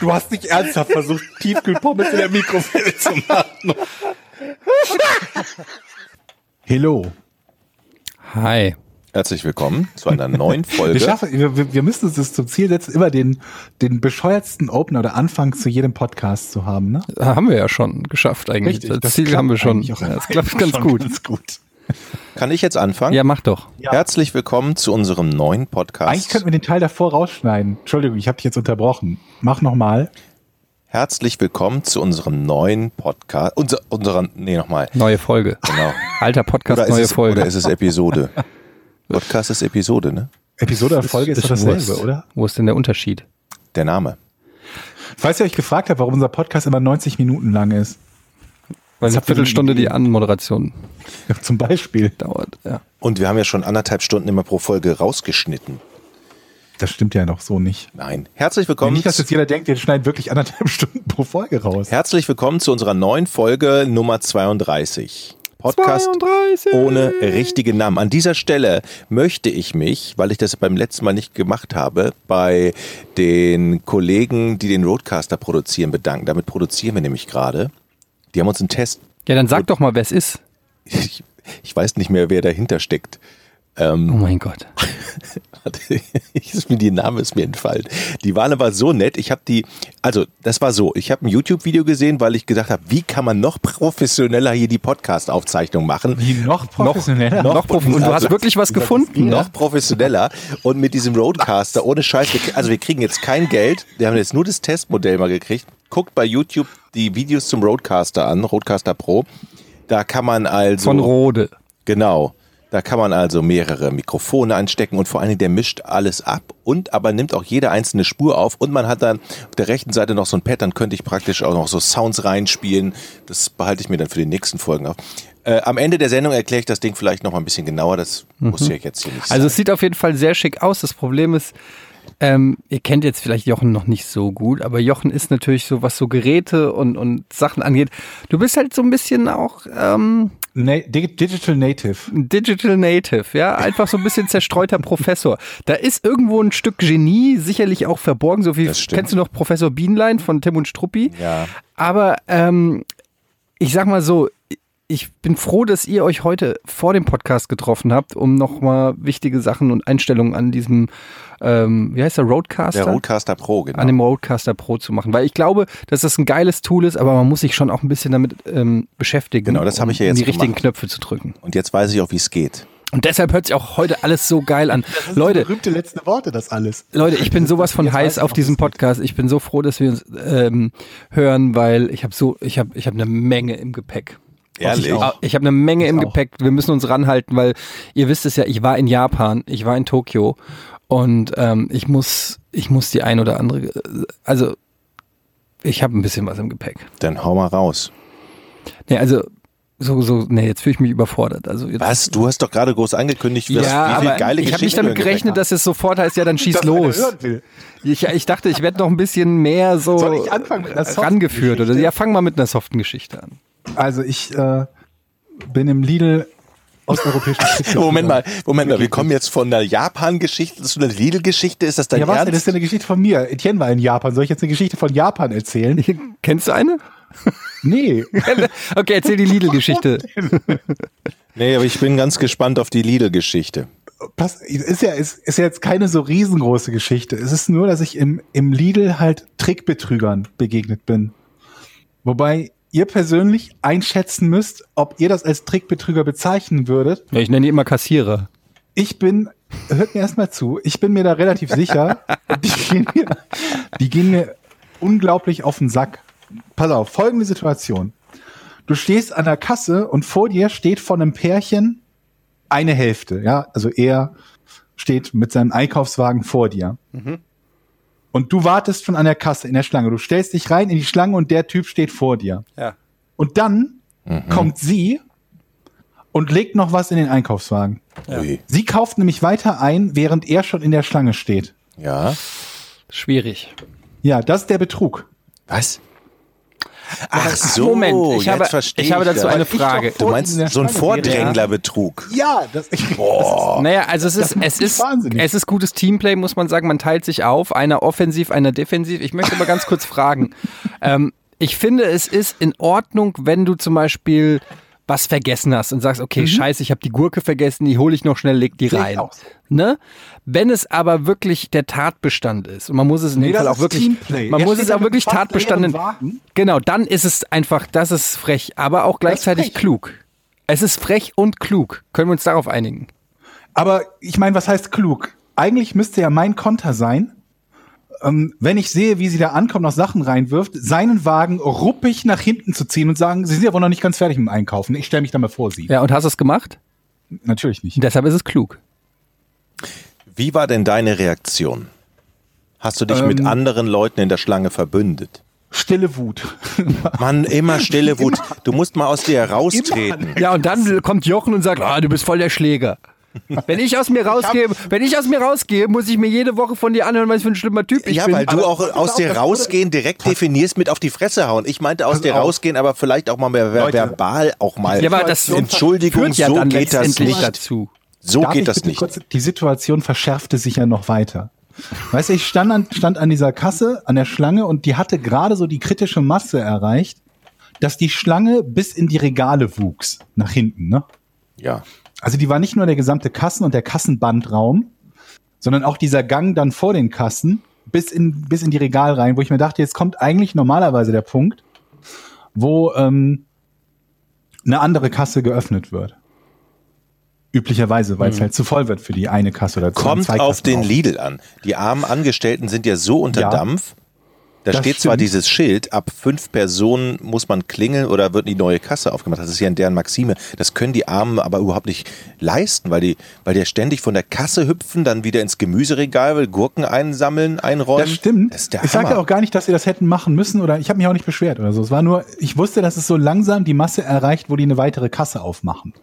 Du hast nicht ernsthaft versucht, Tiefkühlpommes in der Mikrowelle zu machen. Hello. Hi. Herzlich willkommen zu einer neuen Wir, Folge. schaffen, wir, wir wir müssen uns das zum Ziel setzen, immer den, den bescheuertsten Opener oder Anfang zu jedem Podcast zu haben. Ne? Haben wir ja schon geschafft eigentlich. das Ziel klappt haben wir schon. Ja, das klappt ganz schon gut. Ganz gut. Kann ich jetzt anfangen? Ja, mach doch. Ja. Herzlich willkommen zu unserem neuen Eigentlich Podcast. könnten wir den Teil davor rausschneiden. Entschuldigung, ich habe dich jetzt unterbrochen. Mach nochmal. Herzlich willkommen zu unserem neuen Podcast. Unser, unserer, nee, nochmal. Neue Folge. Genau. Alter Podcast, Oder ist, neue es, Folge. oder ist es Episode? Podcast ist Episode, ne? Episode oder Folge ist, doch ist dasselbe, oder? Wo ist denn der Unterschied? Der Name. Falls ihr euch gefragt habt, warum unser Podcast immer 90 Minuten lang ist. Weil eine Viertelstunde die? Anmoderation Ja, Zum Beispiel. dauert. Ja. Und wir haben ja schon anderthalb Stunden immer pro Folge rausgeschnitten. Das stimmt ja noch so nicht. Nein. Herzlich willkommen. Nicht, dass jetzt jeder denkt, wir schneiden wirklich anderthalb Stunden pro Folge raus. Herzlich willkommen zu unserer neuen Folge Nummer 32. Podcast 32. ohne richtige Namen. An dieser Stelle möchte ich mich, weil ich das beim letzten Mal nicht gemacht habe, bei den Kollegen, die den Roadcaster produzieren, bedanken. Damit produzieren wir nämlich gerade. Die haben uns einen Test. Ja, dann sag doch mal, wer es ist. Ich, ich weiß nicht mehr, wer dahinter steckt. Oh mein Gott. Warte, ist mir die Name ist mir entfallen. Die waren aber so nett. Ich habe die, also das war so. Ich habe ein YouTube-Video gesehen, weil ich gedacht habe, wie kann man noch professioneller hier die Podcast-Aufzeichnung machen? Wie noch professioneller? Noch prof- und du hast wirklich was gefunden, noch professioneller und mit diesem Roadcaster ohne Scheiß. Wir, also wir kriegen jetzt kein Geld. Wir haben jetzt nur das Testmodell mal gekriegt. Guckt bei YouTube die Videos zum Roadcaster an, Roadcaster Pro. Da kann man also Von Rode. Genau. Da kann man also mehrere Mikrofone anstecken und vor allen Dingen der mischt alles ab und aber nimmt auch jede einzelne Spur auf und man hat dann auf der rechten Seite noch so ein Pad, dann könnte ich praktisch auch noch so Sounds reinspielen. Das behalte ich mir dann für die nächsten Folgen auf. Äh, am Ende der Sendung erkläre ich das Ding vielleicht noch mal ein bisschen genauer. Das muss ja jetzt hier nicht sein. Also es sieht auf jeden Fall sehr schick aus. Das Problem ist, ähm, ihr kennt jetzt vielleicht Jochen noch nicht so gut, aber Jochen ist natürlich so, was so Geräte und, und Sachen angeht. Du bist halt so ein bisschen auch ähm, Na Di- Digital Native. Digital Native, ja, einfach so ein bisschen zerstreuter Professor. Da ist irgendwo ein Stück Genie sicherlich auch verborgen, so wie kennst du noch Professor Bienlein von Tim und Struppi? Ja. Aber ähm, ich sag mal so, ich bin froh, dass ihr euch heute vor dem Podcast getroffen habt, um nochmal wichtige Sachen und Einstellungen an diesem, ähm, wie heißt der, Roadcaster? der Roadcaster Pro, genau. an dem Roadcaster Pro zu machen. Weil ich glaube, dass das ein geiles Tool ist, aber man muss sich schon auch ein bisschen damit ähm, beschäftigen, Genau, das habe ich ja um jetzt die richtigen gemacht. Knöpfe zu drücken. und jetzt weiß ich auch, wie es geht. Und deshalb hört sich auch heute alles so geil an. Leute, Berühmte letzte Worte, das alles. Leute, ich bin sowas von Jetzt heiß auf diesen geht. Podcast. Ich bin so froh, dass wir uns ähm, hören, weil ich habe so, ich habe, ich habe eine Menge im Gepäck. Ehrlich? Ich, ich habe eine Menge Ich im auch. Gepäck. Wir müssen uns ranhalten, weil ihr wisst es ja, ich war in Japan, ich war in Tokio und ähm, ich muss, ich muss die ein oder andere, also ich habe ein bisschen was im Gepäck. Dann hau mal raus. Nee, also so, so, nee, jetzt fühle ich mich überfordert. Also jetzt, Was? Du hast doch gerade groß angekündigt, was, Ja, wie viele aber geile ich habe nicht damit gerechnet, dass es sofort heißt, ja, dann schieß los. Ich, ich dachte, ich werde noch ein bisschen mehr so Soll ich anfangen mit einer soften rangeführt. Oder, ja, fang mal mit einer soften Geschichte an. Also ich äh, bin im Lidl osteuropäischen Moment mal, Moment mal, wir kommen jetzt von einer Japan-Geschichte zu einer Lidl-Geschichte. Ist das dein Ja, was? denn? Ernst? Das ist ja eine Geschichte von mir. Etienne war in Japan. Soll ich jetzt eine Geschichte von Japan erzählen? Kennst du eine? Nee. Okay, erzähl die Lidl-Geschichte. Nee, aber ich bin ganz gespannt auf die Lidl-Geschichte. Pass, ist ja, ist, ist ja jetzt keine so riesengroße Geschichte. Es ist nur, dass ich im, im Lidl halt Trickbetrügern begegnet bin. Wobei ihr persönlich einschätzen müsst, ob ihr das als Trickbetrüger bezeichnen würdet. Ja, ich nenne die immer Kassierer. Ich bin, hört mir erstmal zu, ich bin mir da relativ sicher, die gehen mir, die gehen mir unglaublich auf den Sack. Pass auf, folgende Situation. Du stehst an der Kasse und vor dir steht von einem Pärchen eine Hälfte, ja, also er steht mit seinem Einkaufswagen vor dir. Und du wartest schon an der Kasse in der Schlange. Du stellst dich rein in die Schlange und der Typ steht vor dir. Ja. Und dann kommt sie und legt noch was in den Einkaufswagen. Ui. Sie kauft nämlich weiter ein, während er schon in der Schlange steht. Ja. Schwierig. Ja, das ist der Betrug. Was? Ach so, Moment, ich jetzt habe, verstehe ich habe dazu das. eine ich doch Frage. Du meinst so ein Vordränglerbetrug. Ja, das, Naja, also es ist, es ist, wahnsinnig. es ist gutes Teamplay, muss man sagen. Man teilt sich auf, einer offensiv, einer defensiv. Ich möchte aber ganz kurz fragen. Ähm, ich finde, es ist in Ordnung, wenn du zum Beispiel was vergessen hast und sagst, okay, scheiße, ich habe die Gurke vergessen, die hole ich noch schnell, leg die Mhm. Sehe rein. Ne? Wenn es aber wirklich der Tatbestand ist und man muss es in Nee, dem Fall auch wirklich, Teamplay. man Er muss es auch wirklich Tatbestand, genau, dann ist es einfach, das ist frech, aber auch gleichzeitig klug. Es ist frech und klug. Können wir uns darauf einigen? Aber ich meine, was heißt klug? Eigentlich müsste ja mein Konter sein, ähm, wenn ich sehe, wie sie da ankommt, noch Sachen reinwirft, seinen Wagen ruppig nach hinten zu ziehen und sagen, sie sind aber noch nicht ganz fertig mit dem Einkaufen. Ich stelle mich da mal vor sie. Ja, und hast du es gemacht? Natürlich nicht. Deshalb ist es klug. Wie war denn deine Reaktion? Hast du dich Ähm. mit anderen Leuten in der Schlange verbündet? Stille Wut. Mann, immer stille Wut. Du musst mal aus dir heraustreten. Ja, und dann kommt Jochen und sagt, ah, du bist voll der Schläger. Wenn ich aus mir rausgehe, wenn ich aus mir rausgehe, muss ich mir jede Woche von dir anhören, was für ein schlimmer Typ ich ja, bin. weil du aber auch aus dir rausgehen direkt definierst mit auf die Fresse hauen. Ich meinte aus dir rausgehen, aber vielleicht auch mal mehr ver Leute. verbal auch mal. ja, aber das Entschuldigung, ja so geht das nicht. dazu. So Darf geht das nicht. Kurz, die Situation verschärfte sich ja noch weiter. Weißt du, ich stand an, stand an dieser Kasse, an der Schlange und die hatte gerade so die kritische Masse erreicht, dass die Schlange bis in die Regale wuchs, nach hinten, ne? Ja. Also die war nicht nur der gesamte Kassen- und der Kassenbandraum, sondern auch dieser Gang dann vor den Kassen bis in, bis in die Regal rein, wo ich mir dachte, jetzt kommt eigentlich normalerweise der Punkt, wo ähm, eine andere Kasse geöffnet wird. Üblicherweise, weil es halt zu voll wird für die eine Kasse oder zu Kommt zwei auf den. Lidl an. Die armen Angestellten sind ja so unter Ja. Dampf. Da Das steht zwar stimmt. dieses Schild, ab fünf Personen muss man klingeln oder wird die neue Kasse aufgemacht. Das ist ja in deren Maxime. Das können die Armen aber überhaupt nicht leisten, weil die, weil die ja ständig von der Kasse hüpfen, dann wieder ins Gemüseregal, will Gurken einsammeln, einräumen. Das stimmt. Das ist der ich ja auch gar nicht, dass sie das hätten machen müssen oder ich habe mich auch nicht beschwert oder so. Es war nur, ich wusste, dass es so langsam die Masse erreicht, wo die eine weitere Kasse aufmachen.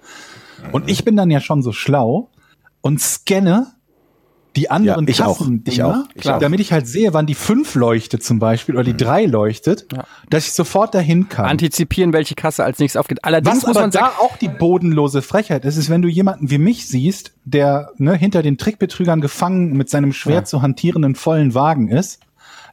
Und ich bin dann ja schon so schlau und scanne die anderen Ja, ich auch. Kassendinger, Ich auch. Ich auch. damit ich halt sehe, wann die fünf leuchtet zum Beispiel oder die Mhm. drei leuchtet, dass ich sofort dahin kann. Antizipieren, welche Kasse als nächstes aufgeht. Allerdings Was muss aber man da sagen, auch die bodenlose Frechheit ist, ist, wenn du jemanden wie mich siehst, der ne, hinter den Trickbetrügern gefangen mit seinem schwer zu hantierenden vollen Wagen ist,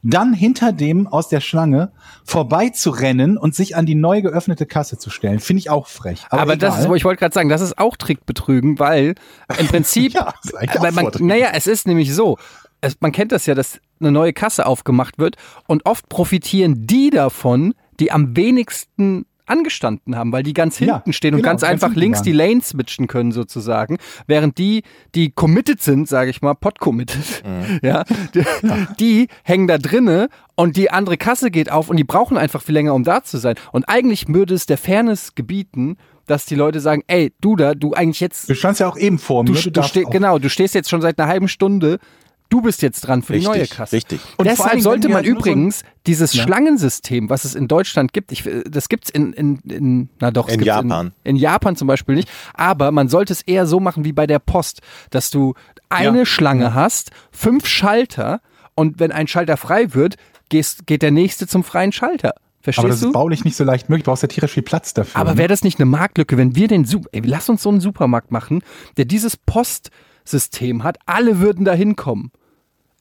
dann hinter dem aus der Schlange vorbei zu rennen und sich an die neu geöffnete Kasse zu stellen, finde ich auch frech. aber, das ist, ich wollte gerade sagen, das ist auch Trickbetrügen, weil im Prinzip, Ja, weil man, naja, es ist nämlich so, es, man kennt das ja, dass eine neue Kasse aufgemacht wird und oft profitieren die davon, die am wenigsten angestanden haben, weil die ganz Ja, hinten stehen und genau, ganz ganz einfach links waren. die Lane switchen können sozusagen, während die, die committed sind, sage ich mal, pot committed, Mhm. ja, die, die hängen da drinne und die andere Kasse geht auf und die brauchen einfach viel länger, um da zu sein. Und eigentlich würde es der Fairness gebieten, dass die Leute sagen, ey, du da, du eigentlich jetzt, du standst ja auch eben vor du, mir. du steh, auch- genau, du stehst jetzt schon seit einer halben Stunde, du bist jetzt dran für die neue Richtig, Kasse. richtig. Und vor Deshalb sollte man halt nur so übrigens dieses Ja. Schlangensystem, was es in Deutschland gibt, ich, das gibt's in, in, in, na doch, es In Japan. In, in Japan zum Beispiel nicht. Aber man sollte es eher so machen wie bei der Post, dass du eine Ja. Schlange hast, fünf Schalter und wenn ein Schalter frei wird, gehst, geht der nächste zum freien Schalter. Verstehst aber das du? ist baulich nicht so leicht möglich. Du brauchst ja tierisch viel Platz dafür. Aber wäre das nicht eine Marktlücke, wenn wir den Super, ey, lass uns so einen Supermarkt machen, der dieses Postsystem hat, alle würden da hinkommen.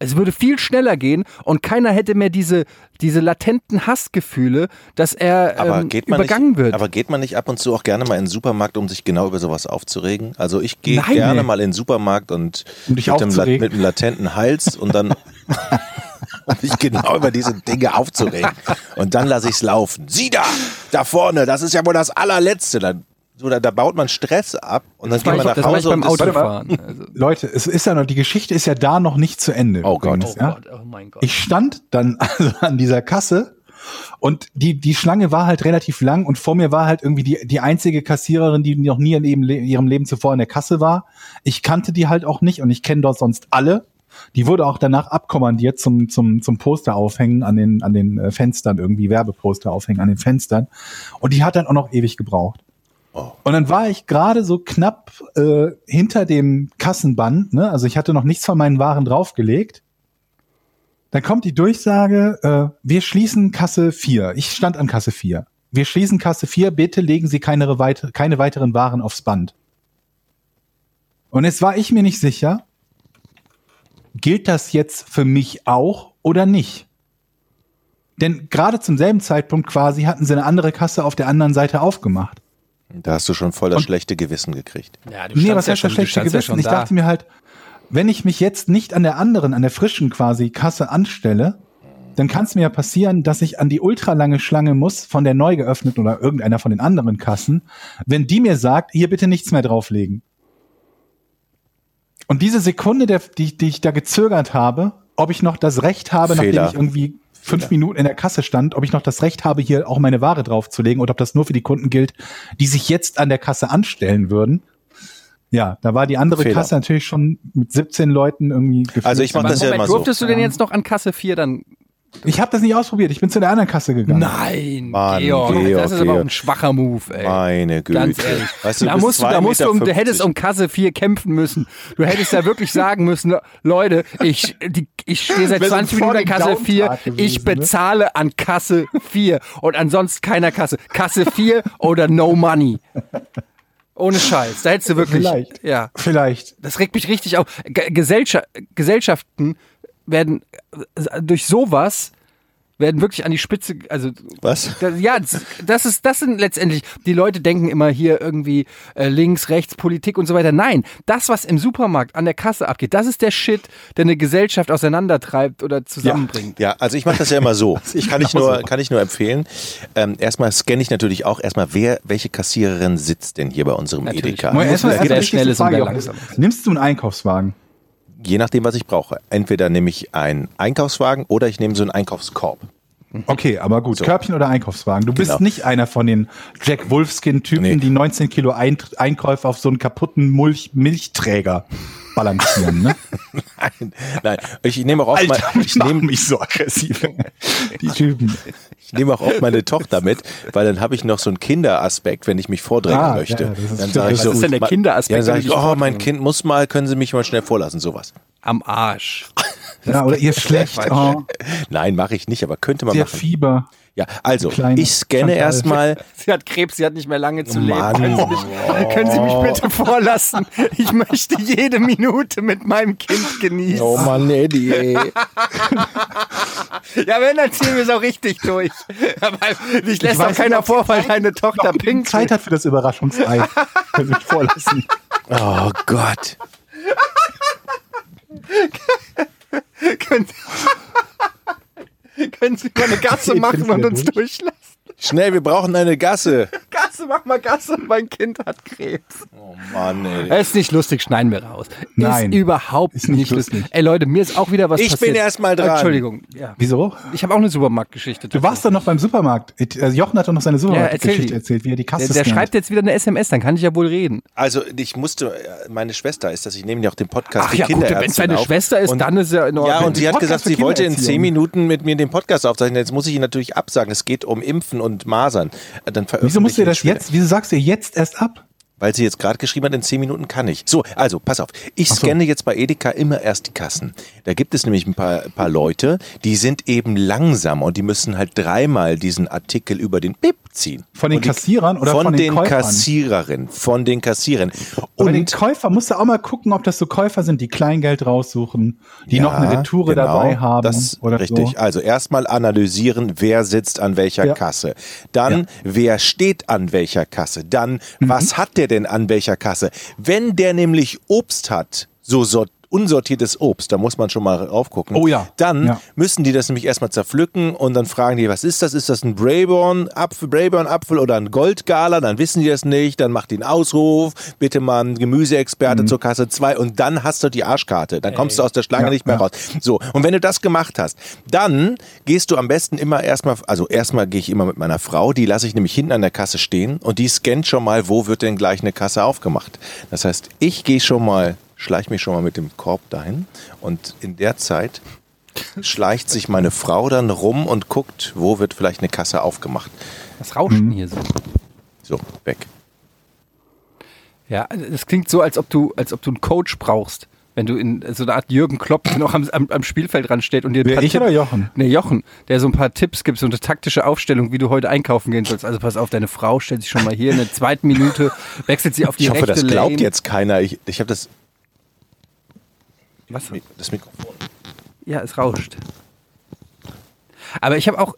Es würde viel schneller gehen und keiner hätte mehr diese, diese latenten Hassgefühle, dass er Aber ähm, geht man übergangen nicht, wird. Aber geht man nicht ab und zu auch gerne mal in den Supermarkt, um sich genau über sowas aufzuregen? Also ich gehe gerne nee. mal in den Supermarkt und Um mit, dem, mit einem latenten Hals und dann um mich genau über diese Dinge aufzuregen. Und dann lasse ich es laufen. Sieh da, da vorne, das ist ja wohl das allerletzte. Dann, so, da, da baut man Stress ab und dann das geht man nach Hause beim und ist, Autofahren. Also, Leute, es ist ja noch, die Geschichte ist ja da noch nicht zu Ende. Oh Gott. übrigens, ja? oh mein Gott. Ich stand dann also an dieser Kasse und die, die Schlange war halt relativ lang und vor mir war halt irgendwie die, die einzige Kassiererin, die noch nie in ihrem, Le- ihrem Leben zuvor in der Kasse war. Ich kannte die halt auch nicht und ich kenne dort sonst alle. Die wurde auch danach abkommandiert zum, zum, zum Poster aufhängen an den, an den äh, Fenstern, irgendwie Werbeposter aufhängen an den Fenstern. Und die hat dann auch noch ewig gebraucht. Oh. Und dann war ich gerade so knapp äh, hinter dem Kassenband, ne? also ich hatte noch nichts von meinen Waren draufgelegt. Dann kommt die Durchsage, äh, wir schließen Kasse 4. Ich stand an Kasse 4. Wir schließen Kasse 4, bitte legen Sie keine, weite, keine weiteren Waren aufs Band. Und jetzt war ich mir nicht sicher, gilt das jetzt für mich auch oder nicht? Denn gerade zum selben Zeitpunkt quasi hatten sie eine andere Kasse auf der anderen Seite aufgemacht. Da hast du schon voll das Und- schlechte Gewissen gekriegt. Ja, du Nee, was heißt schon- das du schlechte ja Gewissen? schon ich da. dachte mir halt, wenn ich mich jetzt nicht an der anderen, an der frischen quasi Kasse anstelle, dann kann es mir ja passieren, dass ich an die ultralange Schlange muss von der neu geöffneten oder irgendeiner von den anderen Kassen, wenn die mir sagt, hier bitte nichts mehr drauflegen. Und diese Sekunde, der, die, die ich da gezögert habe, ob ich noch das Recht habe, Fehler. nachdem ich irgendwie fünf Minuten in der Kasse stand, ob ich noch das Recht habe, hier auch meine Ware draufzulegen oder ob das nur für die Kunden gilt, die sich jetzt an der Kasse anstellen würden. Ja, da war die andere Fehler. Kasse natürlich schon mit 17 Leuten irgendwie gefüllt. Also ich mach Aber das ja Moment, immer so. durftest du denn jetzt noch an Kasse 4 dann? Ich habe das nicht ausprobiert, ich bin zu der anderen Kasse gegangen. Nein, Mann, Georg, Georg, das ist aber auch Georg. ein schwacher Move, ey. Meine Güte. Ganz ehrlich. Weißt du, da musst du, da musst du, um, du hättest um Kasse 4 kämpfen müssen. Du hättest da wirklich sagen müssen, Le- Leute, ich, die, ich stehe seit Wär so ein 20 Minuten an Kasse Downtat 4, gewesen, ich ne? bezahle an Kasse 4 und ansonsten keiner Kasse. Kasse 4 oder no money. Ohne Scheiß. Da hättest du wirklich, Vielleicht. ja. Vielleicht. Das regt mich richtig auf. Ge- Gesellscha Gesellschaften werden durch sowas werden wirklich an die Spitze, also Was? das, ja, das- ist, das sind letztendlich, die Leute denken immer hier irgendwie äh, links, rechts, Politik und so weiter. Nein, das, was im Supermarkt an der Kasse abgeht, das ist der Shit, der eine Gesellschaft auseinandertreibt oder zusammenbringt. Ja, also ich mache das ja immer so. ich kann ich nur, kann ich nur empfehlen. Ähm, erstmal scanne ich natürlich auch erstmal, wer, welche Kassiererin sitzt denn hier bei unserem Natürlich. Edeka. Moment, Erstmal, wer erstmal die schnell wichtigste ist und Frage, langsam Nimmst du einen Einkaufswagen? Je nachdem, was ich brauche. Entweder nehme ich einen Einkaufswagen oder ich nehme so einen Einkaufskorb. Okay, aber gut. So. Körbchen oder Einkaufswagen. Du bist Genau. nicht einer von den Jack Wolfskin-Typen, Nee. die 19 Kilo Ein Einkäufe auf so einen kaputten Mulch Milchträger balancieren. Ne? Nein, nein. Ich nehme auch oft, mal, ich nehme, mich so aggressiv. Die Typen. ich nehme auch oft meine Tochter mit, weil dann habe ich noch so einen Kinderaspekt, wenn ich mich vordrängen Ah, möchte. ja, dann sage ich so, ist denn der Kinderaspekt, Ja, dann sage ich, oh, mein Kind muss mal, können Sie mich mal schnell vorlassen, sowas. Am Arsch. Ja, oder ihr schlecht. Oh, Nein, mache ich nicht, aber könnte man der machen. Fieber. Ja, also, ich scanne erstmal, Sie hat Krebs, sie hat nicht mehr lange zu leben. Mann. Können Sie, mich, können Sie mich bitte vorlassen? Ich möchte jede Minute mit meinem Kind genießen. oh Mann, Eddie, ey. Ja, wenn, dann ziehen wir es auch richtig durch. Weil dich lässt doch keiner vor, weil deine Tochter pinkt. Zeit hat für das Überraschungsei. Können Sie mich vorlassen. Oh Gott. Können, können Sie mal eine Gasse machen und uns durch. durchlassen? Schnell, wir brauchen eine Gasse. Gasse, mach mal Gasse, mein Kind hat Krebs. Oh Mann, ey. Ist nicht lustig, schneiden wir raus. Nein, ist überhaupt ist nicht, nicht lustig. lustig. Ey Leute, mir ist auch wieder was Ich passiert. bin erst mal dran. Entschuldigung. Ja. Wieso? Ich habe auch eine Supermarktgeschichte. Du warst doch noch beim Supermarkt. Also Jochen hat doch noch seine Supermarktgeschichte die. erzählt, wie er die Kasse der, der schreibt jetzt wieder eine SMS, dann kann ich ja wohl reden. Also ich musste, meine Schwester ist das, ich nehme ja auch den Podcast Ach ja gut, wenn es deine auf. Schwester ist, Und- dann ist ja in Ordnung. Ja, und sie hat gesagt, sie wollte in zehn Minuten mit mir den Podcast aufzeichnen. Jetzt muss ich ihn natürlich absagen. Es geht um Impfen und Masern. Dann Wieso musst du das jetzt, wieso sagst du jetzt erst ab? Weil sie jetzt gerade geschrieben hat, in zehn Minuten kann ich. So, also, pass auf. Ich so. scanne jetzt bei Edeka immer erst die Kassen. Da gibt es nämlich ein paar, paar Leute, die sind eben langsam und die müssen halt dreimal diesen Artikel über den Bip ziehen. Von den die- Kassierern oder von, von den den? Kassiererinnen, von den Kassierern. Und bei den Käufer musst du auch mal gucken, ob das so Käufer sind, die Kleingeld raussuchen, die noch eine Retoure genau, dabei haben. Das oder richtig. So. Also erstmal analysieren, wer sitzt an welcher Ja. Kasse. Dann, Ja. wer steht an welcher Kasse. Dann, Mhm. was hat der denn an welcher Kasse? Wenn der nämlich Obst hat, so sort unsortiertes Obst, da muss man schon mal raufgucken. Oh ja. Dann Ja. müssen die das nämlich erstmal zerpflücken und dann fragen die, was ist das? Ist das ein Brayborn-Apfel Brayborn -Apfel oder ein Goldgala? Dann wissen die das nicht. Dann macht die einen Ausruf, bitte mal einen Gemüseexperte zur Kasse 2 und dann hast du die Arschkarte. Dann kommst du aus der Schlange Ja, nicht mehr ja. raus. So, und wenn du das gemacht hast, dann gehst du am besten immer erstmal, also erstmal gehe ich immer mit meiner Frau, die lasse ich nämlich hinten an der Kasse stehen und die scannt schon mal, wo wird denn gleich eine Kasse aufgemacht. Das heißt, ich gehe schon mal schleiche mich schon mal mit dem Korb dahin und in der Zeit schleicht sich meine Frau dann rum und guckt, wo wird vielleicht eine Kasse aufgemacht. Was rauscht denn hier so? So, weg. Ja, das klingt so, als ob du, als ob du einen Coach brauchst. Wenn du in so eine Art Jürgen Klopp noch am, am, am Spielfeld dran steht und dir ein Wer, paar ich Tipp- oder Jochen? Nee, Jochen, der so ein paar Tipps gibt, so eine taktische Aufstellung, wie du heute einkaufen gehen sollst. Also pass auf, deine Frau stellt sich schon mal hier in der zweiten Minute, wechselt sie auf die Ich hoffe, rechte das glaubt Lane. jetzt keiner. Ich, ich habe das, Was? das Mikrofon. Ja, es rauscht. Aber ich habe auch,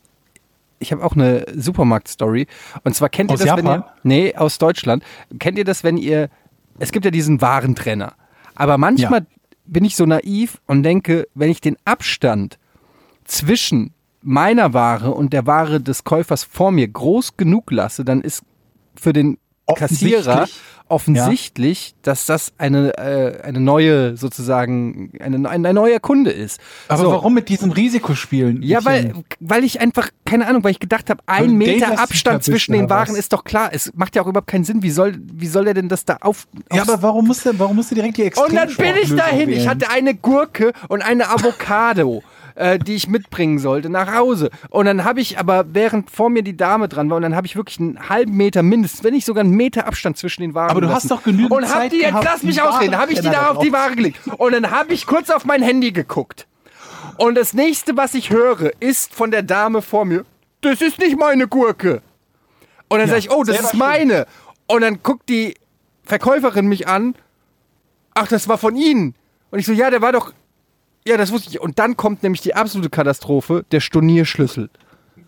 ich habe auch eine Supermarkt-Story. Und zwar kennt ihr Aus das, wenn Japan? ihr, nee, aus Deutschland. Kennt ihr das, wenn ihr, es gibt ja diesen Warentrenner. Aber manchmal Ja. bin ich so naiv und denke, wenn ich den Abstand zwischen meiner Ware und der Ware des Käufers vor mir groß genug lasse, dann ist für den Kassierer Offensichtlich. offensichtlich, dass das eine, äh, eine neue, sozusagen, eine, ein, ein neuer Kunde ist. Aber So. warum mit diesem Risikospielen? Ja, weil, weil ich einfach, keine Ahnung, weil ich gedacht habe, ein du Meter Abstand zwischen den oder was? Waren ist doch klar. Es macht ja auch überhaupt keinen Sinn. Wie soll, wie soll er denn das da auf. Ja, aber warum musst du, warum musst du direkt die und dann bin ich dahin. Ich wählen? hatte eine Gurke und eine Avocado. Äh, die ich mitbringen sollte nach Hause. Und dann habe ich aber, während vor mir die Dame dran war, und dann habe ich wirklich einen halben Meter mindestens, wenn nicht sogar einen Meter Abstand zwischen den Waren Aber du hast doch genügend Und hab Zeit die, jetzt gehabt, lass mich ausreden, habe ich die da auf die. Ware gelegt. Und dann habe ich kurz auf mein Handy geguckt. Und das nächste, was ich höre, ist von der Dame vor mir, das ist nicht meine Gurke. Und dann sage ich, oh, das ist meine. Und dann guckt die Verkäuferin mich an, ach, das war von Ihnen. Und ich so, ja, der war doch, ja, das wusste ich. Und dann kommt nämlich die absolute Katastrophe, der Stornierschlüssel.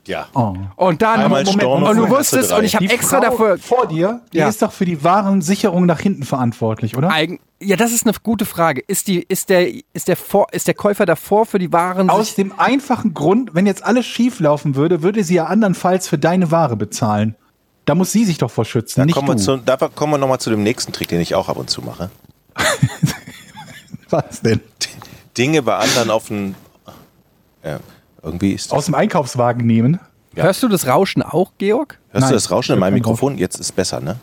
Ja. Oh. Und dann, Einmal Storno und du wusstest, und ich habe extra Frau dafür, vor dir, die Ja. ist doch für die Warensicherung nach hinten verantwortlich, oder? Eigen, ja, das ist eine gute Frage. Ist die, ist der, ist der vor, ist der Käufer davor für die Waren? Aus dem einfachen Grund, wenn jetzt alles schief laufen würde, würde sie ja andernfalls für deine Ware bezahlen. Da muss sie sich doch vor schützen, Da nicht kommen, wir du. zu, da kommen wir nochmal zu dem nächsten Trick, den ich auch ab und zu mache. Was denn? Dinge bei anderen auf den. Ja, irgendwie ist. Aus dem Einkaufswagen nehmen? Ja. Hörst du das Rauschen auch, Georg? Hörst Nein, du das Rauschen in meinem Mikrofon? Jetzt ist besser, ne?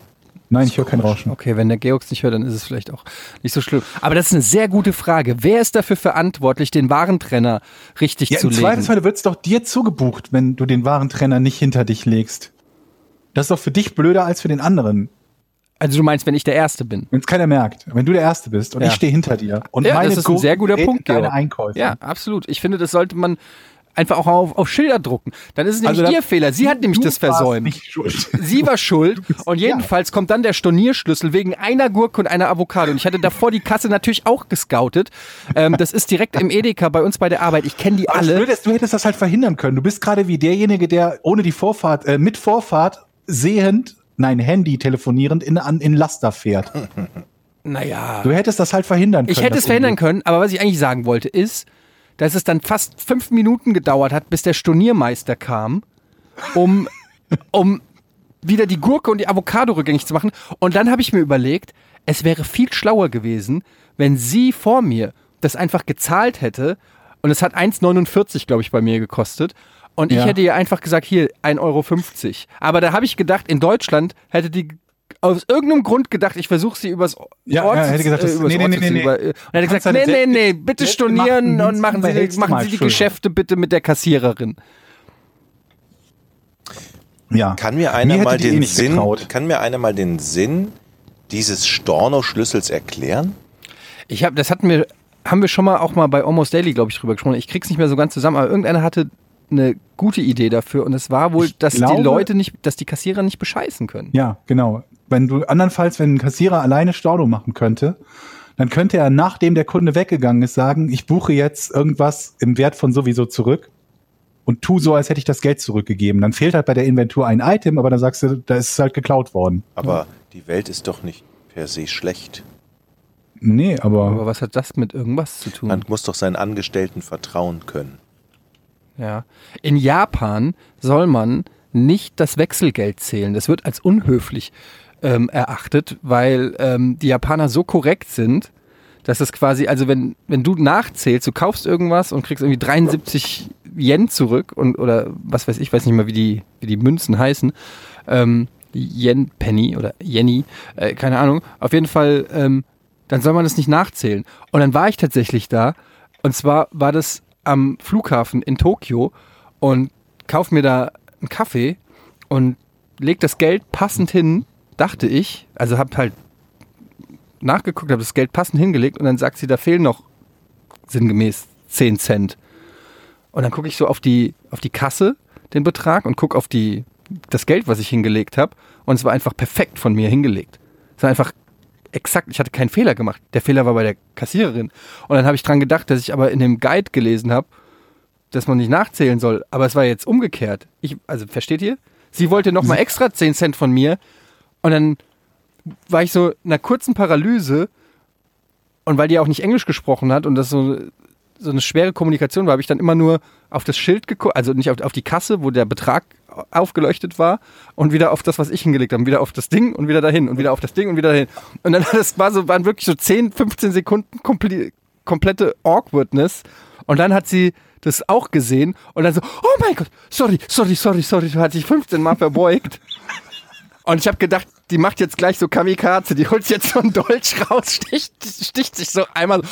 Nein, ich höre kein Rauschen. Okay, wenn der Georg es nicht hört, dann ist es vielleicht auch nicht so schlimm. Aber das ist eine sehr gute Frage. Wer ist dafür verantwortlich, den Warentrenner richtig Ja, zu Im legen? Zweifelsfall wird es doch dir zugebucht, wenn du den Warentrenner nicht hinter dich legst. Das ist doch für dich blöder als für den anderen, Also du meinst, wenn ich der Erste bin? wenn es keiner merkt. Wenn du der Erste bist und Ja. ich stehe hinter dir. Und Ja, meine das ist ein sehr guter Punkt, deine. Einkäufe. Ja, absolut. Ich finde, das sollte man einfach auch auf, auf Schilder drucken. Dann ist es nämlich Also ihr Fehler. Sie hat nämlich das versäumt. Nicht schuld. Sie war schuld und jedenfalls kommt dann der Stornierschlüssel wegen einer Gurke und einer Avocado. Und ich hatte davor die Kasse natürlich auch gescoutet. Ähm, das ist direkt im Edeka bei uns bei der Arbeit. Ich kenne die Aber alle. Blöde ist, du hättest das halt verhindern können. Du bist gerade wie derjenige, der ohne die Vorfahrt, äh, mit Vorfahrt sehend, nein, Handy telefonierend in, an, in Laster fährt. Naja. Du hättest das halt verhindern können. Ich hätte es verhindern Unglück. können, aber was ich eigentlich sagen wollte, ist, dass es dann fast fünf Minuten gedauert hat, bis der Storniermeister kam, um, um wieder die Gurke und die Avocado rückgängig zu machen. Und dann habe ich mir überlegt, es wäre viel schlauer gewesen, wenn sie vor mir das einfach gezahlt hätte. Und es hat 1,49, glaube ich, bei mir gekostet. Und ich Ja. hätte ihr einfach gesagt, hier, 1,50 Euro. Aber da habe ich gedacht, in Deutschland hätte die aus irgendeinem Grund gedacht, ich versuche sie übers Ja, Ort ja, hätte gesagt, das- äh, nee, nee, nee, nee, über, nee. und er hat gesagt, nee, nee, nee, bitte stornieren und machen Sie, machen Sie die. Geschäfte bitte mit der Kassiererin. Ja. Kann mir einer Mir mal eh den nicht Sinn, getraut. kann mir einer mal den Sinn dieses Storno-Schlüssels erklären? Ich habe, das hatten wir, haben wir schon mal auch mal bei Almost Daily, glaube ich, drüber gesprochen. Ich krieg's nicht mehr so ganz zusammen, aber irgendeiner hatte eine gute Idee dafür und es war wohl, Ich dass die glaube- Leute nicht, dass die Kassierer nicht bescheißen können. Ja, genau. Wenn du andernfalls, wenn ein Kassierer alleine Storno machen könnte, dann könnte er, nachdem der Kunde weggegangen ist, sagen, ich buche jetzt irgendwas im Wert von sowieso zurück und tu so, als hätte ich das Geld zurückgegeben. Dann fehlt halt bei der Inventur ein Item, aber dann sagst du, da ist es halt geklaut worden. Aber die Welt ist doch nicht per se schlecht. Nee, aber, Aber was hat das mit irgendwas zu tun? Man muss doch seinen Angestellten vertrauen können. Ja. In Japan soll man nicht das Wechselgeld zählen. Das wird als unhöflich ähm, erachtet, weil ähm, die Japaner so korrekt sind, dass es quasi, also wenn, wenn du nachzählst, du kaufst irgendwas und kriegst irgendwie 73 Yen zurück und oder was weiß ich, weiß nicht mal, wie die, wie die Münzen heißen. Ähm, Yen Penny oder Yenny, äh, keine Ahnung. Auf jeden Fall ähm, dann soll man das nicht nachzählen. Und dann war ich tatsächlich da. Und zwar war das am Flughafen in Tokio und kauf mir da einen Kaffee und leg das Geld passend hin, dachte ich. Also hab halt nachgeguckt, habe das Geld passend hingelegt und dann sagt sie, da fehlen noch sinngemäß 10 Cent. Und dann gucke ich so auf die, auf die Kasse, den Betrag, und gucke auf die, das Geld, was ich hingelegt habe. Und es war einfach perfekt von mir hingelegt. Es war einfach exakt, ich hatte keinen Fehler gemacht. Der Fehler war bei der Kassiererin. Und dann habe ich dran gedacht, dass ich aber in dem Guide gelesen habe, dass man nicht nachzählen soll. Aber es war jetzt umgekehrt. Ich, also versteht ihr? Sie wollte nochmal extra 10 Cent von mir. Und dann war ich so in einer kurzen Paralyse. Und weil die auch nicht Englisch gesprochen hat und das so, so eine schwere Kommunikation war, habe ich dann immer nur auf das Schild geguckt, also nicht auf, auf die Kasse, wo der Betrag aufgeleuchtet war und wieder auf das, was ich hingelegt habe, wieder auf das Ding und wieder dahin und wieder auf das Ding und wieder dahin. Und dann das war so, waren wirklich so 10, 15 Sekunden komple komplette Awkwardness. Und dann hat sie das auch gesehen und dann so, oh mein Gott, sorry, sorry, sorry, sorry, hat sich 15 Mal verbeugt. Und ich habe gedacht, die macht jetzt gleich so Kamikaze, die holt jetzt so einen Dolch raus, sticht, sticht sich so einmal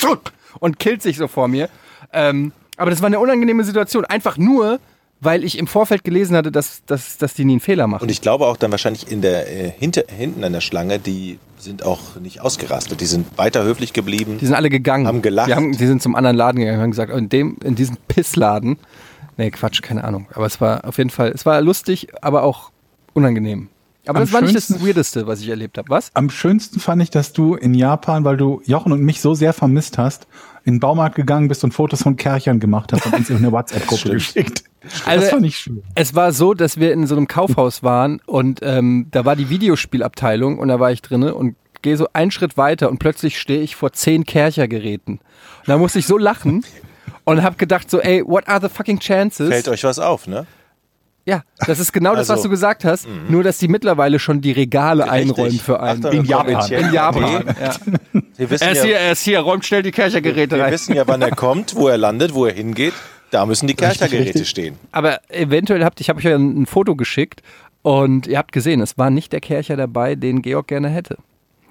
so, und killt sich so vor mir. Ähm, aber das war eine unangenehme Situation. Einfach nur, weil ich im Vorfeld gelesen hatte, dass, dass, dass die nie einen Fehler machen. Und ich glaube auch dann wahrscheinlich in der äh, hinter, hinten an der Schlange, die sind auch nicht ausgerastet. Die sind weiter höflich geblieben. Die sind alle gegangen. Haben gelacht. Die, haben, die sind zum anderen Laden gegangen und haben gesagt, in, dem, in diesem Pissladen. Nee, Quatsch, keine Ahnung. Aber es war auf jeden Fall, es war lustig, aber auch unangenehm. Aber Am das war nicht das schönsten- Weirdeste, was ich erlebt habe. Was? Am schönsten fand ich, dass du in Japan, weil du Jochen und mich so sehr vermisst hast, in den Baumarkt gegangen bist und Fotos von Kerchern gemacht hast und uns in eine WhatsApp-Gruppe geschickt. Also- das fand ich schön. Es war so, dass wir in so einem Kaufhaus waren und ähm, da war die Videospielabteilung und da war ich drinne und gehe so einen Schritt weiter und plötzlich stehe ich vor zehn Kercher-Geräten. Und da musste ich so lachen und habe gedacht so, ey, what are the fucking chances? Fällt euch was auf, ne? Ja, das ist genau das, was Also, du gesagt hast, nur dass die mittlerweile schon die Regale einräumen für einen. Achtung, In Japan. In Japan. Ja. Wir wissen, Er ist ja, hier, er ist hier, räumt schnell die Kerchergeräte wir rein. wissen ja, wann er kommt, wo er landet, wo er hingeht. Da müssen die Kerchergeräte richtig. stehen. Aber eventuell habt, ich habe euch ja ein, ein Foto geschickt und ihr habt gesehen, es war nicht der Kercher dabei, den Georg gerne hätte.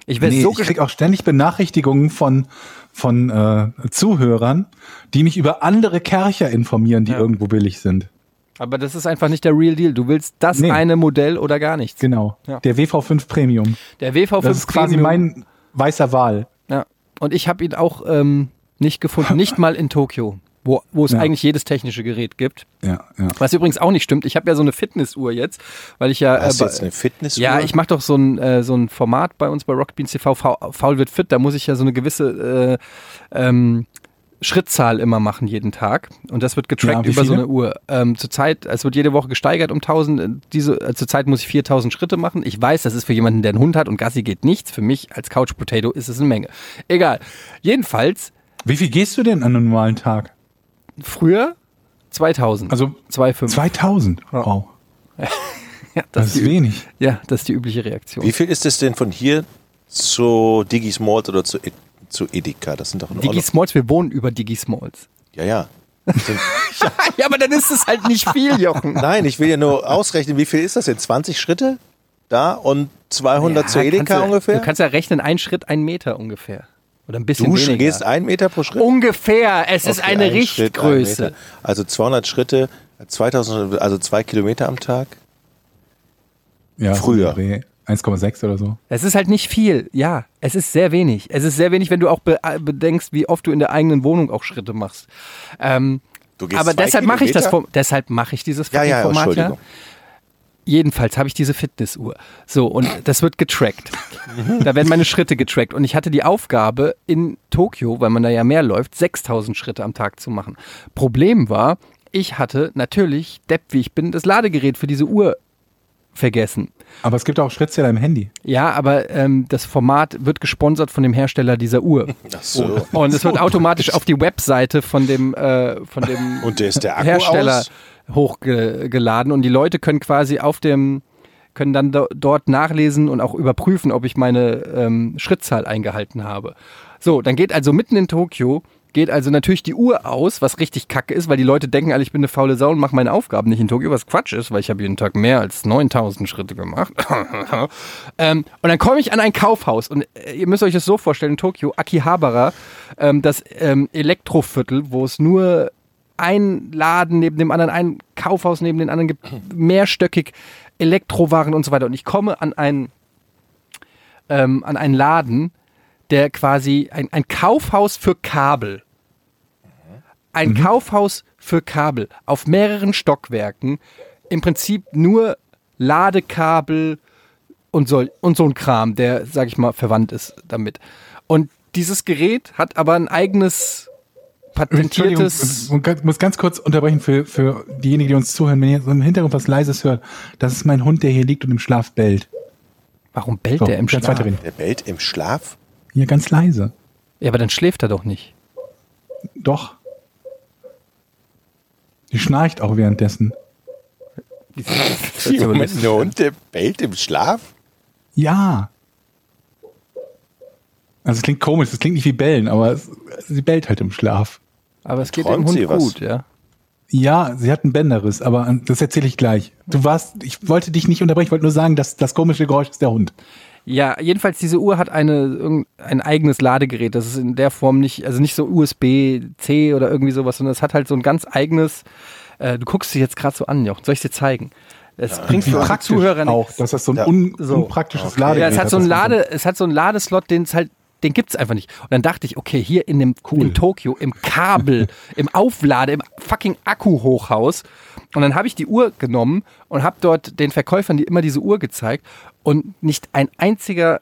Ich Nee, so ich krieg auch ständig Benachrichtigungen von, von äh, Zuhörern, die mich über andere Kercher informieren, die Ja. irgendwo billig sind. Aber das ist einfach nicht der Real Deal. Du willst das Nee. eine Modell oder gar nichts. Genau. Ja. Der WV5 Premium. Der WV5 Das ist quasi Premium, mein weißer Wahl. Ja. Und ich habe ihn auch ähm, nicht gefunden, nicht mal in Tokio, wo, wo es Ja. eigentlich jedes technische Gerät gibt. Ja, ja. Was übrigens auch nicht stimmt. Ich habe ja so eine Fitnessuhr jetzt, weil ich ja. Hast du äh, jetzt eine Fitnessuhr? Ja, ich mache doch so ein, äh, so ein Format bei uns bei Rocket Beans TV, Fa- Faul wird fit, da muss ich ja so eine gewisse äh, ähm, Schrittzahl immer machen jeden Tag und das wird Ja, getrackt wie über so eine Uhr. Ähm, zurzeit, es wird jede Woche gesteigert um 1000, äh, diese, äh, zurzeit muss ich 4000 Schritte machen. Ich weiß, das ist für jemanden, der einen Hund hat und Gassi geht nichts. Für mich als Couch Potato ist es eine Menge. Egal. Jedenfalls, Wie viel gehst du denn an einem normalen Tag? früher 2000. Also 2,5. 2000. Wow. ja, Das das ist die, wenig. ja, das ist die übliche Reaktion. Wie viel ist es denn von hier zu Digi Smalt oder zu, zu Edeka? Das sind doch Digi Smalls, wir wohnen über Digi Smalls. Ja, ja. ja, aber dann ist es halt nicht viel, Jochen. Nein, ich will ja nur ausrechnen, wie viel ist das denn? 20 Schritte da und 200 zu Ja, Edeka kannst du, ungefähr? Du kannst ja rechnen, ein Schritt, ein Meter ungefähr. Oder ein bisschen Du weniger. gehst einen Meter pro Schritt? ungefähr. Es ist Okay, eine ein Schritt, ein Richtgröße. Also 200 Schritte, 2000, also zwei Kilometer am Tag. Ja, Früher. So um den Dreh. 1,6 oder so. Es ist halt nicht viel. Ja, es ist sehr wenig. Es ist sehr wenig, wenn du auch be äh, bedenkst, wie oft du in der eigenen Wohnung auch Schritte machst. Ähm, Du gehst aber deshalb mache ich das deshalb mache ich dieses Ja, ja, Format ja. Entschuldigung. Jedenfalls habe ich diese Fitnessuhr. So, und das wird getrackt. da werden meine Schritte getrackt. Und ich hatte die Aufgabe, in Tokio, weil man da ja mehr läuft, 6000 Schritte am Tag zu machen. Problem war, ich hatte natürlich, depp wie ich bin, das Ladegerät für diese Uhr vergessen. Aber es gibt auch Schrittzähler im Handy. Ja, aber ähm, das Format wird gesponsert von dem Hersteller dieser Uhr. Ach so. Und es wird automatisch auf die Webseite von dem, äh, von dem Und der ist der Akku Hersteller aus? hochgeladen und die Leute können quasi auf dem können dann do dort nachlesen und auch überprüfen, ob ich meine ähm, Schrittzahl eingehalten habe. So, dann geht also mitten in Tokio geht also natürlich die Uhr aus, was richtig kacke ist, weil die Leute denken alle, ich bin eine faule Sau und mache meine Aufgaben nicht in Tokio, was Quatsch ist, weil ich habe jeden Tag mehr als 9000 Schritte gemacht. ähm, und dann komme ich an ein Kaufhaus und äh, ihr müsst euch das so vorstellen, in Tokio, Akihabara, ähm, das ähm, Elektroviertel, wo es nur ein Laden neben dem anderen, ein Kaufhaus neben dem anderen gibt, mehrstöckig Elektrowaren und so weiter. Und ich komme an einen, ähm, an einen Laden, der quasi ein, ein Kaufhaus für Kabel. Ein Kaufhaus für Kabel auf mehreren Stockwerken. Im Prinzip nur Ladekabel und so, und so ein Kram, der, sag ich mal, verwandt ist damit. Und dieses Gerät hat aber ein eigenes patentiertes. Ich muss ganz kurz unterbrechen für, für diejenigen, die uns zuhören. Wenn ihr so im Hintergrund was Leises hört, das ist mein Hund, der hier liegt und im Schlaf bellt. Warum bellt So, der im Schlaf? weiterreden. Der bellt im Schlaf? Hier ganz leise. Ja, aber dann schläft er doch nicht. Doch. Die schnarcht auch währenddessen. Wie, Moment, Hund, der bellt im Schlaf? Ja. Also es klingt komisch, es klingt nicht wie bellen, aber es, sie bellt halt im Schlaf. Aber es geht Träumt dem Hund gut, ja. Ja, sie hat einen Bänderriss, aber das erzähle ich gleich. Du warst, ich wollte dich nicht unterbrechen, ich wollte nur sagen, dass das komische Geräusch ist der Hund. Ja, jedenfalls diese Uhr hat eine, ein eigenes Ladegerät. Das ist in der Form nicht, also nicht so USB-C oder irgendwie sowas, sondern es hat halt so ein ganz eigenes. Äh, du guckst dich jetzt gerade so an, Jochen. Soll ich dir zeigen? Es bringt für unsere Zuhörer auch, nichts. dass das so ein Ja. un, So. unpraktisches Okay. Ladegerät Ja, es hat so einen das Lade, es hat so einen Ladeslot, den es halt, den gibt's einfach nicht. Und dann dachte ich, okay, hier in dem in Tokio, im Kabel, im Auflade, im fucking Akku-Hochhaus. Und dann habe ich die Uhr genommen und habe dort den Verkäufern die immer diese Uhr gezeigt und nicht ein einziger,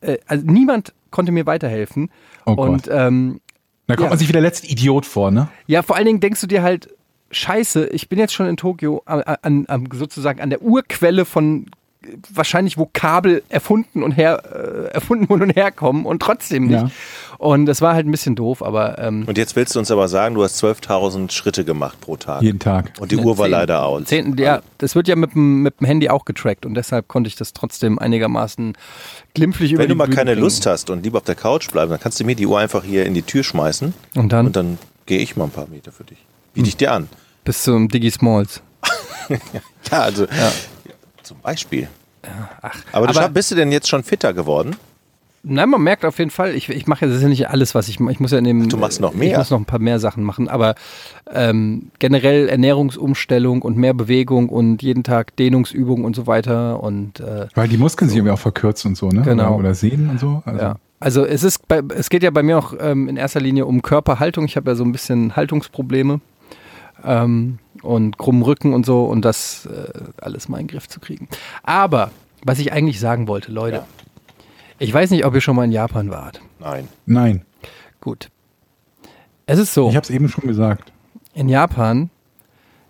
äh, also niemand konnte mir weiterhelfen. Oh Gott. und ähm, Da kommt Ja. man sich wie der letzte Idiot vor, ne? ja, vor allen Dingen denkst du dir halt, scheiße, ich bin jetzt schon in Tokio an, an, an sozusagen an der Urquelle von äh, wahrscheinlich, wo Kabel erfunden und her äh, erfunden wurden und herkommen und trotzdem nicht. Ja. Und das war halt ein bisschen doof, aber ähm, Und jetzt willst du uns aber sagen, du hast 12.000 Schritte gemacht pro Tag. Jeden Tag. Und die Uhr war zehn- leider aus. Zehn, ja, das wird ja mit dem, mit dem Handy auch getrackt und deshalb konnte ich das trotzdem einigermaßen glimpflich über Wenn du mal Bühne keine bringen. Lust hast und lieber auf der Couch bleiben, dann kannst du mir die Uhr einfach hier in die Tür schmeißen Und dann und dann gehe ich mal ein paar Meter für dich. Biete ich dir an. bis zum Digi Smalls. Ja, also zum Beispiel. aber du aber- bist du denn jetzt schon fitter geworden? Nein, man merkt auf jeden Fall, ich, ich mache ja, ja nicht alles, was ich mache. Ich muss ja in dem, du machst noch Ich mehr? muss noch ein paar mehr Sachen machen, aber ähm, generell Ernährungsumstellung und mehr Bewegung und jeden Tag Dehnungsübungen und so weiter und äh, Weil die Muskeln sich irgendwie auch verkürzt und so, ne? Genau. Oder, oder Sehnen und so. Also, ja. Also es ist, bei, es geht ja bei mir auch ähm, in erster Linie um Körperhaltung. Ich habe ja so ein bisschen Haltungsprobleme ähm, und krummen Rücken und so und das äh, alles mal in den Griff zu kriegen. Aber was ich eigentlich sagen wollte, Leute, Ja. ich weiß nicht, ob ihr schon mal in Japan wart. Nein. Nein, Gut. Es ist so. ich habe es eben schon gesagt. in Japan,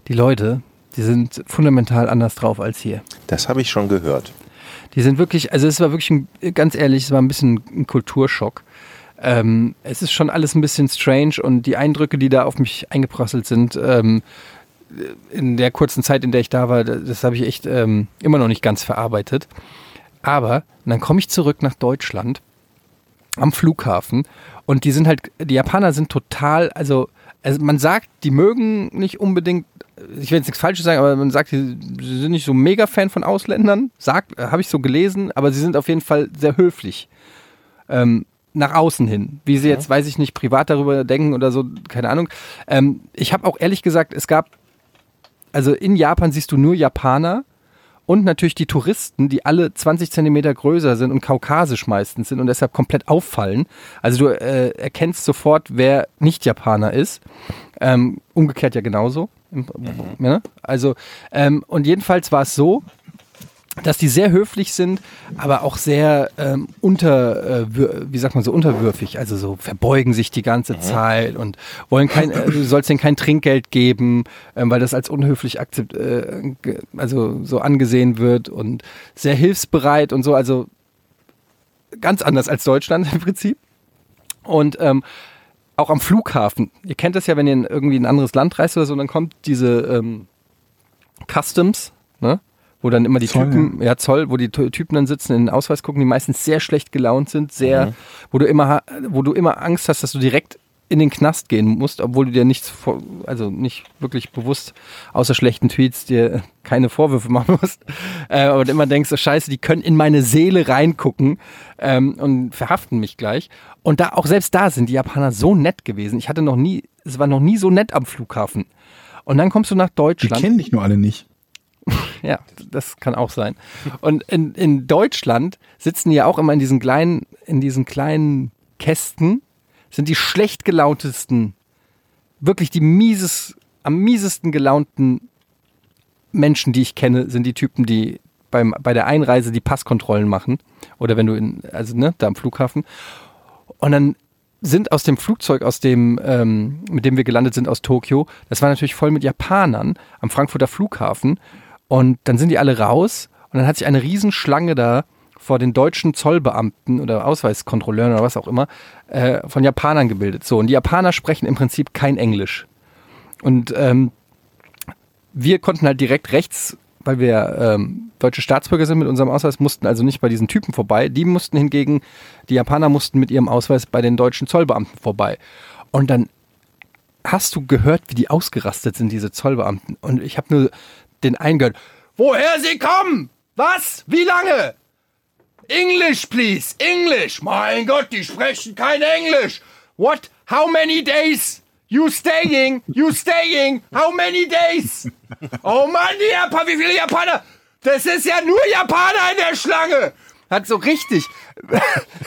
die Leute, die sind fundamental anders drauf als hier. Das habe ich schon gehört. Die sind wirklich, also es war wirklich, ein, ganz ehrlich, es war ein bisschen ein Kulturschock. Ähm, es ist schon alles ein bisschen strange und die Eindrücke, die da auf mich eingeprasselt sind, ähm, in der kurzen Zeit, in der ich da war, das, habe ich echt ähm, immer noch nicht ganz verarbeitet. Aber dann komme ich zurück nach Deutschland am Flughafen und die sind halt, die Japaner sind total, also, also man sagt, die mögen nicht unbedingt, ich will jetzt nichts Falsches sagen, aber man sagt, sie sind nicht so mega Fan von Ausländern, sagt, habe ich so gelesen, aber sie sind auf jeden Fall sehr höflich. Ähm, nach außen hin. Wie sie jetzt, weiß ich nicht, privat darüber denken oder so, keine Ahnung. Ähm, ich habe auch ehrlich gesagt, es gab, also in Japan siehst du nur Japaner und natürlich die Touristen, die alle 20 Zentimeter größer sind und kaukasisch meistens sind und deshalb komplett auffallen. Also du äh, erkennst sofort, wer nicht Japaner ist. Ähm, umgekehrt ja genauso. Im- Ja, also, ähm, und jedenfalls war es so, dass die sehr höflich sind, aber auch sehr ähm, unter, äh, wie sagt man so, unterwürfig, also so verbeugen sich die ganze Zeit und wollen kein, äh, du sollst denen kein Trinkgeld geben, ähm, weil das als unhöflich akzept, äh, also so angesehen wird und sehr hilfsbereit und so, also ganz anders als Deutschland im Prinzip. Und ähm, auch am Flughafen. Ihr kennt das ja, wenn ihr in irgendwie in ein anderes Land reist oder so, dann kommt diese ähm, Customs, ne? Wo dann immer die Zoll, Typen, ja. Zoll, wo die Ty- Typen dann sitzen, in den Ausweis gucken, die meistens sehr schlecht gelaunt sind, sehr, wo du immer, wo du immer Angst hast, dass du direkt in den Knast gehen musst, obwohl du dir nichts, vor, also nicht wirklich bewusst außer schlechten Tweets dir keine Vorwürfe machen musst, äh, aber immer denkst, so scheiße, die können in meine Seele reingucken ähm, und verhaften mich gleich. Und da auch selbst da sind die Japaner so nett gewesen. Ich hatte noch nie, es war noch nie so nett am Flughafen. Und dann kommst du nach Die Deutschland. kennen dich nur alle nicht. Ja, das kann auch sein. Und in, in Deutschland sitzen ja auch immer in diesen kleinen, in diesen kleinen Kästen, sind die schlecht gelauntesten, wirklich die mieses, am miesesten gelaunten Menschen, die ich kenne, sind die Typen, die beim, bei der Einreise die Passkontrollen machen. Oder wenn du in, also ne, da am Flughafen. Und dann sind aus dem Flugzeug, aus dem, ähm, mit dem wir gelandet sind aus Tokio, das war natürlich voll mit Japanern am Frankfurter Flughafen. Und dann sind die alle raus und dann hat sich eine Riesenschlange da vor den deutschen Zollbeamten oder Ausweiskontrolleuren oder was auch immer äh, von Japanern gebildet. So, und die Japaner sprechen im Prinzip kein Englisch. Und ähm, wir konnten halt direkt rechts, weil wir ähm, deutsche Staatsbürger sind mit unserem Ausweis, mussten also nicht bei diesen Typen vorbei. Die mussten hingegen, die Japaner mussten mit ihrem Ausweis bei den deutschen Zollbeamten vorbei. Und dann hast du gehört, wie die ausgerastet sind, diese Zollbeamten. Und ich habe nur den einen gehört. Woher sie kommen? Was? Wie lange? English, please. English. Mein Gott, die sprechen kein Englisch. What? How many days? You staying? You staying? How many days? Oh Mann, die Japaner, wie viele Japaner? Das ist ja nur Japaner in der Schlange. Hat so richtig.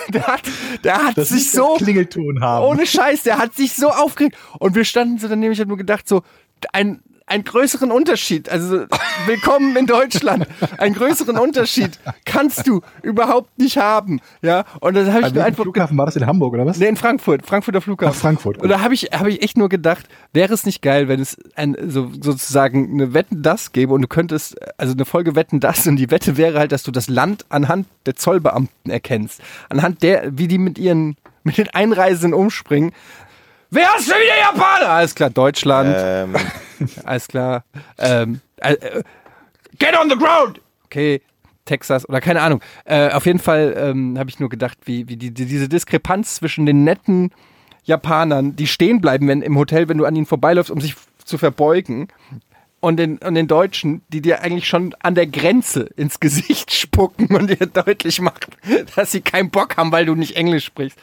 der hat, der hat Das sich so. Klingelton haben. Ohne Scheiß, der hat sich so aufgeregt. Und wir standen so daneben, ich habe nur gedacht, so, ein, einen größeren Unterschied, also willkommen in Deutschland, einen größeren Unterschied kannst du überhaupt nicht haben. Ja, und dann habe ich mir einfach. Flughafen war das in Hamburg oder was? Nee, in Frankfurt, Frankfurter Flughafen. Ach, Frankfurt, gut. Und da habe ich, hab ich echt nur gedacht, wäre es nicht geil, wenn es ein, so, sozusagen eine Wetten das gäbe und du könntest, also eine Folge Wetten das und die Wette wäre halt, dass du das Land anhand der Zollbeamten erkennst. Anhand der, wie die mit ihren, mit den Einreisenden umspringen. Wer ist schon wieder Japaner? Alles klar, Deutschland. Ähm, Alles klar. Ähm, äh, äh, get on the ground! Okay, Texas oder keine Ahnung. Äh, auf jeden Fall ähm, habe ich nur gedacht, wie, wie die, die, diese Diskrepanz zwischen den netten Japanern, die stehen bleiben wenn, im Hotel, wenn du an ihnen vorbeiläufst, um sich zu verbeugen, und den, und den Deutschen, die dir eigentlich schon an der Grenze ins Gesicht spucken und dir deutlich machen, dass sie keinen Bock haben, weil du nicht Englisch sprichst.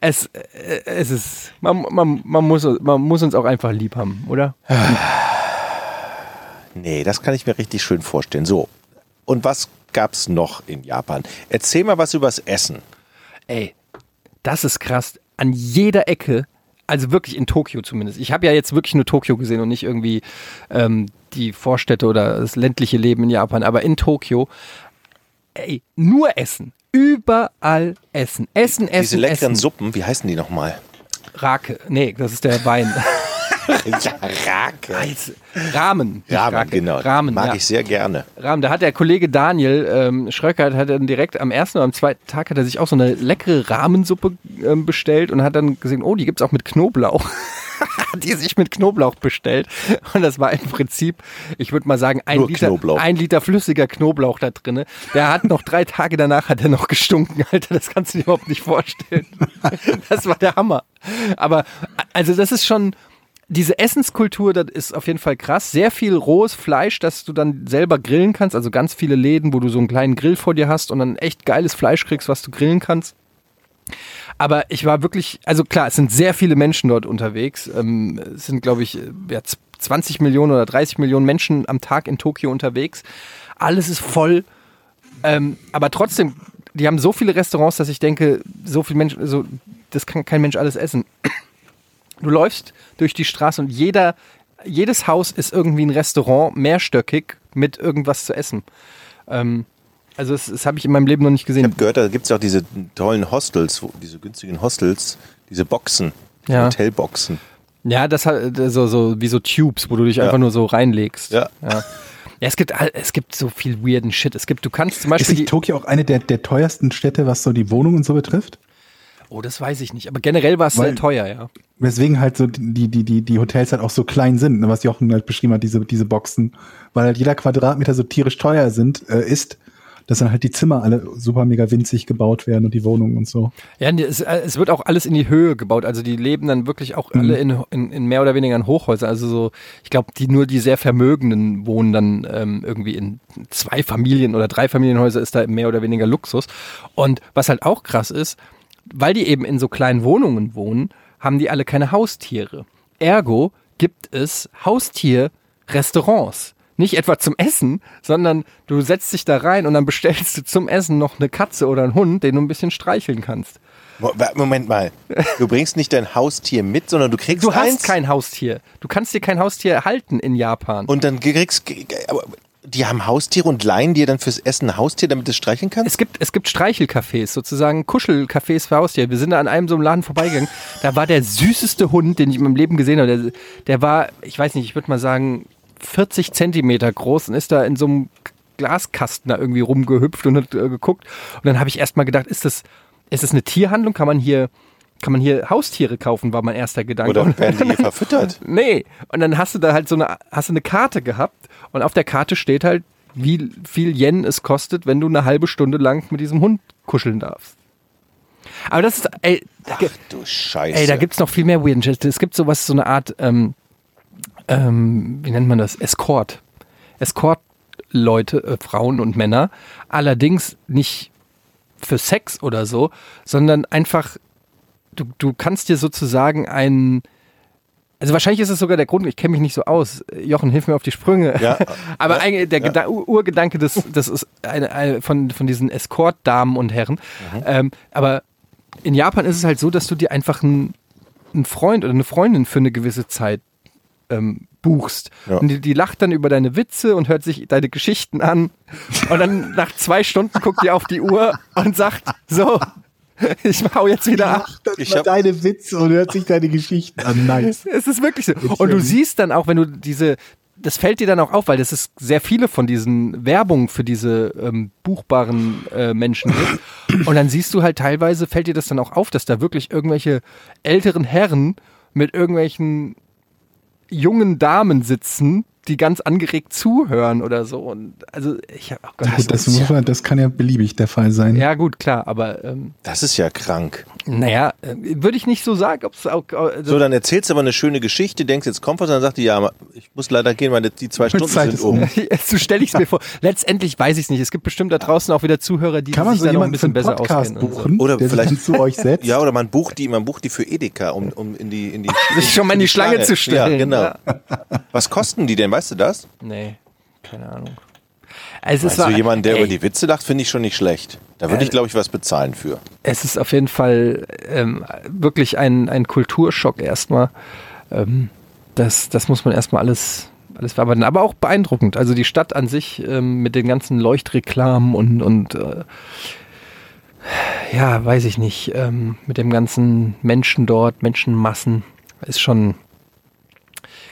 Es, äh, es ist, man, man, man, muss, man muss uns auch einfach lieb haben, oder? nee, das kann ich mir richtig schön vorstellen. So, und was gab's noch in Japan? Erzähl mal was übers Essen. Ey, das ist krass. An jeder Ecke, also wirklich in Tokio zumindest. Ich habe ja jetzt wirklich nur Tokio gesehen und nicht irgendwie ähm, die Vorstädte oder das ländliche Leben in Japan, aber in Tokio, ey, nur Essen. Überall Essen. Essen, Essen, Diese leckeren Essen. Suppen, wie heißen die nochmal? Rake. Nee, das ist der Wein. Rake. Als Rahmen. Rake. genau. Rahmen, Mag ja. ich sehr gerne. Rahmen. Da hat der Kollege Daniel ähm, Schröckert hat dann direkt am ersten oder am zweiten Tag hat er sich auch so eine leckere Rahmensuppe ähm, bestellt und hat dann gesehen, oh, die gibt's auch mit Knoblauch. hat die sich mit Knoblauch bestellt. Und das war im Prinzip, ich würde mal sagen, ein Liter, ein Liter flüssiger Knoblauch da drinne. Der hat noch drei Tage danach hat er noch gestunken, Alter. Das kannst du dir überhaupt nicht vorstellen. Das war der Hammer. Aber also das ist schon, diese Essenskultur, das ist auf jeden Fall krass. Sehr viel rohes Fleisch, das du dann selber grillen kannst. Also ganz viele Läden, wo du so einen kleinen Grill vor dir hast und dann echt geiles Fleisch kriegst, was du grillen kannst. Aber ich war wirklich, also klar, es sind sehr viele Menschen dort unterwegs. Ähm, es sind, glaube ich, ja, 20 Millionen oder 30 Millionen Menschen am Tag in Tokio unterwegs. Alles ist voll. Ähm, aber trotzdem, die haben so viele Restaurants, dass ich denke, so viele Menschen, so, das kann kein Mensch alles essen. Du läufst durch die Straße und jeder, jedes Haus ist irgendwie ein Restaurant, mehrstöckig, mit irgendwas zu essen. Ähm, also das, das habe ich in meinem Leben noch nicht Ich gesehen. habe gehört, da gibt's ja auch diese tollen Hostels, wo, diese günstigen Hostels, diese Boxen, Ja. Hotelboxen. Ja, das hat so, so wie so Tubes, wo du dich Ja. einfach nur so reinlegst. Ja. ja. Ja, es gibt all- es gibt so viel weirden Shit. Es gibt, du kannst zum Ist Beispiel nicht Tokio auch eine der, der teuersten Städte, was so die Wohnung und so betrifft? Oh, das weiß ich nicht. Aber generell war es sehr teuer, ja. Weswegen halt so die, die, die, die Hotels halt auch so klein sind, ne, was Jochen halt beschrieben hat, diese, diese Boxen. Weil halt jeder Quadratmeter so tierisch teuer sind, äh, ist, dass dann halt die Zimmer alle super mega winzig gebaut werden und die Wohnungen und so. Ja, es, äh, es wird auch alles in die Höhe gebaut. Also die leben dann wirklich auch alle in, in, in mehr oder weniger in Hochhäusern. Also so, ich glaube, die nur die sehr Vermögenden wohnen dann ähm, irgendwie in zwei Familien oder drei Familienhäuser ist da mehr oder weniger Luxus. Und was halt auch krass ist, weil die eben in so kleinen Wohnungen wohnen, haben die alle keine Haustiere. Ergo gibt es Haustierrestaurants. Nicht etwa zum Essen, sondern du setzt dich da rein und dann bestellst du zum Essen noch eine Katze oder einen Hund, den du ein bisschen streicheln kannst. Moment mal. Du bringst nicht dein Haustier mit, sondern du kriegst Du hast eins kein Haustier. Du kannst dir kein Haustier halten in Japan. und dann kriegst die haben Haustiere und leihen dir dann fürs Essen ein Haustier, damit du es streicheln kannst? Es gibt, es gibt Streichelcafés, sozusagen Kuschelcafés für Haustiere. Wir sind da an einem so einem Laden vorbeigegangen. Da war der süßeste Hund, den ich in meinem Leben gesehen habe. Der, der war, ich weiß nicht, ich würde mal sagen, 40 Zentimeter groß und ist da in so einem Glaskasten da irgendwie rumgehüpft und hat äh, geguckt. Und dann habe ich erst mal gedacht, ist das, ist das eine Tierhandlung? Kann man hier, kann man hier Haustiere kaufen, war mein erster Gedanke. Oder werden die hier verfüttert? Nee. Und dann hast du da halt so eine, hast du eine Karte gehabt und auf der Karte steht halt, wie viel Yen es kostet, wenn du eine halbe Stunde lang mit diesem Hund kuscheln darfst. Aber das ist, ey, da, gi- Du Scheiße. ey, da gibt's noch viel mehr Weird Shit. Es gibt sowas, so eine Art, ähm, ähm, wie nennt man das? Escort. Escort-Leute, äh, Frauen und Männer. Allerdings nicht für Sex oder so, sondern einfach, du, du kannst dir sozusagen einen, also wahrscheinlich ist es sogar der Grund, ich kenne mich nicht so aus. Jochen, hilf mir auf die Sprünge. Ja. Aber eigentlich der Ur- Urgedanke des, das ist eine, eine von, von diesen Escort-Damen und Herren. Mhm. Ähm, aber in Japan ist es halt so, dass du dir einfach einen, einen Freund oder eine Freundin für eine gewisse Zeit ähm, buchst. Ja. Und die, die lacht dann über deine Witze und hört sich deine Geschichten an. Und dann nach zwei Stunden guckt die auf die Uhr und sagt, so, ich hau jetzt wieder ab. Das Ich hab- deine Witze und hört sich deine Geschichten an. Nice. Es ist wirklich so. Und du siehst dann auch, wenn du diese, das fällt dir dann auch auf, weil das ist sehr viele von diesen Werbungen für diese ähm, buchbaren äh, Menschen gibt. Und dann siehst du halt teilweise, fällt dir das dann auch auf, dass da wirklich irgendwelche älteren Herren mit irgendwelchen jungen Damen sitzen, die ganz angeregt zuhören oder so. Und also ich habe, oh Gott, Gut, das, muss man, das kann ja beliebig der Fall sein. ja gut, klar, aber ähm, Das ist ja krank. naja, äh, würde ich nicht so sagen, ob es auch, äh, So, dann erzählst du aber eine schöne Geschichte, denkst jetzt kommt was, dann sagt die, ja, ich muss leider gehen, weil die zwei Stunden Zeit sind um. so stelle ich es mir vor. Letztendlich weiß ich es nicht. Es gibt bestimmt da draußen auch wieder Zuhörer, die Kann man sich so da noch ein bisschen besser Podcast auskennen. buchen, Oder der vielleicht- dann zu euch setzt? Ja, oder man bucht die, man bucht die für Edeka, um, um in die, in die, Sich schon mal in die Schlange zu stellen. Ja, genau. Ja. Was kosten die denn, weißt du das? Nee, keine Ahnung. Also Also war, jemand, der ey, über die Witze lacht, finde ich schon nicht schlecht. Da würde ich, glaube ich, was bezahlen für. es ist auf jeden Fall ähm, wirklich ein, ein Kulturschock erstmal. Ähm, das, das muss man erstmal alles, alles verarbeiten. Aber auch beeindruckend. Also die Stadt an sich ähm, mit den ganzen Leuchtreklamen und, und äh, ja, weiß ich nicht, ähm, mit dem ganzen Menschen dort, Menschenmassen, ist schon,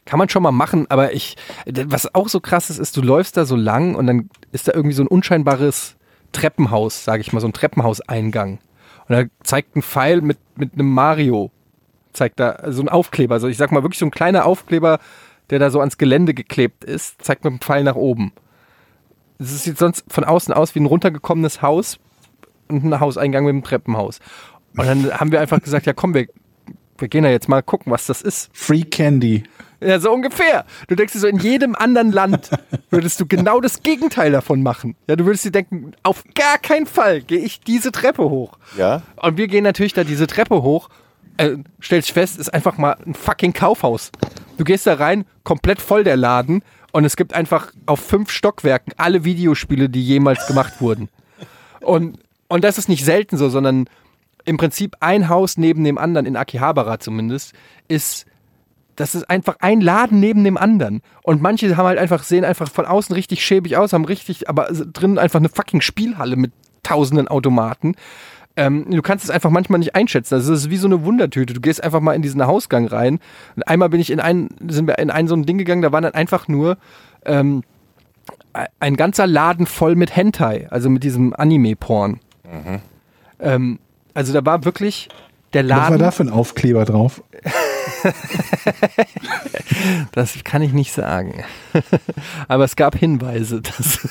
kann man schon mal machen, aber ich, was auch so krass ist, ist, du läufst da so lang und dann ist da irgendwie so ein unscheinbares Treppenhaus, sage ich mal, so ein Treppenhauseingang. Und da zeigt ein Pfeil mit, mit einem Mario, zeigt da so ein Aufkleber, also ich sag mal wirklich so ein kleiner Aufkleber, der da so ans Gelände geklebt ist, zeigt mit einem Pfeil nach oben. Es sieht sonst von außen aus wie ein runtergekommenes Haus und ein Hauseingang mit einem Treppenhaus. Und dann haben wir einfach gesagt, ja komm, wir, wir gehen da jetzt mal gucken, was das ist. Free Candy. Ja, so ungefähr. Du denkst dir so, in jedem anderen Land würdest du genau das Gegenteil davon machen. Ja, du würdest dir denken, auf gar keinen Fall gehe ich diese Treppe hoch. Ja? Und wir gehen natürlich da diese Treppe hoch, äh, stellst fest, ist einfach mal ein fucking Kaufhaus. Du gehst da rein, komplett voll der Laden und es gibt einfach auf fünf Stockwerken alle Videospiele, die jemals gemacht wurden. Und, und das ist nicht selten so, sondern im Prinzip ein Haus neben dem anderen, in Akihabara zumindest, ist das ist einfach ein Laden neben dem anderen. Und manche haben halt einfach, sehen einfach von außen richtig schäbig aus, haben richtig, aber drinnen einfach eine fucking Spielhalle mit tausenden Automaten. Ähm, du kannst es einfach manchmal nicht einschätzen. Es ist wie so eine Wundertüte. Du gehst einfach mal in diesen Hausgang rein. Und einmal bin ich in ein, sind wir in ein so ein Ding gegangen, da waren dann einfach nur ähm, ein ganzer Laden voll mit Hentai, also mit diesem Anime-Porn. Ähm, also da war wirklich der Was war Laden. da für ein Aufkleber drauf? Das kann ich nicht sagen. Aber es gab Hinweise. Dass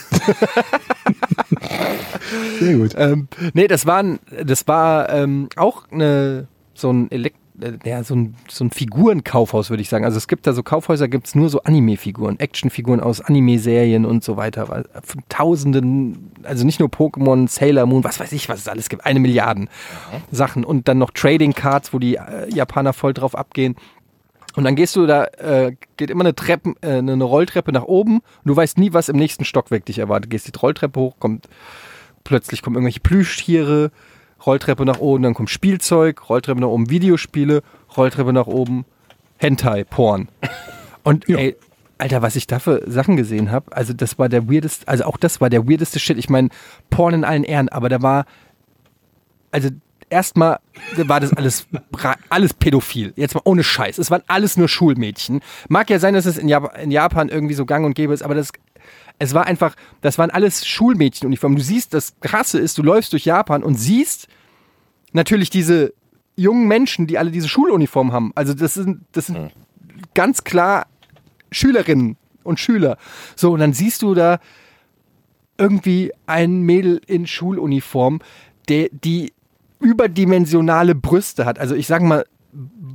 Sehr gut. Ähm, nee, das war, ein, das war ähm, auch eine, so ein Elekt ja, so ein, so ein Figurenkaufhaus, würde ich sagen. Also es gibt da so Kaufhäuser, gibt es nur so Anime-Figuren, Actionfiguren aus Anime-Serien und so weiter. Von Tausenden, also nicht nur Pokémon, Sailor Moon, was weiß ich, was es alles gibt. Eine Milliarden Sachen. Und dann noch Trading Cards, wo die äh, Japaner voll drauf abgehen. Und dann gehst du da, äh, geht immer eine Treppe, äh, eine Rolltreppe nach oben und du weißt nie, was im nächsten Stockwerk dich erwartet. Gehst die Rolltreppe hoch, kommt plötzlich kommen irgendwelche Plüschtiere, Rolltreppe nach oben, dann kommt Spielzeug, Rolltreppe nach oben, Videospiele, Rolltreppe nach oben, Hentai, Porn. Und ey, Alter, was ich da für Sachen gesehen habe, also das war der weirdeste, also auch das war der weirdeste Shit. Ich meine, Porn in allen Ehren, aber da war, also erstmal war das alles, alles pädophil. Jetzt mal ohne Scheiß. Es waren alles nur Schulmädchen. Mag ja sein, dass es in Japan, in Japan irgendwie so gang und gäbe ist, aber das, es war einfach, das waren alles Schulmädchenuniformen. Du siehst, das Krasse ist, du läufst durch Japan und siehst natürlich diese jungen Menschen, die alle diese Schuluniform haben. Also das sind, das sind ganz klar Schülerinnen und Schüler. So, und dann siehst du da irgendwie ein Mädel in Schuluniform, der, die überdimensionale Brüste hat. Also ich sag mal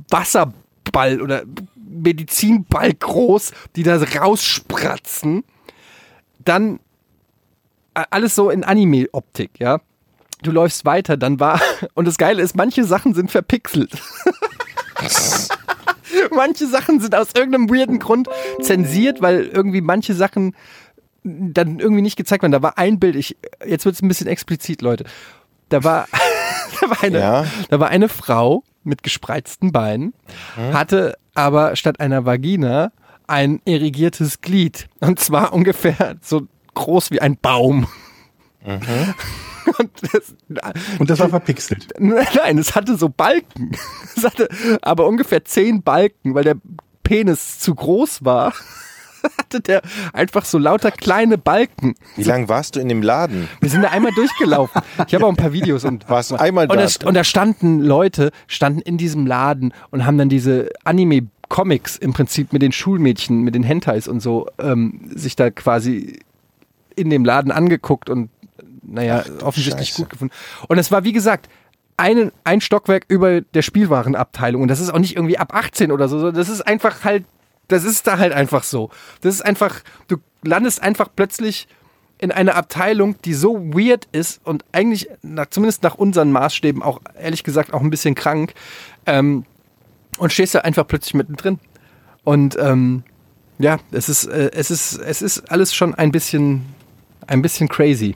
Wasserball oder Medizinball groß, die da rausspratzen. Dann äh, alles so in Anime-Optik, ja. Du läufst weiter, dann war, und das Geile ist, manche Sachen sind verpixelt. manche Sachen sind aus irgendeinem weirden Grund zensiert, weil irgendwie manche Sachen dann irgendwie nicht gezeigt werden. Da war ein Bild, ich, jetzt wird es ein bisschen explizit, Leute. Da war, da war eine, Ja. da war eine Frau mit gespreizten Beinen, hatte aber statt einer Vagina ein irrigiertes Glied. Und zwar ungefähr so groß wie ein Baum. Und das, Und das war verpixelt. Nein, es hatte so Balken. Es hatte aber ungefähr zehn Balken, weil der Penis zu groß war. Hatte der einfach so lauter kleine Balken. Wie lange warst du in dem Laden? Wir sind da einmal durchgelaufen. Ich habe auch ein paar Videos und Warst du einmal und, da? und da standen Leute, standen in diesem Laden und haben dann diese Anime-Comics im Prinzip mit den Schulmädchen, mit den Hentais und so, ähm, sich da quasi in dem Laden angeguckt und naja, offensichtlich Scheiße. gut gefunden. Und es war, wie gesagt, einen, ein Stockwerk über der Spielwarenabteilung. Und das ist auch nicht irgendwie ab 18 oder so, das ist einfach halt, das ist da halt einfach so. Das ist einfach, du landest einfach plötzlich in einer Abteilung, die so weird ist und eigentlich, nach, zumindest nach unseren Maßstäben, auch ehrlich gesagt auch ein bisschen krank, ähm, und stehst da einfach plötzlich mittendrin. Und ähm, ja, es ist, äh, es ist, es ist alles schon ein bisschen, ein bisschen crazy.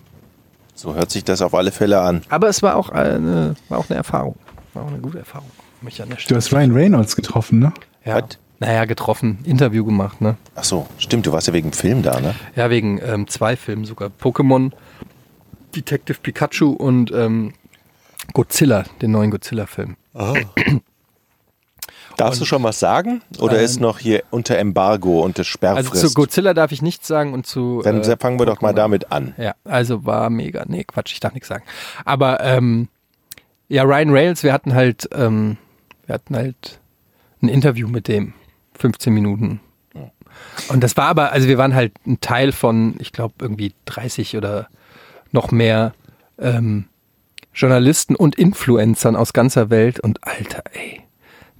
So hört sich das auf alle Fälle an. Aber es war auch eine, war auch eine Erfahrung. War auch eine gute Erfahrung. Mich an der Du Stelle. hast Ryan Reynolds getroffen, ne? Ja. Was? Naja, getroffen, Interview gemacht, ne? Ach so, stimmt, du warst ja wegen dem Film da, ne? Ja, wegen ähm, zwei Filmen sogar. Pokémon, Detective Pikachu und ähm, Godzilla, den neuen Godzilla-Film. Darfst du schon was sagen? Oder Ähm, ist noch hier unter Embargo und das Also Sperrfrist? zu Godzilla darf ich nichts sagen und zu. Dann äh, fangen wir doch mal damit an. Ja, also war mega. Nee, Quatsch, ich darf nichts sagen. Aber ähm, ja, Ryan Rails, wir hatten halt, ähm, wir hatten halt ein Interview mit dem. 15 Minuten. Und das war aber, also wir waren halt ein Teil von, ich glaube, irgendwie 30 oder noch mehr ähm, Journalisten und Influencern aus ganzer Welt. Und Alter, ey,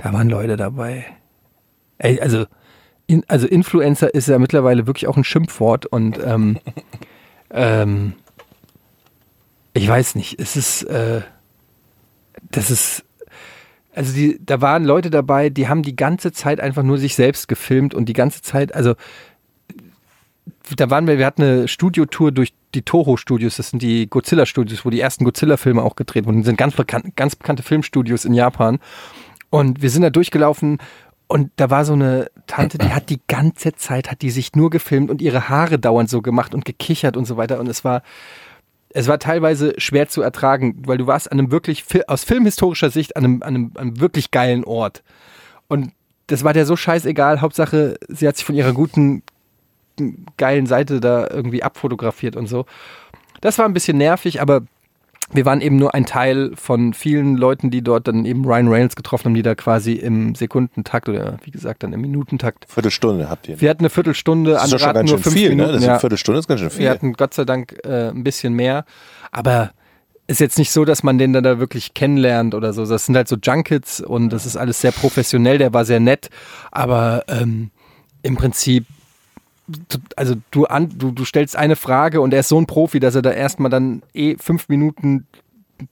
da waren Leute dabei. Ey, also, in, also Influencer ist ja mittlerweile wirklich auch ein Schimpfwort und ähm, ähm, ich weiß nicht, es ist, äh, das ist, also die, da waren Leute dabei, die haben die ganze Zeit einfach nur sich selbst gefilmt und die ganze Zeit, also da waren wir, wir hatten eine Studiotour durch die Toho-Studios, das sind die Godzilla-Studios, wo die ersten Godzilla-Filme auch gedreht wurden. Das sind ganz, bekannt, ganz bekannte Filmstudios in Japan. Und wir sind da durchgelaufen und da war so eine Tante, die hat die ganze Zeit, hat die sich nur gefilmt und ihre Haare dauernd so gemacht und gekichert und so weiter. Und es war, es war teilweise schwer zu ertragen, weil du warst an einem wirklich, aus filmhistorischer Sicht, an einem, an einem, einem wirklich geilen Ort. Und das war der so scheißegal. Hauptsache, sie hat sich von ihrer guten, geilen Seite da irgendwie abfotografiert und so. Das war ein bisschen nervig, aber wir waren eben nur ein Teil von vielen Leuten, die dort dann eben Ryan Reynolds getroffen haben, die da quasi im Sekundentakt oder wie gesagt dann im Minutentakt. Viertelstunde habt ihr. Wir hatten eine Viertelstunde, das ist andere hatten nur fünf viel, Minuten. ne? Das ist eine Viertelstunde ist ganz schön viel. Wir hatten Gott sei Dank äh, ein bisschen mehr. aber ist jetzt nicht so, dass man den dann da wirklich kennenlernt oder so. Das sind halt so Junkets und das ist alles sehr professionell. Der war sehr nett, aber ähm, im Prinzip, also du, an, du, du stellst eine Frage und er ist so ein Profi, dass er da erstmal dann eh fünf Minuten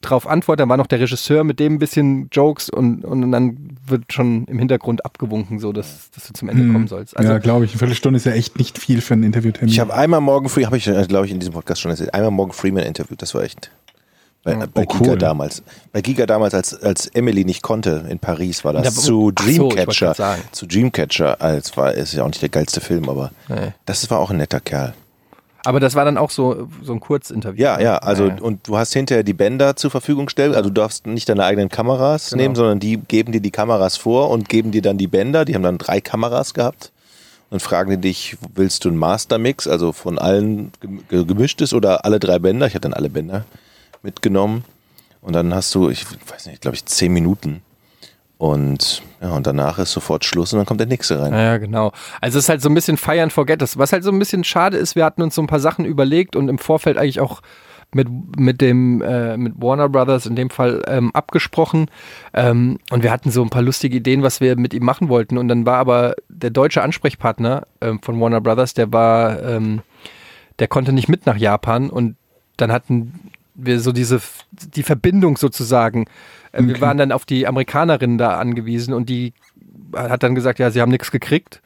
drauf antwortet. Dann war noch der Regisseur mit dem ein bisschen Jokes und, und dann wird schon im Hintergrund abgewunken, so dass, dass du zum Ende kommen sollst. Also, ja, glaube ich. Eine Viertelstunde ist ja echt nicht viel für einen Interviewtermin. Ich habe einmal Morgan Freeman, habe ich, äh, glaube ich, in diesem Podcast schon erzählt, einmal Morgan Freeman interviewt. Das war echt bei, bei Oh, Giga cool. damals. Bei Giga damals, als, als Emily nicht konnte in Paris, war das Da- zu so, Dreamcatcher. sagen. zu Dreamcatcher. Es war, ist ja auch nicht der geilste Film, aber Nee. das war auch ein netter Kerl. aber das war dann auch so, so ein Kurzinterview. Ja, ja, also Ja. und du hast hinterher die Bänder zur Verfügung gestellt, also du darfst nicht deine eigenen Kameras Genau. nehmen, sondern die geben dir die Kameras vor und geben dir dann die Bänder, die haben dann drei Kameras gehabt und fragen die dich, willst du einen Mastermix, also von allen gem- ge- gemischtes oder alle drei Bänder, ich hatte dann alle Bänder mitgenommen und dann hast du, ich weiß nicht, glaube ich zehn Minuten und ja, und danach ist sofort Schluss und dann kommt der nächste rein. Ja, genau. Also es ist halt so ein bisschen Fire and Forget. Das, was halt so ein bisschen schade ist, wir hatten uns so ein paar Sachen überlegt und im Vorfeld eigentlich auch mit, mit dem äh, mit Warner Brothers in dem Fall ähm, abgesprochen. Ähm, und wir hatten so ein paar lustige Ideen, was wir mit ihm machen wollten. Und dann war aber der deutsche Ansprechpartner ähm, von Warner Brothers, der war, ähm, der konnte nicht mit nach Japan und dann hatten wir so diese die Verbindung sozusagen. Äh, Wir waren dann auf die Amerikanerin da angewiesen und die hat dann gesagt, ja, sie haben nichts gekriegt.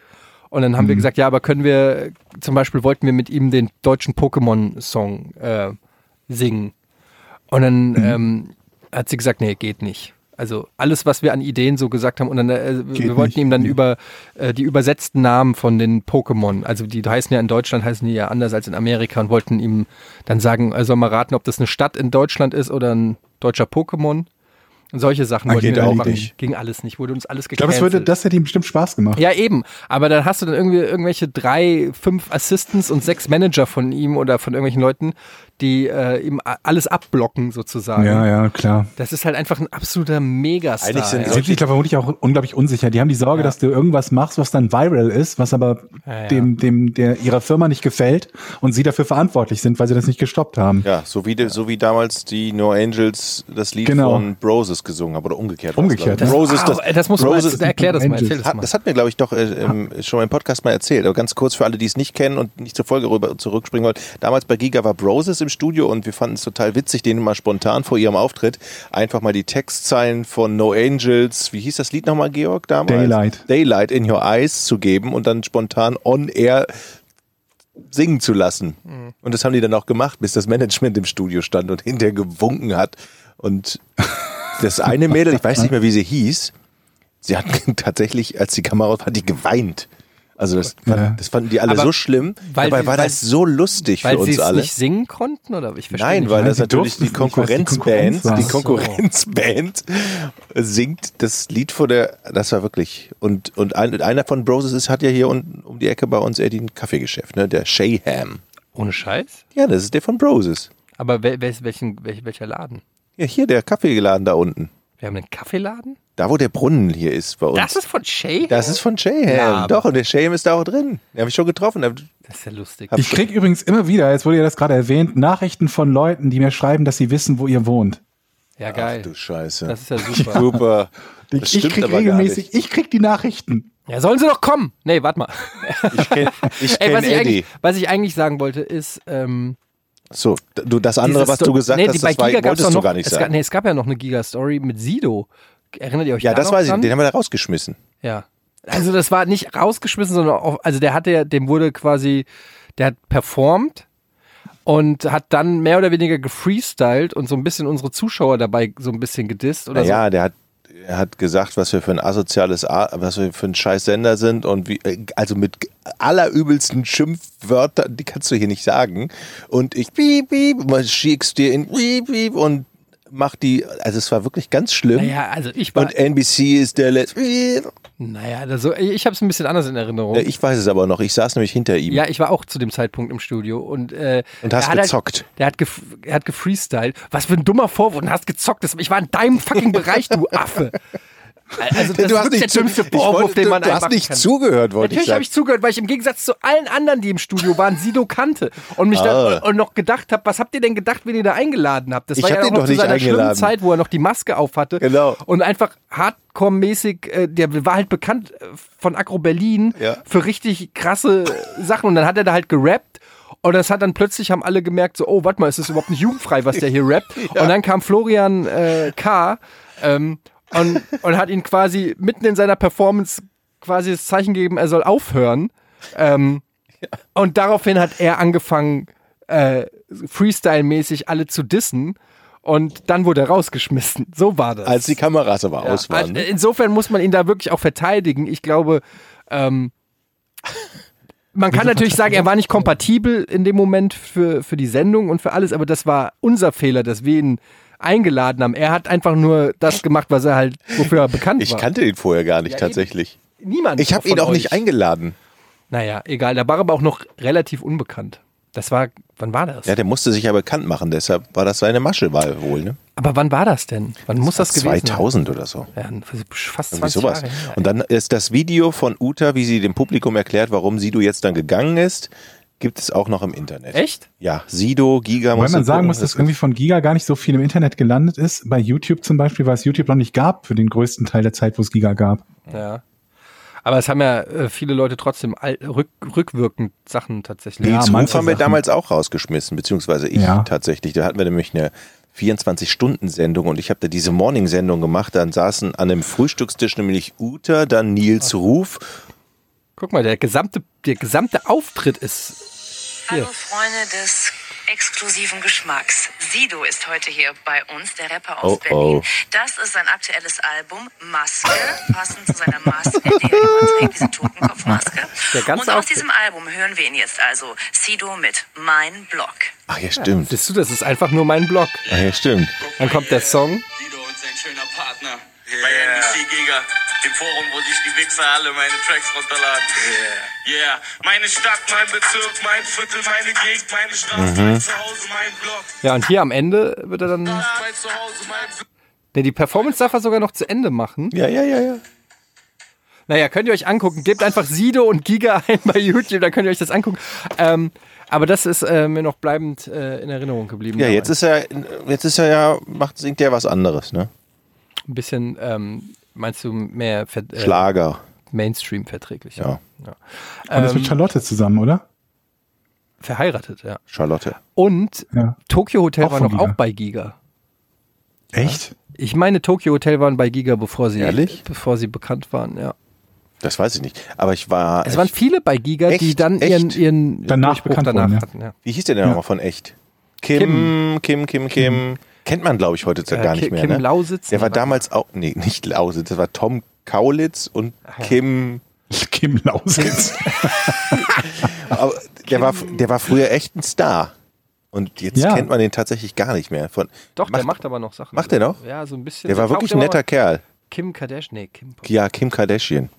Und dann haben wir gesagt, ja, aber können wir, zum Beispiel wollten wir mit ihm den deutschen Pokémon-Song äh, singen. Und dann ähm, hat sie gesagt, nee, geht nicht. Also alles, was wir an Ideen so gesagt haben, und dann äh, wir wollten nicht. ihm dann über äh, die übersetzten Namen von den Pokémon, also die heißen ja in Deutschland, heißen die ja anders als in Amerika und wollten ihm dann sagen, er soll mal raten, ob das eine Stadt in Deutschland ist oder ein deutscher Pokémon. Und solche Sachen Ah, wollten wir auch machen. Ging alles nicht, wurde uns alles ich glaube, würde, gecancelt. das hätte ihm bestimmt Spaß gemacht. Ja, eben. Aber dann hast du dann irgendwie irgendwelche drei, fünf Assistants und sechs Manager von ihm oder von irgendwelchen Leuten, die äh, ihm alles abblocken sozusagen. Ja, ja, klar. Das ist halt einfach ein absoluter Megastar. Eigentlich sind ja. Sie sind sich, glaube vermutlich auch unglaublich unsicher. Die haben die Sorge, dass du irgendwas machst, was dann viral ist, was aber Ja, ja. dem, dem, der ihrer Firma nicht gefällt und sie dafür verantwortlich sind, weil sie das nicht gestoppt haben. Ja, so wie, de, so wie damals die No Angels das Lied Genau. von Broses gesungen haben oder umgekehrt. Umgekehrt, ich. ja. Broses, Ah, das, das muss man Broses, erklär das mal, erzähl das hat, mal. das hat mir, glaube ich, doch äh, ähm, schon mal im Podcast mal erzählt. Aber ganz kurz für alle, die es nicht kennen und nicht zur Folge rüber zurückspringen wollen. Damals bei Giga war Broses im Studio und wir fanden es total witzig, denen mal spontan vor ihrem Auftritt einfach mal die Textzeilen von No Angels, wie hieß das Lied nochmal, Georg, damals? Daylight. Daylight in Your Eyes zu geben und dann spontan on air singen zu lassen. Mhm. Und das haben die dann auch gemacht, bis das Management im Studio stand und hinterher gewunken hat. Und das eine Mädel, ich weiß nicht mehr, wie sie hieß, sie hat tatsächlich, als die Kamera war, hat die geweint. Also das, fand, Ja. das fanden die alle Aber so schlimm. weil Dabei sie- war weil- das so lustig Weil für sie uns alle. nicht singen konnten? Oder? Ich verstehe Nein, nicht. weil das die natürlich die weil Konkurrenzband, die so. Konkurrenzband singt das Lied vor der, das war wirklich, und, und ein, einer von Broses ist, hat ja hier unten um die Ecke bei uns Eddie ein Kaffeegeschäft, ne, der Shayham. Ohne Scheiß? Ja, das ist der von Broses. Aber wel, wel, welchen, welch, welcher Laden? Ja, hier der Kaffeeladen da unten. Wir haben einen Kaffeeladen? Da, wo der Brunnen hier ist bei uns. Das ist von Shay? Das ist von Shayham. Ja, Doch, und der Shayham ist da auch drin. Den habe ich schon getroffen. Da- Das ist ja lustig. Ich krieg übrigens immer wieder, jetzt wurde ja das gerade erwähnt, Nachrichten von Leuten, die mir schreiben, dass sie wissen, wo ihr wohnt. Ja, geil. Ach du Scheiße. Das ist ja super. Super. Ich, Das ich stimmt krieg aber gar regelmäßig, ich krieg die Nachrichten. Ja, sollen sie doch kommen? Nee, warte mal. Ich kenne ich Ey, kenn was, ich Eddie. eigentlich, was ich eigentlich sagen wollte, ist, ähm, So, du, das andere, dieses was du gesagt nee, hast, das war, wolltest doch du noch, gar nicht es gab, sagen. nee, es gab ja noch eine Giga-Story mit Sido. Erinnert ihr euch ja, da das weiß ich. dran? Den haben wir da rausgeschmissen. Ja. Also das war nicht rausgeschmissen, sondern auch, also der hatte ja, dem wurde quasi, der hat performt und hat dann mehr oder weniger gefreestylt und so ein bisschen unsere Zuschauer dabei so ein bisschen gedisst oder Naja, der hat, er hat gesagt, was wir für ein asoziales, was wir für ein scheiß Sender sind und wie, also mit allerübelsten Schimpfwörtern, die kannst du hier nicht sagen. Und ich piep, piep, schickst dir in piep, piep und mach die, also es war wirklich ganz schlimm. Naja, also ich war, Und NBC ist der letzte. naja, also ich habe es ein bisschen anders in Erinnerung. Ich weiß es aber noch. Ich saß nämlich hinter ihm. Ja, ich war auch zu dem Zeitpunkt im Studio und äh, Und hast er hat gezockt. Halt, der hat gef er hat gefreestylt. Was für ein dummer Vorwurf und hast gezockt. Ich war in deinem fucking Bereich, du Affe. Also das du hast ist nicht, der dümmste ich Vorwurf, den man du hast nicht kann. zugehört, wollte ich Natürlich habe sagen. ich zugehört, weil ich im Gegensatz zu allen anderen, die im Studio waren, Sido kannte und mich Ah. da, und noch gedacht habe, was habt ihr denn gedacht, wenn ihr da eingeladen habt? Das Ich war hab ja auch noch doch zu seiner schlimmen eingeladen. Zeit, wo er noch die Maske auf hatte Genau. und einfach Hardcore-mäßig, äh, der war halt bekannt äh, von Agro Berlin Ja. für richtig krasse Sachen und dann hat er da halt gerappt und das hat dann plötzlich haben alle gemerkt so, oh, warte mal, ist das überhaupt nicht jugendfrei, was der hier rappt? Und dann kam Florian äh, K. Ähm, und, und hat ihn quasi mitten in seiner Performance quasi das Zeichen gegeben, er soll aufhören. Ähm, Und daraufhin hat er angefangen, äh, Freestyle-mäßig alle zu dissen. Und dann wurde er rausgeschmissen. So war das. Als die Kameras aber aus waren. Also insofern muss man ihn da wirklich auch verteidigen. Ich glaube, ähm, man kann natürlich sagen, er war nicht kompatibel in dem Moment für, für die Sendung und für alles, aber das war unser Fehler, dass wir ihn eingeladen haben. Er hat einfach nur das gemacht, was er halt, wofür er bekannt Ich war. kannte ihn vorher gar nicht Ja, tatsächlich. Niemand. Ich habe ihn auch euch. nicht eingeladen. Naja, egal. Der war aber auch noch relativ unbekannt. Das war, wann war das? Ja, der musste sich ja bekannt machen, deshalb war das seine Masche war wohl, ne? aber wann war das denn? Wann muss das gewesen sein? 2000 oder so. Ja, fast Irgendwie 20 sowas. Jahre her. Und dann ist das Video von Uta, wie sie dem Publikum erklärt, warum Sido jetzt dann gegangen ist, gibt es auch noch im Internet. Echt? Ja, Sido, Giga Weil man sagen muss, dass irgendwie von Giga gar nicht so viel im Internet gelandet ist. Bei YouTube zum Beispiel, weil es YouTube noch nicht gab für den größten Teil der Zeit, wo es Giga gab. Ja. Aber es haben ja äh, viele Leute trotzdem all, rück, rückwirkend Sachen tatsächlich. Ja, Nils manche Ruf haben wir damals auch rausgeschmissen, beziehungsweise ich Ja. tatsächlich. Da hatten wir nämlich eine 24-Stunden-Sendung und ich habe da diese Morning-Sendung gemacht. Dann saßen an einem Frühstückstisch nämlich Uta, dann Nils Ruf. Guck mal, der gesamte, der gesamte Auftritt ist. Hallo Freunde des exklusiven Geschmacks. Sido ist heute hier bei uns, der Rapper aus Oh, Berlin. oh. Das ist sein aktuelles Album Maske, passend zu seiner Maske, die er trägt, diese Totenkopfmaske. Der ganze Und aus diesem Album hören wir ihn jetzt also. Sido mit Mein Blog. Ach ja, stimmt. Siehst du, das ist einfach nur mein Blog. Ach ja, stimmt. Dann kommt der Song. Sido und sein schöner Partner bei NBC Giga, dem Forum, wo sich die Wichser alle meine Tracks runterladen. Yeah. Meine Stadt, mein Bezirk, mein Viertel, meine Gegend, meine Straße, mein Zuhause, mein Blog. Ja, und hier am Ende wird er dann. Mein Zuhause, mein. Ne, die Performance darf er sogar noch zu Ende machen. Ja, ja, ja, ja. Naja, könnt ihr euch angucken. Gebt einfach Sido und Giga ein bei YouTube, dann könnt ihr euch das angucken. Ähm, aber das ist äh, mir noch bleibend äh, in Erinnerung geblieben. Ja, jetzt ist er, jetzt ist er ja, macht, singt er was anderes, ne? Ein bisschen, ähm, meinst du, mehr ver äh, Schlager. Mainstream verträglich. Ja. Und ist mit Charlotte zusammen, oder? Verheiratet, ja. Charlotte. Und Ja. Tokyo Hotel Auch war noch Giga. auch bei Giga. Echt? Ich meine, Tokyo Hotel waren bei Giga, bevor sie, Ehrlich? bevor sie bekannt waren, ja. Das weiß ich nicht. Aber ich war. Es waren viele bei Giga, die Echt? dann ihren, Echt? ihren Danach Durchbruch bekannt danach wurden, ja. hatten. Ja. wie hieß der denn Ja. nochmal von echt? Kim, Kim, Kim, Kim. Kennt man, glaube ich, heute Äh, gar nicht Kim- mehr. Kim ne? Lausitz? Der war damals auch, nee, nicht Lausitz, das war Tom Kaulitz und Kim. Kim Lausitz. Aber der war, der war früher echt ein Star. Und jetzt Ja. kennt man den tatsächlich gar nicht mehr. Von, Doch, der macht aber noch Sachen. Macht der noch? Ja, so ein bisschen. der war wirklich ein netter Kerl. Kim Kardashian, nee, Kim. Ja, Kim Kardashian.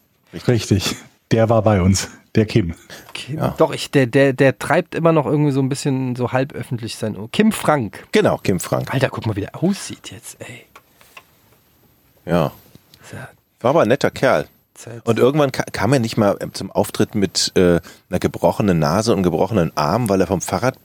Richtig. Der war bei uns. Der Kim. Kim. Ja. Doch, ich, der, der, der treibt immer noch irgendwie so ein bisschen so halb öffentlich sein. Kim Frank. Genau, Kim Frank. Alter, guck mal, wie der aussieht jetzt, ey. Ja. War aber ein netter Kerl. Zeit. Und irgendwann ka kam er nicht mal zum Auftritt mit äh, einer gebrochenen Nase und gebrochenen Arm, weil er vom Fahrrad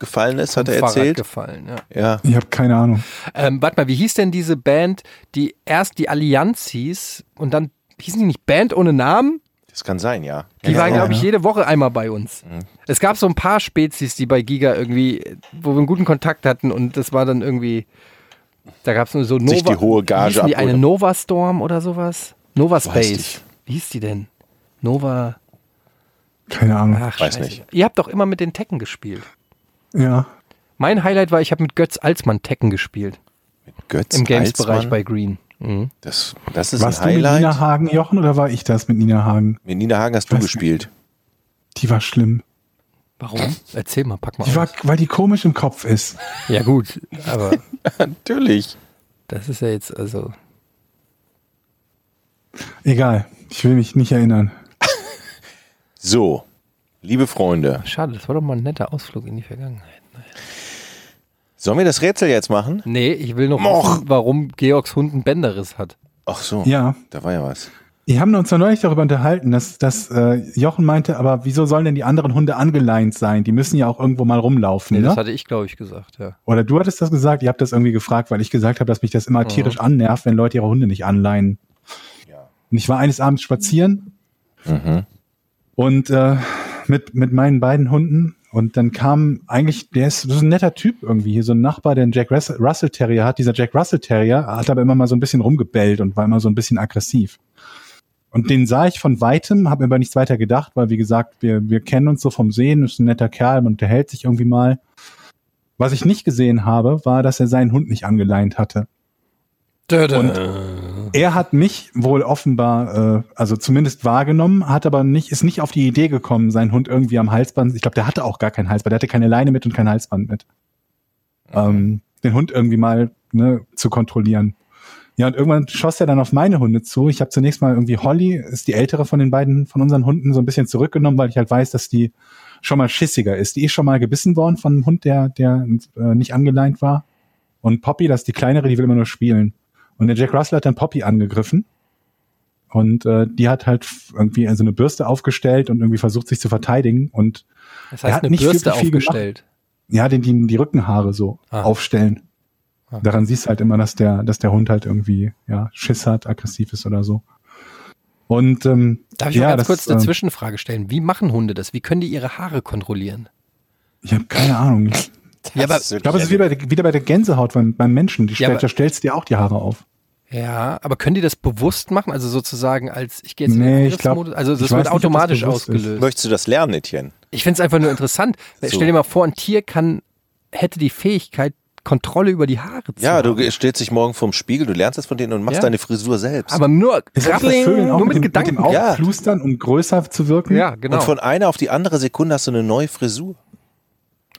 gefallen ist, hat er Fahrrad erzählt. gefallen, ja. Ja. Ich habe keine Ahnung. Ähm, warte mal, wie hieß denn diese Band, die erst die Allianz hieß und dann hießen die nicht Band ohne Namen? Das kann sein, ja. Die ja, waren, ja. glaube ich, jede Woche einmal bei uns. Es gab so ein paar Spezies, die bei Giga irgendwie, wo wir einen guten Kontakt hatten und das war dann irgendwie, da gab es nur so Nova. Sich die hohe Gage die eine. Nova Storm oder sowas? Nova Space. Wie hieß die denn? Nova. Keine Ahnung. Ach, Weiß scheiße. nicht. Ihr habt doch immer mit den Tekken gespielt. Ja. Mein Highlight war, ich habe mit Götz Alsmann Tekken gespielt. Götz Im Games-Bereich bei Green. Mhm. Das, das ist Warst ein du mit Highlight. Nina Hagen, Jochen, oder war ich das mit Nina Hagen? Mit Nina Hagen hast du Weiß gespielt. Die war schlimm. Warum? Erzähl mal, pack mal Die war, weil die komisch im Kopf ist. Ja gut, aber Natürlich. das ist ja jetzt also... Egal. Ich will mich nicht erinnern. So, liebe Freunde, Schade, das war doch mal ein netter Ausflug in die Vergangenheit. Sollen wir das Rätsel jetzt machen? Nee, ich will noch Moch. wissen, warum Georgs Hund einen Bänderriss hat. Ach so. Ja. Da war ja was. Wir haben uns noch neulich darüber unterhalten, dass, dass äh, Jochen meinte, aber wieso sollen denn die anderen Hunde angeleint sein? Die müssen ja auch irgendwo mal rumlaufen. Nee, ne? das hatte ich, glaube ich, gesagt, ja. Oder du hattest das gesagt, ihr habt das irgendwie gefragt, weil ich gesagt habe, dass mich das immer tierisch annervt, wenn Leute ihre Hunde nicht anleihen. Und ich war eines Abends spazieren Mhm. und äh, mit, mit meinen beiden Hunden und dann kam eigentlich, der ist so ein netter Typ irgendwie, hier so ein Nachbar, der einen Jack Russell, Terrier hat. Dieser Jack Russell Terrier hat aber immer mal so ein bisschen rumgebellt und war immer so ein bisschen aggressiv. Und den sah ich von weitem, habe mir aber nichts weiter gedacht, weil wie gesagt, wir, wir kennen uns so vom Sehen, ist ein netter Kerl, man unterhält sich irgendwie mal. Was ich nicht gesehen habe, war, dass er seinen Hund nicht angeleint hatte. Und er hat mich wohl offenbar, äh, also zumindest wahrgenommen, hat aber nicht, ist nicht auf die Idee gekommen, seinen Hund irgendwie am Halsband, ich glaube, der hatte auch gar kein Halsband, der hatte keine Leine mit und kein Halsband mit. Ähm, den Hund irgendwie mal ne, zu kontrollieren. Ja, und irgendwann schoss er dann auf meine Hunde zu. Ich habe zunächst mal irgendwie Holly, ist die ältere von den beiden, von unseren Hunden, so ein bisschen zurückgenommen, weil ich halt weiß, dass die schon mal schissiger ist. Die ist schon mal gebissen worden von einem Hund, der, der äh, nicht angeleint war. Und Poppy, das ist die kleinere, die will immer nur spielen. Und der Jack Russell hat dann Poppy angegriffen. Und äh, die hat halt irgendwie so eine Bürste aufgestellt und irgendwie versucht, sich zu verteidigen. Und Das Er heißt, hat eine nicht Bürste viel gemacht. aufgestellt. ja, den, die, die Rückenhaare so Ah. aufstellen. Ah. Daran siehst du halt immer, dass der, dass der Hund halt irgendwie ja, Schiss hat, aggressiv ist oder so. Und ähm, Darf ich ja, mal ganz das, kurz eine ähm, Zwischenfrage stellen? Wie machen Hunde das? Wie können die ihre Haare kontrollieren? Ich habe keine Ahnung. Ich Ja, aber- ist wirklich glaube, es ist wie bei, der- wieder bei der Gänsehaut beim, beim Menschen. Die Ja, stellt, aber- da stellst du dir auch die Haare auf. Ja, aber können die das bewusst machen? Also sozusagen als, ich gehe jetzt in Nee, den ich glaub- Angriffsmodus? Also das wird nicht, ob das automatisch bewusst ist. ausgelöst. Möchtest du das lernen, Etienne? Ich finde es einfach nur interessant. So. Stell dir mal vor, ein Tier kann, hätte die Fähigkeit, Kontrolle über die Haare zu Ja, haben. du stellst dich morgen vorm Spiegel, du lernst das von denen und machst Ja. deine Frisur selbst. Aber nur Krabbling, auch nur mit, dem, Gedanken. Mit dem Ja. Um größer zu wirken? ja, genau. Und von einer auf die andere Sekunde hast du eine neue Frisur.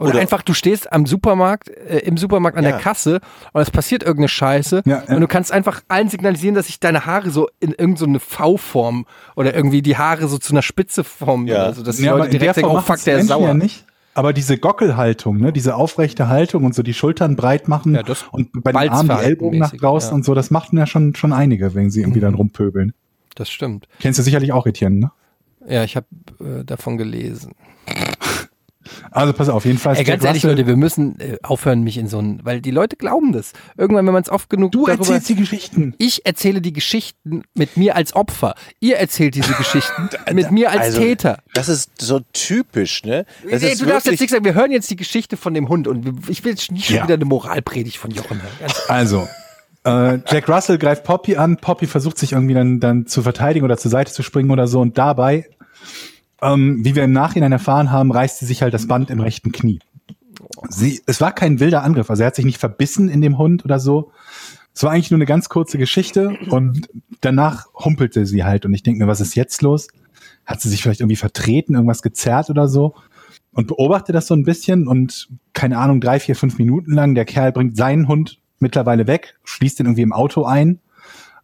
Oder, oder- einfach, du stehst am Supermarkt, äh, im Supermarkt an Ja. der Kasse und es passiert irgendeine Scheiße Ja, ja. und du kannst einfach allen signalisieren, dass sich deine Haare so in irgendeine V-Form oder irgendwie die Haare so zu einer Spitze formen. Ja. Also, dass die Leute direkt denken, oh fuck, der ist sauer. nicht. Aber diese Gockelhaltung, ne, diese aufrechte Haltung und so die Schultern breit machen Ja, und bei den Armen die Ellbogen nach draußen ja. und so, das machten ja schon, schon einige, wenn sie irgendwie dann rumpöbeln. Das stimmt. Kennst du sicherlich auch, Etienne, ne? Ja, ich habe äh, davon gelesen. Also pass auf, jedenfalls. Ey, ganz Jack ehrlich, Russell- Leute, wir müssen äh, aufhören, mich in so ein, weil die Leute glauben das. Irgendwann, wenn man es oft genug du darüber, erzählst die Geschichten. ich erzähle die Geschichten mit mir als Opfer. Ihr erzählt diese Geschichten mit mir als Also, Täter. Das ist so typisch, ne? Das Nee, ist du darfst jetzt nicht sagen, wir hören jetzt die Geschichte von dem Hund und ich will jetzt nicht schon Ja. wieder eine Moralpredigt von Jochen hören. Also, äh, Jack Russell greift Poppy an. Poppy versucht sich irgendwie dann, dann zu verteidigen oder zur Seite zu springen oder so. Und dabei, ähm, wie wir im Nachhinein erfahren haben, reißt sie sich halt das Band im rechten Knie. Sie, es war kein wilder Angriff. Also er hat sich nicht verbissen in dem Hund oder so. Es war eigentlich nur eine ganz kurze Geschichte und danach humpelte sie halt. Und ich denke mir, was ist jetzt los? Hat sie sich vielleicht irgendwie vertreten, irgendwas gezerrt oder so? Und beobachte das so ein bisschen und keine Ahnung, drei, vier, fünf Minuten lang, der Kerl bringt seinen Hund mittlerweile weg, schließt den irgendwie im Auto ein,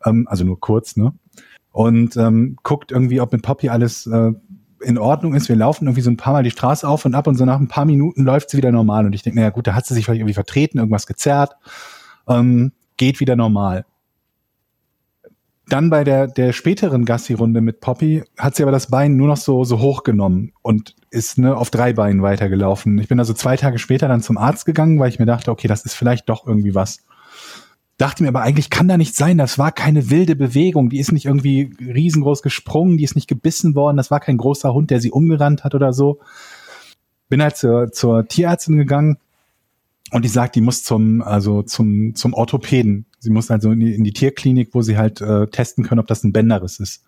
ähm, also nur kurz, ne? Und ähm, guckt irgendwie, ob mit Poppy alles äh, in Ordnung ist. Wir laufen irgendwie so ein paar Mal die Straße auf und ab und so nach ein paar Minuten läuft sie wieder normal. Und ich denke, naja gut, da hat sie sich vielleicht irgendwie vertreten, irgendwas gezerrt, ähm, geht wieder normal. Dann bei der, der späteren Gassi-Runde mit Poppy hat sie aber das Bein nur noch so, so hochgenommen und ist ne, auf drei Beinen weitergelaufen. Ich bin also zwei Tage später dann zum Arzt gegangen, weil ich mir dachte, okay, das ist vielleicht doch irgendwie was. Dachte mir aber eigentlich kann da nicht sein, das war keine wilde Bewegung, die ist nicht irgendwie riesengroß gesprungen, die ist nicht gebissen worden, das war kein großer Hund, der sie umgerannt hat oder so. Bin halt zur, zur Tierärztin gegangen und die sagt, die muss zum, also zum, zum Orthopäden. Sie muss also in die, in die Tierklinik, wo sie halt äh, testen können, ob das ein Bänderriss ist.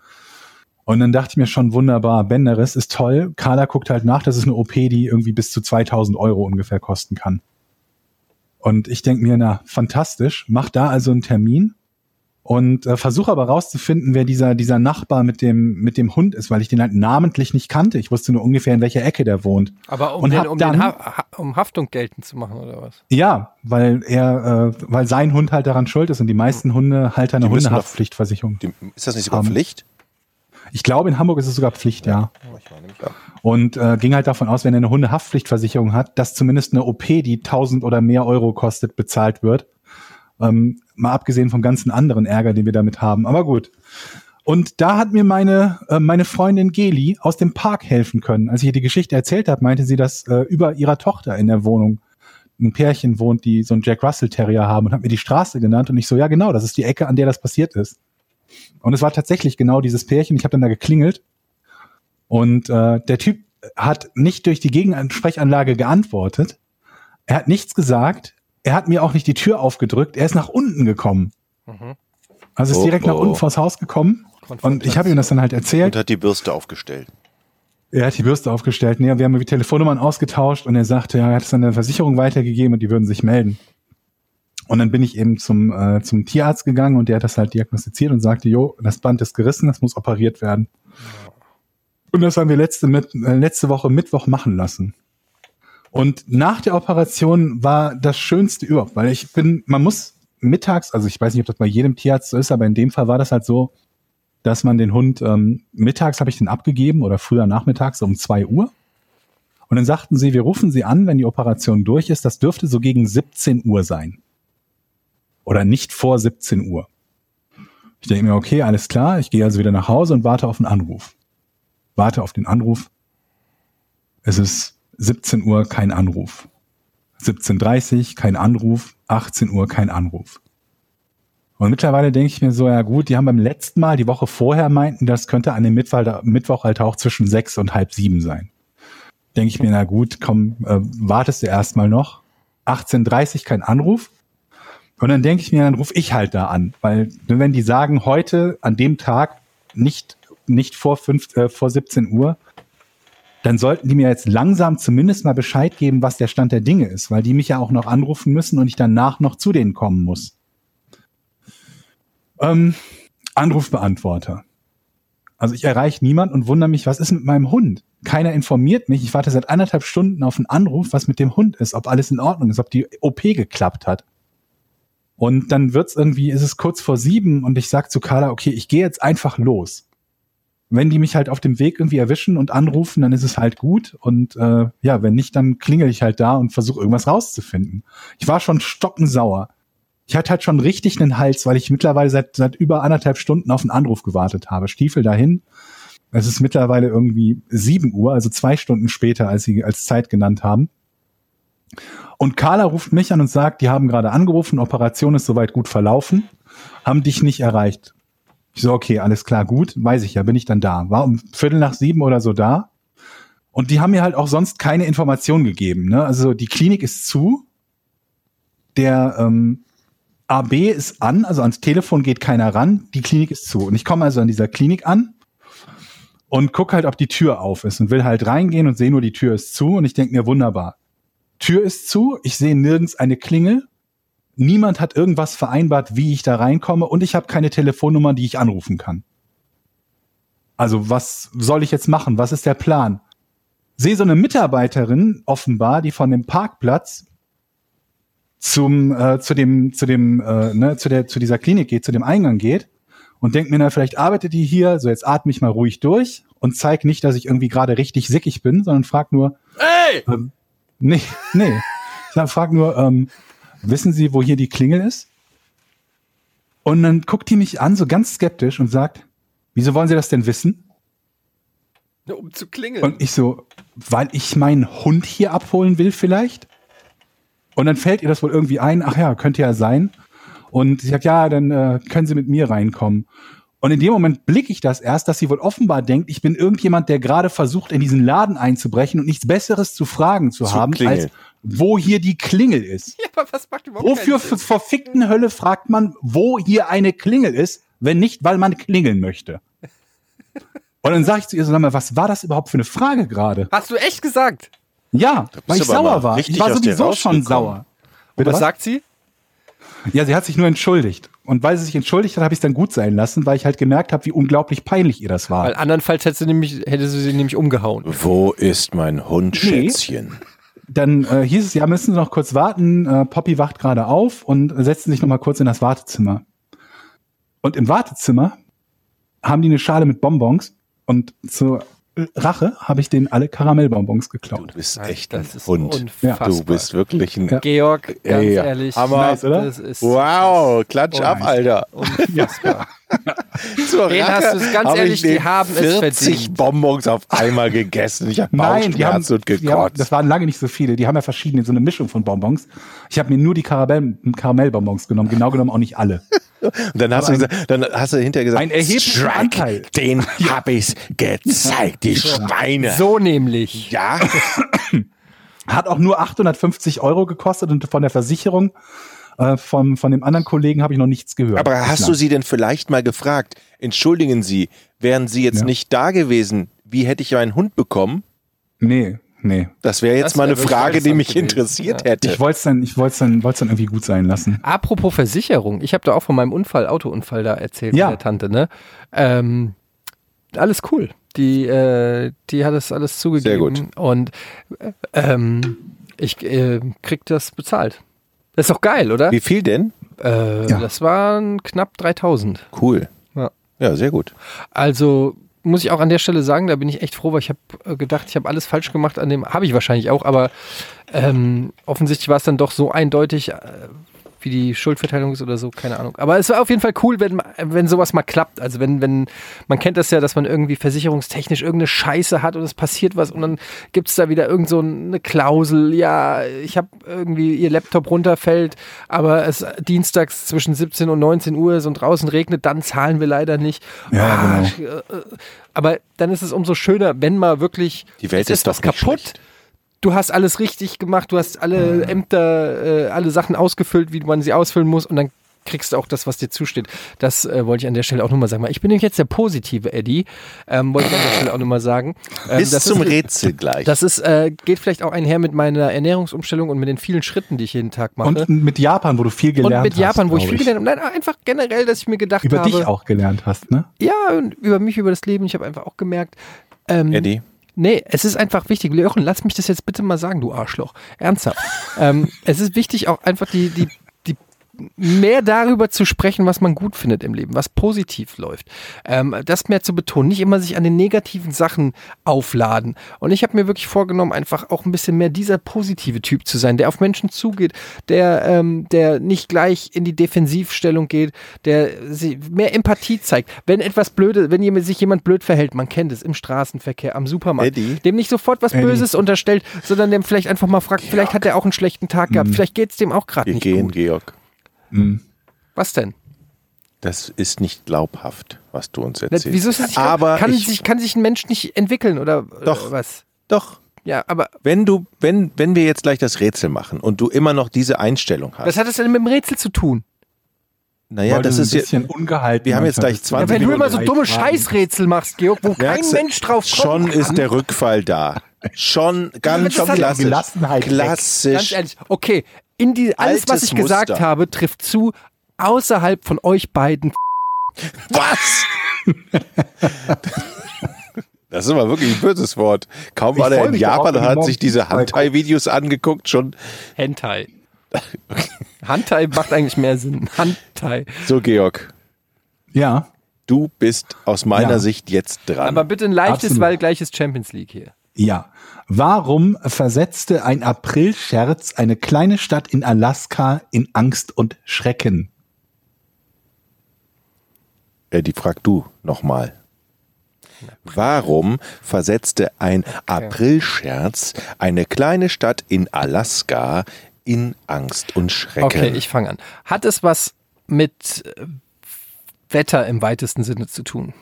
Und dann dachte ich mir schon, wunderbar, Bänderriss ist toll. Carla guckt halt nach, das ist eine OP, die irgendwie bis zu 2000 Euro ungefähr kosten kann. Und ich denke mir, na, fantastisch, mach da also einen Termin und äh, versuche aber rauszufinden, wer dieser, dieser Nachbar mit dem, mit dem Hund ist, weil ich den halt namentlich nicht kannte. Ich wusste nur ungefähr, in welcher Ecke der wohnt. Aber um, Und den, um, dann- den ha ha um Haftung geltend zu machen, oder was? Ja, weil er, äh, weil sein Hund halt daran schuld ist und die meisten Hunde halt eine doch- Hundehaftpflichtversicherung. Die, ist das nicht sogar Haben. Pflicht? Ich glaube, in Hamburg ist es sogar Pflicht, ja. Nämlich auch. Und äh, ging halt davon aus, wenn er eine Hundehaftpflichtversicherung hat, dass zumindest eine OP, die 1000 oder mehr Euro kostet, bezahlt wird. Ähm, mal abgesehen vom ganzen anderen Ärger, den wir damit haben. Aber gut. Und da hat mir meine, äh, meine Freundin Geli aus dem Park helfen können. Als ich ihr die Geschichte erzählt habe, meinte sie, dass äh, über ihrer Tochter in der Wohnung ein Pärchen wohnt, die so einen Jack Russell Terrier haben und hat mir die Straße genannt. Und ich so, ja genau, das ist die Ecke, an der das passiert ist. Und es war tatsächlich genau dieses Pärchen. Ich habe dann da geklingelt und äh, der Typ hat nicht durch die Gegensprechanlage geantwortet. Er hat nichts gesagt. Er hat mir auch nicht die Tür aufgedrückt. Er ist nach unten gekommen. Also ist Oh, direkt nach oh. unten vors Haus gekommen. Und ich habe ihm das dann halt erzählt. Und hat die Bürste aufgestellt. Er hat die Bürste aufgestellt. Nee, wir haben die Telefonnummern ausgetauscht und er sagte, ja, er hat es an der Versicherung weitergegeben und die würden sich melden. Und dann bin ich eben zum, äh, zum Tierarzt gegangen und der hat das halt diagnostiziert und sagte, jo, das Band ist gerissen, das muss operiert werden. Und das haben wir letzte, mit, äh, letzte Woche Mittwoch machen lassen. Und nach der Operation war das Schönste überhaupt, weil ich bin, man muss mittags, also ich weiß nicht, ob das bei jedem Tierarzt so ist, aber in dem Fall war das halt so, dass man den Hund, ähm, mittags habe ich den abgegeben oder früher nachmittags um zwei Uhr. Und dann sagten sie, wir rufen sie an, wenn die Operation durch ist. Das dürfte so gegen 17 Uhr sein. Oder nicht vor 17 Uhr. Ich denke mir, okay, alles klar. Ich gehe also wieder nach Hause und warte auf den Anruf. Warte auf den Anruf. Es ist 17 Uhr, kein Anruf. 17.30 kein Anruf. 18 Uhr, kein Anruf. Und mittlerweile denke ich mir so, ja gut, die haben beim letzten Mal, die Woche vorher meinten, das könnte an dem Mittwoch, halt auch zwischen sechs und halb sieben sein. Denke ich mir, na gut, komm, äh, wartest du erstmal noch. 18.30 kein Anruf. Und dann denke ich mir, dann rufe ich halt da an. Weil wenn die sagen, heute an dem Tag nicht, nicht vor, fünf, äh, vor 17 Uhr, dann sollten die mir jetzt langsam zumindest mal Bescheid geben, was der Stand der Dinge ist, weil die mich ja auch noch anrufen müssen und ich danach noch zu denen kommen muss. Ähm, Anrufbeantworter. Also ich erreiche niemand und wundere mich, was ist mit meinem Hund? Keiner informiert mich. Ich warte seit anderthalb Stunden auf einen Anruf, was mit dem Hund ist, ob alles in Ordnung ist, ob die OP geklappt hat. Und dann wird's irgendwie, ist es kurz vor sieben und ich sag zu Carla, okay, ich gehe jetzt einfach los. Wenn die mich halt auf dem Weg irgendwie erwischen und anrufen, dann ist es halt gut. Und äh, ja, wenn nicht, dann klingel ich halt da und versuche irgendwas rauszufinden. Ich war schon stockensauer. Ich hatte halt schon richtig einen Hals, weil ich mittlerweile seit, seit über anderthalb Stunden auf einen Anruf gewartet habe. Stiefel dahin. Es ist mittlerweile irgendwie sieben Uhr, also zwei Stunden später, als sie als Zeit genannt haben. Und Carla ruft mich an und sagt, die haben gerade angerufen, Operation ist soweit gut verlaufen, haben dich nicht erreicht. Ich so, okay, alles klar, gut, weiß ich ja, bin ich dann da. War um Viertel nach sieben oder so da. Und die haben mir halt auch sonst keine Informationen gegeben. Ne? Also die Klinik ist zu. Der ähm, AB ist an, also ans Telefon geht keiner ran, die Klinik ist zu. Und ich komme also an dieser Klinik an und guck halt, ob die Tür auf ist und will halt reingehen und sehe nur, die Tür ist zu und ich denke mir, wunderbar. Tür ist zu, ich sehe nirgends eine Klingel, niemand hat irgendwas vereinbart, wie ich da reinkomme und ich habe keine Telefonnummer, die ich anrufen kann. Also was soll ich jetzt machen? Was ist der Plan? Sehe so eine Mitarbeiterin offenbar, die von dem Parkplatz zum äh, zu dem zu dem äh, ne, zu der zu dieser Klinik geht, zu dem Eingang geht und denkt mir, na vielleicht arbeitet die hier, so jetzt atme ich mal ruhig durch und zeig nicht, dass ich irgendwie gerade richtig sickig bin, sondern frag nur, Ey! ähm, nee, nee, ich sag, frag nur, ähm, wissen Sie, wo hier die Klingel ist? Und dann guckt die mich an, so ganz skeptisch und sagt, wieso wollen Sie das denn wissen? Um zu klingeln. Und ich so, weil ich meinen Hund hier abholen will vielleicht? Und dann fällt ihr das wohl irgendwie ein, ach ja, könnte ja sein. Und sie sagt, ja, dann äh, können Sie mit mir reinkommen. Und in dem Moment blicke ich das erst, dass sie wohl offenbar denkt, ich bin irgendjemand, der gerade versucht, in diesen Laden einzubrechen und nichts Besseres zu fragen zu, Zu haben, klingeln. als wo hier die Klingel ist. ja, aber was macht überhaupt Wofür verfickten Hölle fragt man, wo hier eine Klingel ist, wenn nicht, weil man klingeln möchte? Und dann sage ich zu ihr so, sag mal, was war das überhaupt für eine Frage gerade? Hast du echt gesagt? Ja, weil ich sauer war. Ich war sowieso schon sauer. Und was? sagt sie? Ja, sie hat sich nur entschuldigt. Und weil sie sich entschuldigt hat, habe ich es dann gut sein lassen, weil ich halt gemerkt habe, wie unglaublich peinlich ihr das war. Weil andernfalls hätte sie, nämlich, hätte sie sie nämlich umgehauen. Wo ist mein Hund, Nee. Schätzchen? Dann äh, hieß es, ja, müssen Sie noch kurz warten. Äh, Poppy wacht gerade auf und setzen sich noch mal kurz in das Wartezimmer. Und im Wartezimmer haben die eine Schale mit Bonbons und zur Rache habe ich denen alle Karamellbonbons geklaut. Du bist echt das ein ist Hund. unfassbar. Du bist wirklich ein. Ja. Georg, ganz Ey, ehrlich. Hammer. Nice, oder? Das ist Wow, klatsch ab, Alter. unfassbar. Zur Den hast du- ganz hab ehrlich, ich die haben es 40 verdient. Bonbons auf einmal gegessen. Ich habe Nein, die haben, Bauchschmerzen und die haben, gekotzt. das waren lange nicht so viele. Die haben ja verschiedene, so eine Mischung von Bonbons. Ich habe mir nur die Karamell, Karamellbonbons genommen, genau genommen auch nicht alle. Und dann hast, du gesagt, dann hast du hinterher gesagt, ein erheblicher Anteil. den hab ich's gezeigt, die Schweine. So nämlich. Ja, Hat auch nur 850 Euro gekostet und von der Versicherung äh, von, von dem anderen Kollegen habe ich noch nichts gehört. aber hast du sie denn vielleicht mal gefragt, entschuldigen Sie, wären Sie jetzt Ja. nicht da gewesen, wie hätte ich einen Hund bekommen? Nee, nee. Das wäre jetzt Das mal eine wär Frage, die mich gewesen. interessiert Ja. hätte. Ich wollte es dann, ich wollte dann, wollte dann irgendwie gut sein lassen. Apropos Versicherung, ich habe da auch von meinem Unfall, Autounfall da erzählt Ja. der Tante, ne? Ähm, alles cool. Die, äh, die hat es alles zugegeben. Sehr gut. Und äh, ähm, ich äh, krieg das bezahlt. Das ist doch geil, oder? Wie viel denn? Äh, Ja. Das waren knapp 3000. Cool. Ja. Ja, sehr gut. Also muss ich auch an der Stelle sagen, da bin ich echt froh, weil ich habe äh, gedacht, ich habe alles falsch gemacht an dem, habe ich wahrscheinlich auch, aber ähm, offensichtlich war es dann doch so eindeutig, äh, wie die Schuldverteilung ist oder so, keine Ahnung. Aber es war auf jeden Fall cool, wenn, wenn sowas mal klappt. Also wenn, wenn, man kennt das ja, dass man irgendwie versicherungstechnisch irgendeine Scheiße hat und es passiert was und dann gibt es da wieder irgend so eine Klausel, ja, ich habe irgendwie, ihr Laptop runterfällt, aber es dienstags zwischen 17 und 19 Uhr ist und draußen regnet, dann zahlen wir leider nicht. Ja, Ah, äh, Aber dann ist es umso schöner, wenn mal wirklich Die Welt es ist doch was kaputt. schlecht. Du hast alles richtig gemacht, du hast alle Ämter, äh, alle Sachen ausgefüllt, wie man sie ausfüllen muss und dann kriegst du auch das, was dir zusteht. Das äh, wollte ich an der Stelle auch nochmal sagen. Ich bin nämlich jetzt der positive Eddie, ähm, wollte ich an der Stelle auch nochmal sagen. Ähm, Bis das zum ist, Rätsel gleich. Das ist, äh, geht vielleicht auch einher mit meiner Ernährungsumstellung und mit den vielen Schritten, die ich jeden Tag mache. Und mit Japan, wo du viel gelernt Und hast. mit Japan, wo ich viel gelernt habe. Nein, einfach generell, dass ich mir gedacht Über habe. dich auch gelernt hast, ne? Ja, und über mich, über das Leben. Ich habe einfach auch gemerkt. Ähm, Eddie. Nee, es ist einfach wichtig. Jochen, lass mich das jetzt bitte mal sagen, du Arschloch. Ernsthaft. ähm, es ist wichtig, auch einfach die, die, die mehr darüber zu sprechen, was man gut findet im Leben, was positiv läuft. Ähm, das mehr zu betonen, nicht immer sich an den negativen Sachen aufladen. Und ich habe mir wirklich vorgenommen, einfach auch ein bisschen mehr dieser positive Typ zu sein, der auf Menschen zugeht, der, ähm, der nicht gleich in die Defensivstellung geht, der mehr Empathie zeigt. Wenn etwas blöde, wenn jemand, sich jemand blöd verhält, man kennt es im Straßenverkehr, am Supermarkt, Eddie? dem nicht sofort was Eddie. Böses unterstellt, sondern dem vielleicht einfach mal fragt, vielleicht hat er auch einen schlechten Tag gehabt, vielleicht geht es dem auch gerade nicht gehen, gut. Georg. Was denn? Das ist nicht glaubhaft, was du uns Na, erzählst. Wieso ist das nicht Aber kann, ich, sich, kann sich ein Mensch nicht entwickeln oder Doch. Was? doch, Ja, aber wenn du, wenn, wenn wir jetzt gleich das Rätsel machen und du immer noch diese Einstellung hast, was hat das denn mit dem Rätsel zu tun? naja, Weil das ist ein jetzt, bisschen ungehalten. wir haben jetzt gleich bist. 20 Ja, wenn du immer so dumme. Scheißrätsel machst, Georg, wo kein Mensch drauf kommt. schon ist der Rückfall da. Schon ganz hat- klassisch. Gelassenheit weg. Ganz Klassisch. ehrlich, okay, in die, alles, was ich gesagt Muster. habe, trifft zu außerhalb von euch beiden. Was? Das ist aber wirklich ein böses Wort. Kaum war freu in Japan und hat sich diese Hentai-Videos angeguckt, schon Hentai. Hentai macht eigentlich mehr Sinn. Hentai. so, Georg. Ja. Du bist aus meiner Ja. Sicht jetzt dran. Aber bitte ein leichtes, Absolut. weil gleiches Champions League hier. Ja. Warum versetzte ein Aprilscherz eine kleine Stadt in Alaska in Angst und Schrecken? Eddie, frag du nochmal. Warum versetzte ein Aprilscherz eine kleine Stadt in Alaska in Angst und Schrecken? Okay, ich fange an. Hat es was mit äh, Wetter im weitesten Sinne zu tun?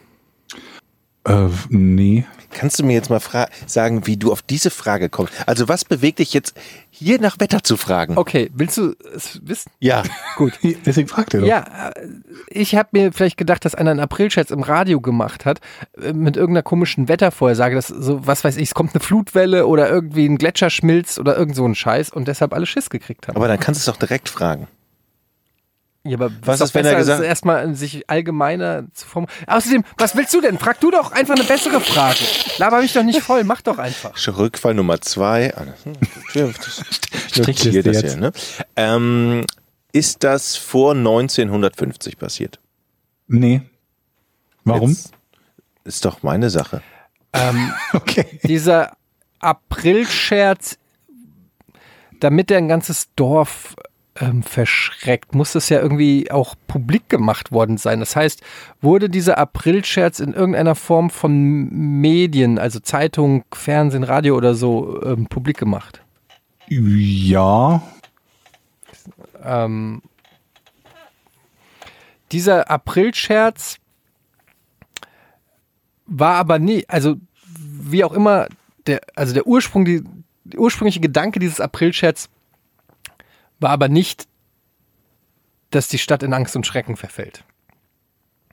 Äh, nee. Kannst du mir jetzt mal fra- sagen, wie du auf diese Frage kommst? Also was bewegt dich jetzt, hier nach Wetter zu fragen? Okay, willst du es wissen? Ja, Gut. Deswegen fragt er doch. Ja, äh, ich habe mir vielleicht gedacht, dass einer einen Aprilscherz im Radio gemacht hat, äh, mit irgendeiner komischen Wettervorhersage, dass so, was weiß ich, es kommt eine Flutwelle oder irgendwie ein Gletscher schmilzt oder irgend so ein Scheiß und deshalb alle Schiss gekriegt haben. aber dann kannst du es doch direkt fragen. Ja, aber was doch ist, wenn er besser, gesagt- als erstmal sich allgemeiner zu formulieren. Außerdem, was willst du denn? Frag du doch einfach eine bessere Frage. Laber mich doch nicht voll, mach doch einfach. Rückfall Nummer zwei. Hm, Strichliste das jetzt. hier, ne? ähm, ist das vor 1950 passiert? Nee. Warum? Jetzt ist doch meine Sache. Ähm, Okay. dieser Aprilscherz, damit er ein ganzes Dorf ähm, verschreckt, muss das ja irgendwie auch publik gemacht worden sein. Das heißt, wurde dieser Aprilscherz in irgendeiner Form von Medien, also Zeitung, Fernsehen, Radio oder so, ähm, publik gemacht? Ja. Ähm, dieser Aprilscherz war aber nie, also wie auch immer, der, also der Ursprung, die, der ursprüngliche Gedanke dieses Aprilscherz war aber nicht, dass die Stadt in Angst und Schrecken verfällt.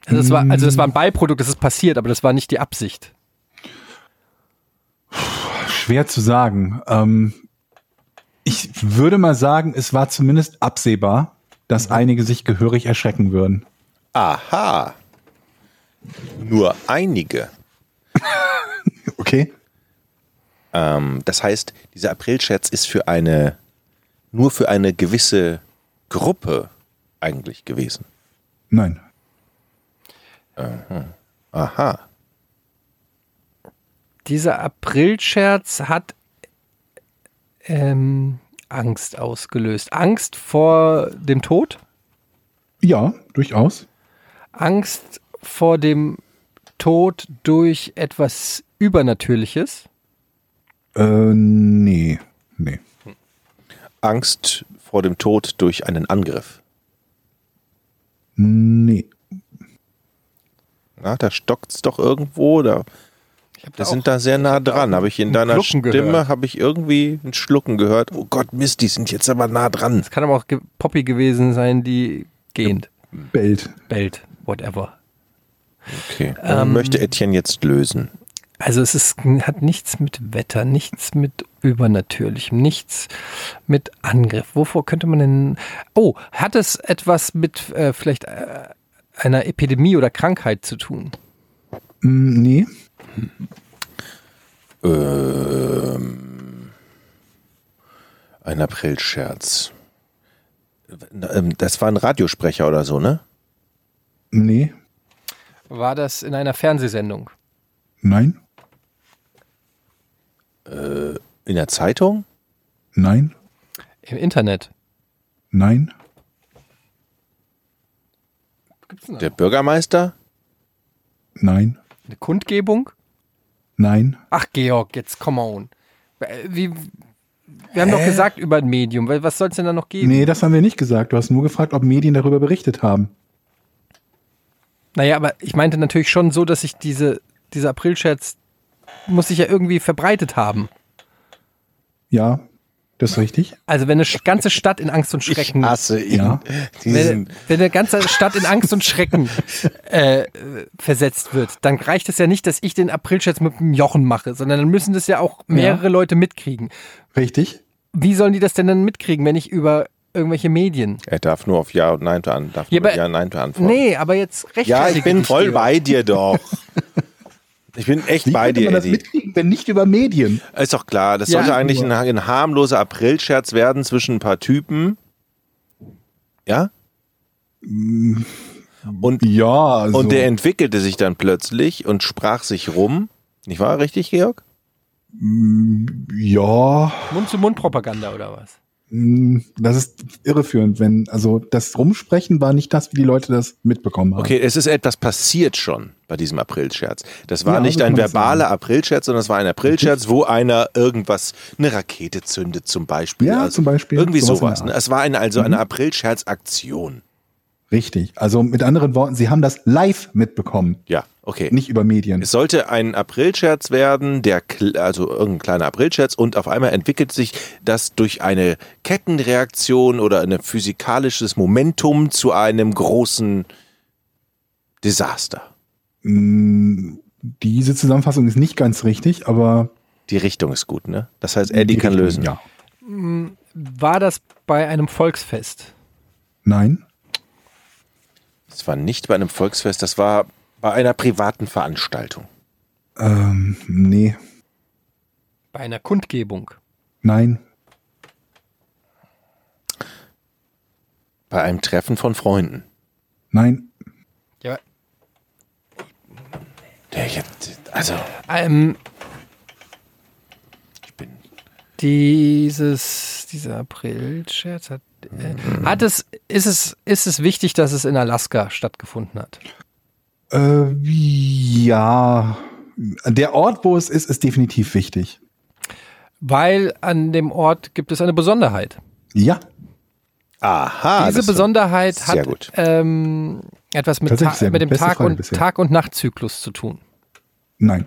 Also das war, also das war ein Beiprodukt, das ist passiert, aber das war nicht die Absicht. Schwer zu sagen. Ähm, ich würde mal sagen, es war zumindest absehbar, dass einige sich gehörig erschrecken würden. Aha. Nur einige. Okay. Ähm, das heißt, dieser Aprilscherz ist für eine, nur für eine gewisse Gruppe eigentlich gewesen. Nein. Aha. Dieser Aprilscherz hat ähm, Angst ausgelöst. Angst vor dem Tod? Ja, durchaus. Angst vor dem Tod durch etwas Übernatürliches? Äh, nee. Nee. Angst vor dem Tod durch einen Angriff. Nee. Na, da stockt's doch irgendwo. Da, wir sind da sehr nah dran. Habe ich in ein deiner Glucken Stimme, habe ich irgendwie ein Schlucken gehört. Oh Gott, Mist, die sind jetzt aber nah dran. Es kann aber auch Poppy gewesen sein, die gehend, Bellt. bellt, whatever. Okay. Ähm, möchte Etienne jetzt lösen. Also es ist, hat nichts mit Wetter, nichts mit Übernatürlichem, nichts mit Angriff. Wovor könnte man denn... Oh, hat es etwas mit äh, vielleicht äh, einer Epidemie oder Krankheit zu tun? Mm, nee. Ähm, ein Aprilscherz. Ähm, Das war ein Radiosprecher oder so, ne? Nee. War das in einer Fernsehsendung? Nein. In der Zeitung? Nein. Im Internet? Nein. Der Bürgermeister? Nein. Eine Kundgebung? Nein. Ach, Georg, jetzt come on. Äh, Wie, wir haben doch gesagt über ein Medium. weil Was soll es denn da noch geben? Nee, das haben wir nicht gesagt. Du hast nur gefragt, ob Medien darüber berichtet haben. Naja, aber ich meinte natürlich schon so, dass sich diese, dieser Aprilscherz muss sich ja irgendwie verbreitet haben. Ja, das ist richtig. Also wenn eine ganze Stadt in Angst und Schrecken, hasse ihn. Ja. wenn, wenn eine ganze Stadt in Angst und Schrecken äh, äh, versetzt wird, dann reicht es ja nicht, dass ich den Aprilscherz mit dem Jochen mache, sondern dann müssen das ja auch mehrere Leute mitkriegen. Richtig. Wie sollen die das denn dann mitkriegen, wenn ich über irgendwelche Medien? er darf nur auf Ja und Nein an, darf Ja, nur aber- Ja und Nein antworten. Nee, aber jetzt rechtfertige Ja, ich bin voll Georg. bei dir doch. Ich bin echt Wie bei dir, man das Eddie. mitkriegen, wenn nicht über Medien? Ist doch klar, das Ja, sollte eigentlich ein, ein harmloser Aprilscherz werden zwischen ein paar Typen. Ja? Und, Ja, also, und der entwickelte sich dann plötzlich und sprach sich rum. Nicht wahr, richtig, Georg? ja, Mund-zu-Mund-Propaganda oder was? Mh, das ist irreführend, wenn, also das Rumsprechen war nicht das, wie die Leute das mitbekommen haben. Okay, es ist etwas passiert schon bei diesem Aprilscherz. Das war Ja, nicht so ein verbaler. Aprilscherz, sondern es war ein Aprilscherz, wo einer irgendwas, eine Rakete zündet zum Beispiel. Ja, zum Beispiel. Irgendwie Sowas sowas. Ne? Es war eine, also eine Aprilscherz-Aktion. Richtig. Also mit anderen Worten, sie haben das live mitbekommen, Ja, okay. nicht über Medien. Es sollte ein Aprilscherz werden, der also irgendein kleiner Aprilscherz und auf einmal entwickelt sich das durch eine Kettenreaktion oder ein physikalisches Momentum zu einem großen Desaster. Mh, Diese Zusammenfassung ist nicht ganz richtig, aber Die Richtung ist gut, ne? Das heißt, Eddie die kann Richtung, lösen. Ja. War das bei einem Volksfest? Nein. Es war nicht bei einem Volksfest, das war bei einer privaten Veranstaltung. Ähm, nee. Bei einer Kundgebung? Nein. Bei einem Treffen von Freunden. Nein. Ja, Der jetzt, also, Ähm, ich bin. dieses, dieser April-Scherz hat, äh, hat es, ist es, ist es wichtig, dass es in Alaska stattgefunden hat? Äh, ja. Der Ort, wo es ist, ist definitiv wichtig. Weil an dem Ort gibt es eine Besonderheit. Ja. Aha. Diese Besonderheit hat gut. Ähm, etwas mit, Ta mit dem Tag Frage und, bisher. Tag und Nachtzyklus zu tun. Nein.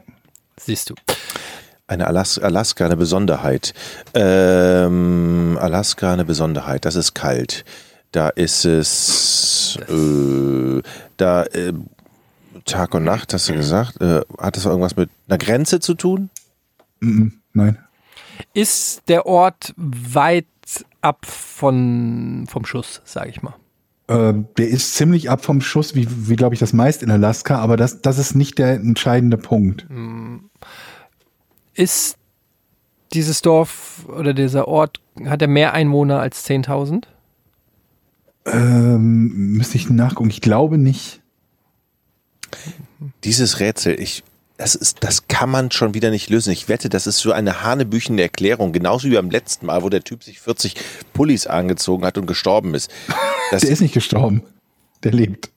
Siehst du. Eine Alas Alaska, eine Besonderheit. Ähm, Alaska, eine Besonderheit. Das ist kalt. Da ist es, äh, da, äh, Tag und Nacht, hast du gesagt. Äh, hat das irgendwas mit einer Grenze zu tun? Nein. Ist der Ort weit ab von, vom Schuss, sage ich mal? Äh, der ist ziemlich ab vom Schuss, wie, wie glaube ich, das meist in Alaska, aber das, das ist nicht der entscheidende Punkt. Ist dieses Dorf oder dieser Ort, hat er mehr Einwohner als 10.000? Ähm, müsste ich nachgucken. Ich glaube nicht. Dieses Rätsel, ich, das ist, das kann man schon wieder nicht lösen. Ich wette, das ist so eine hanebüchende Erklärung, genauso wie beim letzten Mal, wo der Typ sich 40 Pullis angezogen hat und gestorben ist. Das, Der ist nicht gestorben. Der lebt.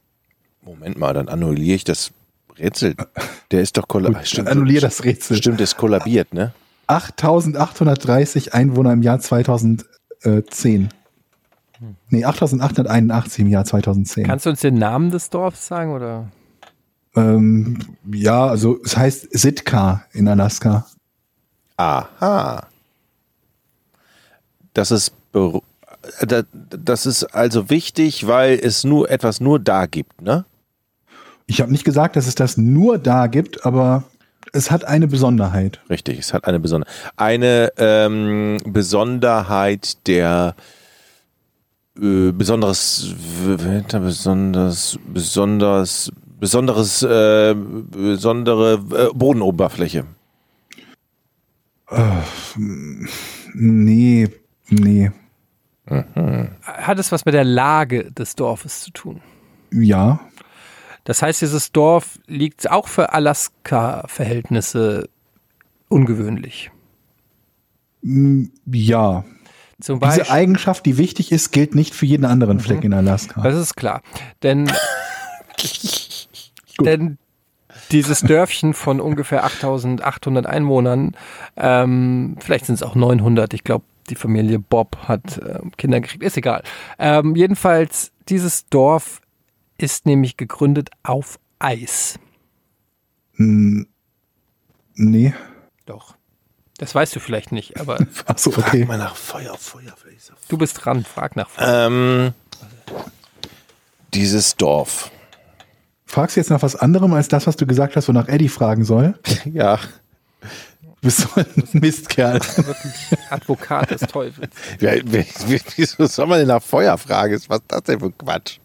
Moment mal, dann annulliere ich das Rätsel. Der ist doch kollabiert. Gut, annullier das Rätsel. Stimmt, ist kollabiert, ne? 8830 Einwohner im Jahr 2010. Nee, 8881 im Jahr 2010. Kannst du uns den Namen des Dorfs sagen? Oder? Ähm, ja, also es heißt Sitka in Alaska. Aha. Das ist, äh, da- das ist also wichtig, weil es nur etwas nur da gibt, ne? Ich habe nicht gesagt, dass es das nur da gibt, aber es hat eine Besonderheit. Richtig, es hat eine besondere eine ähm, Besonderheit der äh, besonderes besonders besonders besonderes äh, besondere äh, Bodenoberfläche. Nee, nee. Hat es was mit der Lage des Dorfes zu tun? Ja, Das heißt, dieses Dorf liegt auch für Alaska-Verhältnisse ungewöhnlich. mm, ja. Zum Diese Beispiel, Eigenschaft, die wichtig ist, gilt nicht für jeden anderen Fleck in Alaska. das ist klar. Denn, denn dieses Dörfchen von ungefähr 8800 Einwohnern, ähm, vielleicht sind es auch 900, ich glaube, die Familie Bob hat ähm, Kinder gekriegt, ist egal. Ähm, jedenfalls, dieses Dorf ist nämlich gegründet auf Eis. Mm, nee. Doch. Das weißt du vielleicht nicht, aber Achso, Frag okay. mal nach Feuer, Feuer, vielleicht ist er- du bist dran, frag nach. Feuer. Ähm, dieses Dorf. Fragst du jetzt nach was anderem als das, was du gesagt hast, wonach Eddie fragen soll? Ja. Du bist so ein Mistkerl. Advokat des Teufels. Ja, wie- wie- Wieso soll man denn nach Feuer fragen? Was ist das denn für Quatsch?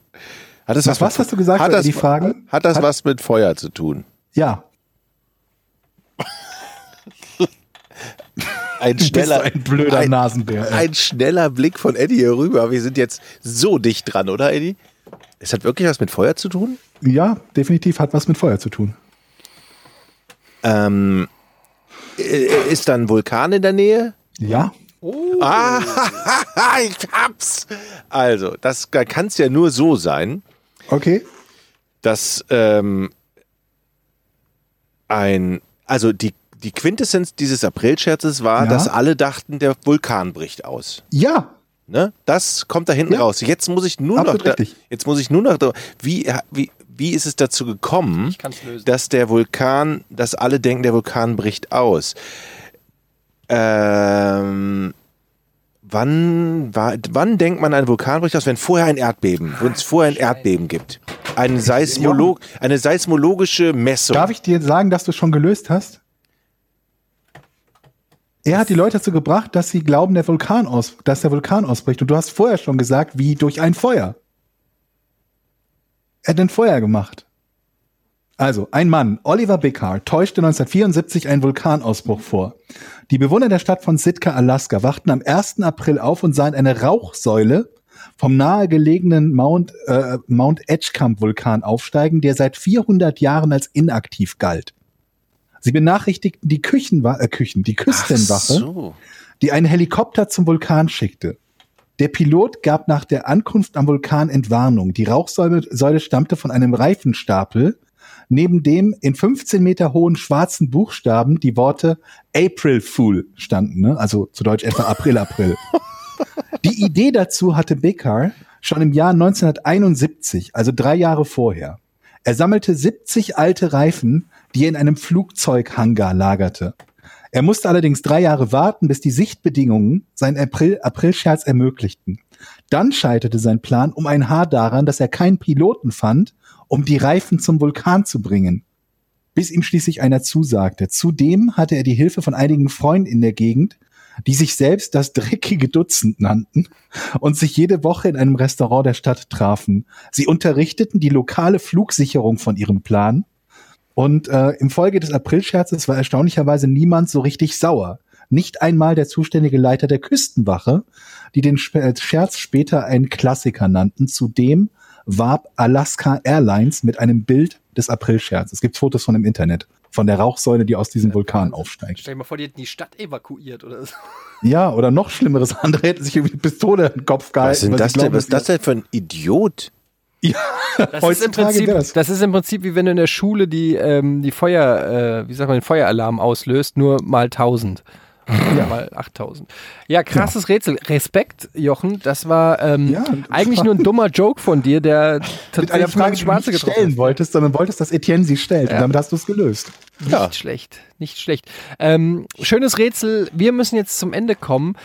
Hat das Was- was hast du gesagt, Hat das, die Fragen? Hat das Hat- was mit Feuer zu tun? Ja. Ein so ein blöder ein, Nasenbär. ein schneller Blick von Eddie hier rüber. Wir sind jetzt so dicht dran, oder Eddie? Es hat wirklich was mit Feuer zu tun? Ja, definitiv hat was mit Feuer zu tun. Ähm, äh, ist da ein Vulkan in der Nähe? Ja. Ah, ich hab's. Also, das kann es ja nur so sein, Okay. dass ähm, ein, also die, die Quintessenz dieses Aprilscherzes war, Ja. dass alle dachten, der Vulkan bricht aus. Ja. Ne? Das kommt da hinten Ja. raus. Jetzt muss ich nur Absolut noch, da, jetzt muss ich nur noch, wie, wie, wie ist es dazu gekommen, dass der Vulkan, dass alle denken, der Vulkan bricht aus? Ähm, wann, war, wann denkt man, ein Vulkan bricht aus? Wenn vorher ein Erdbeben, wenn es vorher ein Erdbeben gibt. Ein Seismolog, eine seismologische Messung. Darf ich dir sagen, dass du es schon gelöst hast? Er hat die Leute dazu gebracht, dass sie glauben, der Vulkan aus, dass der Vulkan ausbricht. Und du hast vorher schon gesagt, wie durch ein Feuer. Er hat ein Feuer gemacht. Also, ein Mann, Oliver Bickar, täuschte 1974 einen Vulkanausbruch vor. Die Bewohner der Stadt von Sitka, Alaska, wachten am 1. April auf und sahen eine Rauchsäule vom nahegelegenen Mount, äh, Mount Edgecamp Vulkan aufsteigen, der seit 400 Jahren als inaktiv galt. Sie benachrichtigten die Küchenwa äh, Küchen, die Küstenwache, so. die einen Helikopter zum Vulkan schickte. Der Pilot gab nach der Ankunft am Vulkan Entwarnung. Die Rauchsäule Säule stammte von einem Reifenstapel, neben dem in 15 Meter hohen schwarzen Buchstaben die Worte April Fool standen, ne? also zu Deutsch etwa April, April. Die Idee dazu hatte Becker schon im Jahr 1971, also drei Jahre vorher. Er sammelte 70 alte Reifen, die er in einem Flugzeughangar lagerte. Er musste allerdings drei Jahre warten, bis die Sichtbedingungen seinen April Aprilscherz ermöglichten. Dann scheiterte sein Plan um ein Haar daran, dass er keinen Piloten fand, um die Reifen zum Vulkan zu bringen. Bis ihm schließlich einer zusagte. Zudem hatte er die Hilfe von einigen Freunden in der Gegend, die sich selbst das dreckige Dutzend nannten und sich jede Woche in einem Restaurant der Stadt trafen. Sie unterrichteten die lokale Flugsicherung von ihrem Plan und äh, im Folge des Aprilscherzes war erstaunlicherweise niemand so richtig sauer. Nicht einmal der zuständige Leiter der Küstenwache, die den äh, Scherz später einen Klassiker nannten. Zudem warb Alaska Airlines mit einem Bild des Aprilscherzes. Es gibt Fotos von im Internet, von der Rauchsäule, die aus diesem Vulkan aufsteigt. Stell dir mal vor, die hätten die Stadt evakuiert oder so. Ja, oder noch schlimmeres, andere hätten sich irgendwie eine Pistole in den Kopf gehalten. Was, sie das denn, was ist das denn für ein Idiot? Das ist, im Heutzutage Prinzip, das. das ist im Prinzip wie wenn du in der Schule die, ähm, die Feuer, äh, wie sagt man, den Feueralarm auslöst, nur mal 1000. Ja. Mal 8000. Ja, krasses Rätsel. Respekt, Jochen. Das war ähm, Ja, eigentlich war- nur ein dummer Joke von dir, der tatsächlich Frage, Schwarze nicht getroffen stellen hat. wolltest, sondern wolltest, dass Etienne sie stellt. Ja. Und damit hast du es gelöst. Ja. Nicht schlecht, nicht schlecht. Ähm, schönes Rätsel. Wir müssen jetzt zum Ende kommen.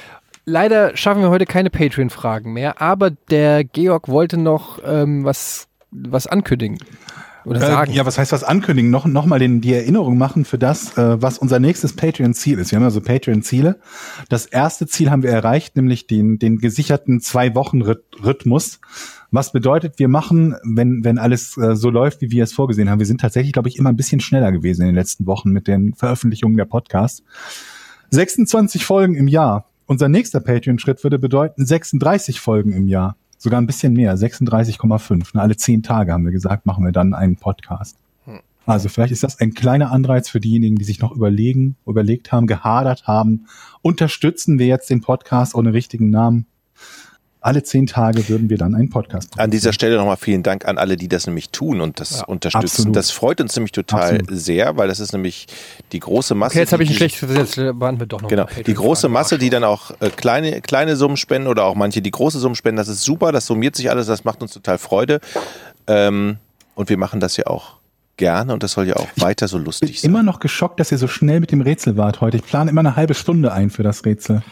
Leider schaffen wir heute keine Patreon-Fragen mehr, aber der Georg wollte noch ähm, was, was ankündigen oder sagen. Äh, ja, was heißt was ankündigen? Noch, noch mal den, die Erinnerung machen für das, äh, was unser nächstes Patreon-Ziel ist. Wir haben also Patreon-Ziele. Das erste Ziel haben wir erreicht, nämlich den, den gesicherten Zwei-Wochen-Rhythmus. Was bedeutet, wir machen, wenn, wenn alles äh, so läuft, wie wir es vorgesehen haben. Wir sind tatsächlich, glaube ich, immer ein bisschen schneller gewesen in den letzten Wochen mit den Veröffentlichungen der Podcasts. 26 Folgen im Jahr. Unser nächster Patreon-Schritt würde bedeuten 36 Folgen im Jahr. Sogar ein bisschen mehr, 36,5. Na, Alle zehn Tage haben wir gesagt, machen wir dann einen Podcast. Also vielleicht ist das ein kleiner Anreiz für diejenigen, die sich noch überlegen, überlegt haben, gehadert haben. Unterstützen wir jetzt den Podcast ohne richtigen Namen? Alle zehn Tage würden wir dann einen Podcast An dieser Stelle nochmal vielen Dank an alle, die das nämlich tun und das unterstützen. absolut. Das freut uns nämlich total Absolut. sehr, weil das ist nämlich die große Masse. Okay, jetzt habe ich die- ein schlechtes Gesetz. Waren wir doch noch Genau, die große. Masse, die dann auch äh, kleine, kleine Summen spenden oder auch manche, die große Summen spenden, das ist super, das summiert sich alles, das macht uns total Freude. Ähm, und wir machen das ja auch gerne und das soll ja auch weiter so bin lustig sein. immer noch geschockt, dass ihr so schnell mit dem Rätsel wart heute. Ich plane immer eine halbe Stunde ein für das Rätsel.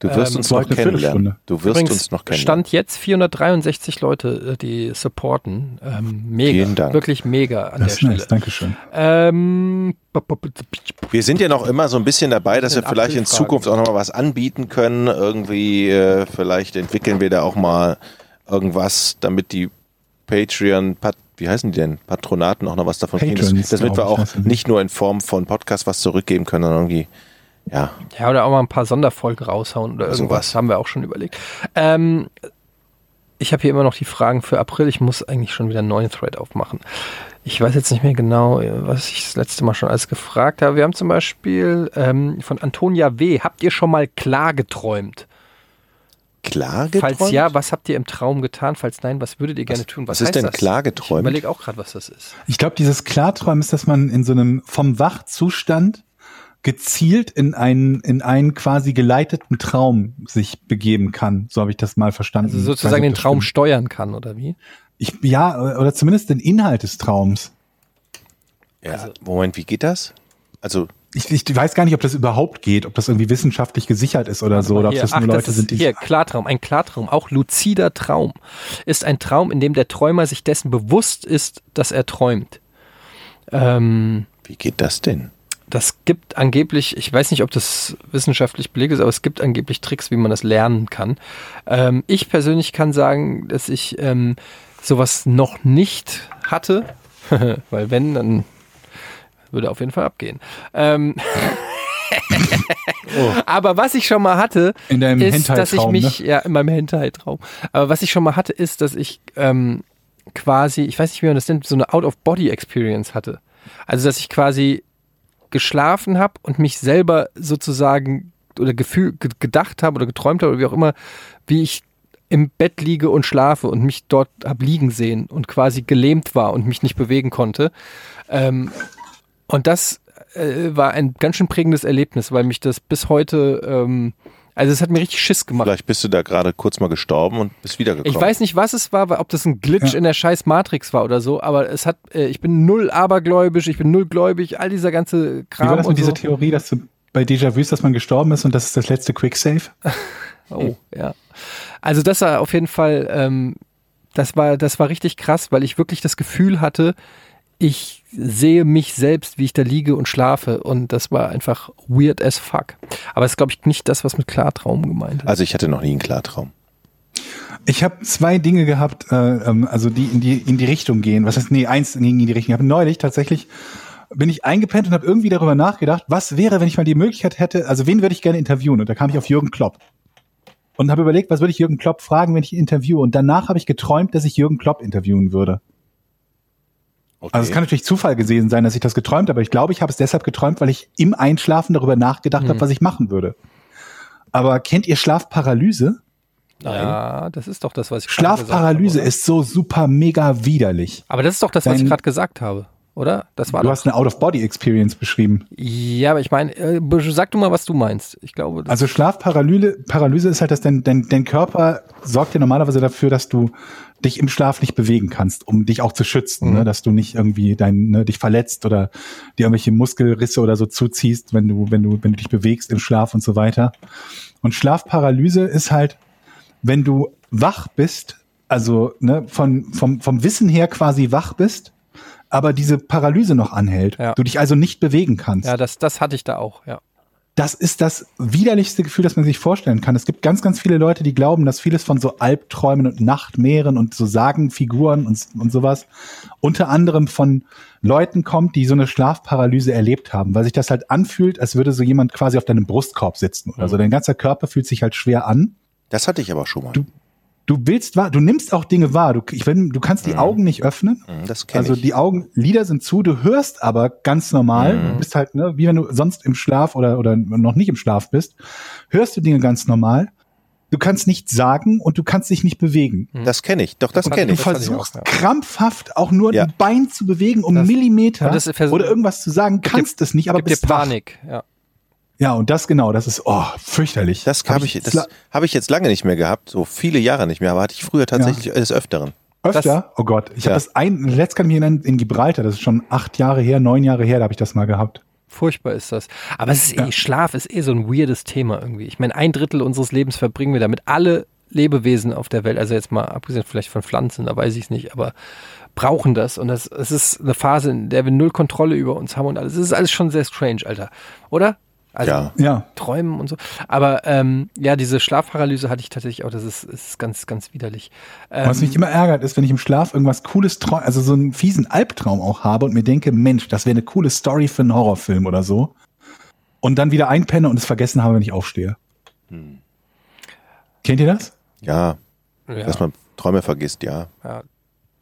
Du wirst ähm, uns noch kennenlernen. Du wirst Übrigens uns noch kennenlernen. Stand jetzt 463 Leute, äh, die supporten. Ähm, mega. Vielen Dank. Wirklich mega an Das der ist Stelle. nice, Dankeschön. Ähm, Wir sind ja noch immer so ein bisschen dabei, dass wir vielleicht in. Zukunft auch noch mal was anbieten können. Irgendwie, äh, vielleicht entwickeln wir da auch mal irgendwas, damit die Patreon, Pat wie heißen die denn? Patronaten auch noch was davon kriegen. Damit wir auch nicht nur in Form von Podcast was zurückgeben können, sondern irgendwie, ja, Ja, oder auch mal ein paar Sonderfolgen raushauen oder irgendwas. Haben wir auch schon überlegt. Ähm, ich habe hier immer noch die Fragen für April. Ich muss eigentlich schon wieder einen neuen Thread aufmachen. Ich weiß jetzt nicht mehr genau, was ich das letzte Mal schon alles gefragt habe. Wir haben zum Beispiel ähm, von Antonia W. Habt ihr schon mal klar geträumt? klar geträumt. Falls ja, was habt ihr im Traum getan? Falls nein, was würdet ihr gerne tun? was ist heißt denn das? klar Ich geträumt? überlege auch gerade, was das ist. Ich glaube, dieses Klarträumen ist, dass man in so einem vom Wachzustand gezielt in einen, in einen quasi geleiteten Traum sich begeben kann. So habe ich das mal verstanden. Also sozusagen den Traum stimmt. steuern kann, oder wie? Ich, ja, oder zumindest den Inhalt des Traums. Ja, Moment, wie geht das? Also, Ich, ich weiß gar nicht, ob das überhaupt geht, ob das irgendwie wissenschaftlich gesichert ist oder so, oder ob Hier, das nur ach, Leute das ist, sind, die hier, Klartraum, ein Klartraum, auch luzider Traum, ist ein Traum, in dem der Träumer sich dessen bewusst ist, dass er träumt. Ähm, wie geht das denn? Das gibt angeblich, ich weiß nicht, ob das wissenschaftlich belegt ist, aber es gibt angeblich Tricks, wie man das lernen kann. Ähm, ich persönlich kann sagen, dass ich ähm, sowas noch nicht hatte, weil wenn, dann würde auf jeden Fall abgehen. Ähm, Aber was ich schon mal hatte, In deinem ist, dass ich mich, ja, in meinem Hentai-Traum. Aber was ich schon mal hatte, ist, dass ich ähm, quasi, ich weiß nicht, wie man das nennt, so eine Out-of-Body-Experience hatte. Also, dass ich quasi geschlafen habe und mich selber sozusagen oder gefühl, ge- gedacht habe oder geträumt habe oder wie auch immer, wie ich im Bett liege und schlafe und mich dort hab liegen sehen und quasi gelähmt war und mich nicht bewegen konnte. Ähm, und das äh, war ein ganz schön prägendes Erlebnis, weil mich das bis heute, ähm, also es hat mir richtig Schiss gemacht. Vielleicht bist du da gerade kurz mal gestorben und bist wiedergekommen. Ich weiß nicht, was es war, ob das ein Glitch Ja. in der scheiß Matrix war oder so, aber es hat, äh, ich bin null abergläubisch, ich bin null gläubig, all dieser ganze Wie Kram war das und mit dieser so. Theorie, dass du bei Déjà-vus, dass man gestorben ist und das ist das letzte Quicksave? Oh, ja. Also das war auf jeden Fall, ähm, das war, das war richtig krass, weil ich wirklich das Gefühl hatte, ich sehe mich selbst, wie ich da liege und schlafe und das war einfach weird as fuck. Aber es ist, glaube ich, nicht das, was mit Klartraum gemeint ist. Also ich hatte noch nie einen Klartraum. Ich habe zwei Dinge gehabt, äh, ähm, also die in die in die Richtung gehen. Was heißt, nee, eins ging in die Richtung. Ich habe neulich tatsächlich bin ich eingepennt und habe irgendwie darüber nachgedacht, was wäre, wenn ich mal die Möglichkeit hätte, also wen würde ich gerne interviewen? Und da kam ich auf Jürgen Klopp. Und habe überlegt, was würde ich Jürgen Klopp fragen, wenn ich ihn interviewe? Und danach habe ich geträumt, dass ich Jürgen Klopp interviewen würde. Okay. Also es kann natürlich Zufall gewesen sein, dass ich das geträumt habe, aber ich glaube, ich habe es deshalb geträumt, weil ich im Einschlafen darüber nachgedacht habe, was ich machen würde. Aber kennt ihr Schlafparalyse? Ja, das ist doch das, was ich gerade gesagt Schlafparalyse habe, ist so super mega widerlich. Aber das ist doch das, was ich gerade gesagt habe, oder? Das war Du doch. hast eine Out-of-Body-Experience beschrieben. Ja, aber ich meine, äh, sag du mal, was du meinst. Ich glaube, das Also Schlafparalyse Paralyse ist halt, dass dein, dein, dein Körper sorgt ja normalerweise dafür, dass du dich im Schlaf nicht bewegen kannst, um dich auch zu schützen, ne? dass du nicht irgendwie dein, ne, dich verletzt oder dir irgendwelche Muskelrisse oder so zuziehst, wenn du, wenn du, wenn du dich bewegst im Schlaf und so weiter. Und Schlafparalyse ist halt, wenn du wach bist, also ne, von, vom, vom Wissen her quasi wach bist, aber diese Paralyse noch anhält, Ja. du dich also nicht bewegen kannst. ja, das, das hatte ich da auch, ja. Das ist das widerlichste Gefühl, das man sich vorstellen kann. Es gibt ganz, ganz viele Leute, die glauben, dass vieles von so Albträumen und Nachtmeeren und so Sagenfiguren und, und sowas unter anderem von Leuten kommt, die so eine Schlafparalyse erlebt haben, weil sich das halt anfühlt, als würde so jemand quasi auf deinem Brustkorb sitzen oder so. Dein ganzer Körper fühlt sich halt schwer an. Das hatte ich aber schon mal. Du- Du willst wahr, du nimmst auch Dinge wahr. Du, ich will, du kannst die Augen nicht öffnen. Mhm, das kenne Also ich. die Augenlider sind zu, du hörst aber ganz normal, Mhm. du bist halt, ne, wie wenn du sonst im Schlaf oder, oder noch nicht im Schlaf bist, hörst du Dinge ganz normal. Du kannst nichts sagen und du kannst dich nicht bewegen. das kenne ich. Doch, das kenne Du ich. ich versuchst auch, ja. krampfhaft auch nur Ja. ein Bein zu bewegen, um Das- Millimeter oder irgendwas zu sagen, dir- kannst es nicht, aber Gibt dir bist wach. Panik, ja. Ja, und das genau, das ist oh, fürchterlich. Das Hab habe ich, das habe ich jetzt lange nicht mehr gehabt, so viele Jahre nicht mehr, aber hatte ich früher tatsächlich des Öfteren. öfter. oh Gott, ich Ja. habe das ein, letzt kann ich mich erinnern, in Gibraltar, das ist schon acht Jahre her, neun Jahre her, da habe ich das mal gehabt. Furchtbar ist das. Aber es ist eh, Schlaf ist eh so ein weirdes Thema irgendwie. Ich meine, ein Drittel unseres Lebens verbringen wir damit. Alle Lebewesen auf der Welt, also jetzt mal abgesehen vielleicht von Pflanzen, da weiß ich es nicht, aber brauchen das. Und das, es ist eine Phase, in der wir null Kontrolle über uns haben und alles. Es ist alles schon sehr strange, Alter. Oder? Also Ja. Ja, Träumen und so. Aber ähm, ja, diese Schlafparalyse hatte ich tatsächlich auch. Das ist, ist ganz, ganz widerlich. Ähm, Was mich immer ärgert, ist, wenn ich im Schlaf irgendwas Cooles träume, also so einen fiesen Albtraum auch habe und mir denke, Mensch, das wäre eine coole Story für einen Horrorfilm oder so. Und dann wieder einpenne und es vergessen habe, wenn ich aufstehe. Kennt ihr das? Ja, ja, dass man Träume vergisst, ja. ja.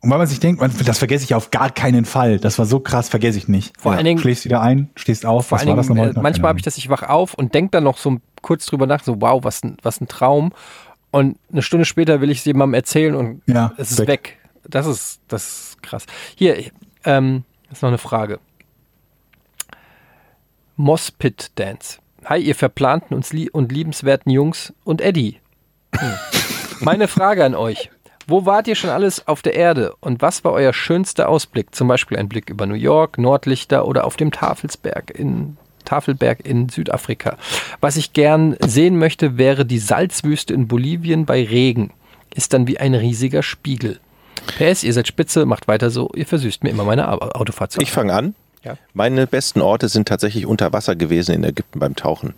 Weil man sich denkt, man, das vergesse ich auf gar keinen Fall. Das war so krass, vergesse ich nicht. Vor allen Dingen- Schläfst wieder ein, stehst auf, Vor was allen war das nochmal? äh, manchmal habe ich das, ich wach auf und denke dann noch so kurz drüber nach, so wow, was ein, was ein Traum. Und eine Stunde später will ich es jemandem erzählen und Ja, es ist weg. weg. Das ist, das ist krass. Hier, ähm, ist noch eine Frage. Mospit Dance. Hi, ihr verplanten und liebenswerten Jungs und Eddie. Hm. Meine Frage an euch. Wo wart ihr schon alles auf der Erde und was war euer schönster Ausblick? Zum Beispiel ein Blick über New York, Nordlichter oder auf dem Tafelsberg in Tafelberg in Südafrika. Was ich gern sehen möchte, wäre die Salzwüste in Bolivien bei Regen. Ist dann wie ein riesiger Spiegel. PS, ihr seid spitze, macht weiter so, ihr versüßt mir immer meine Au- Autofahrt. Ich fange an. Ja. Meine besten Orte sind tatsächlich unter Wasser gewesen in Ägypten beim Tauchen.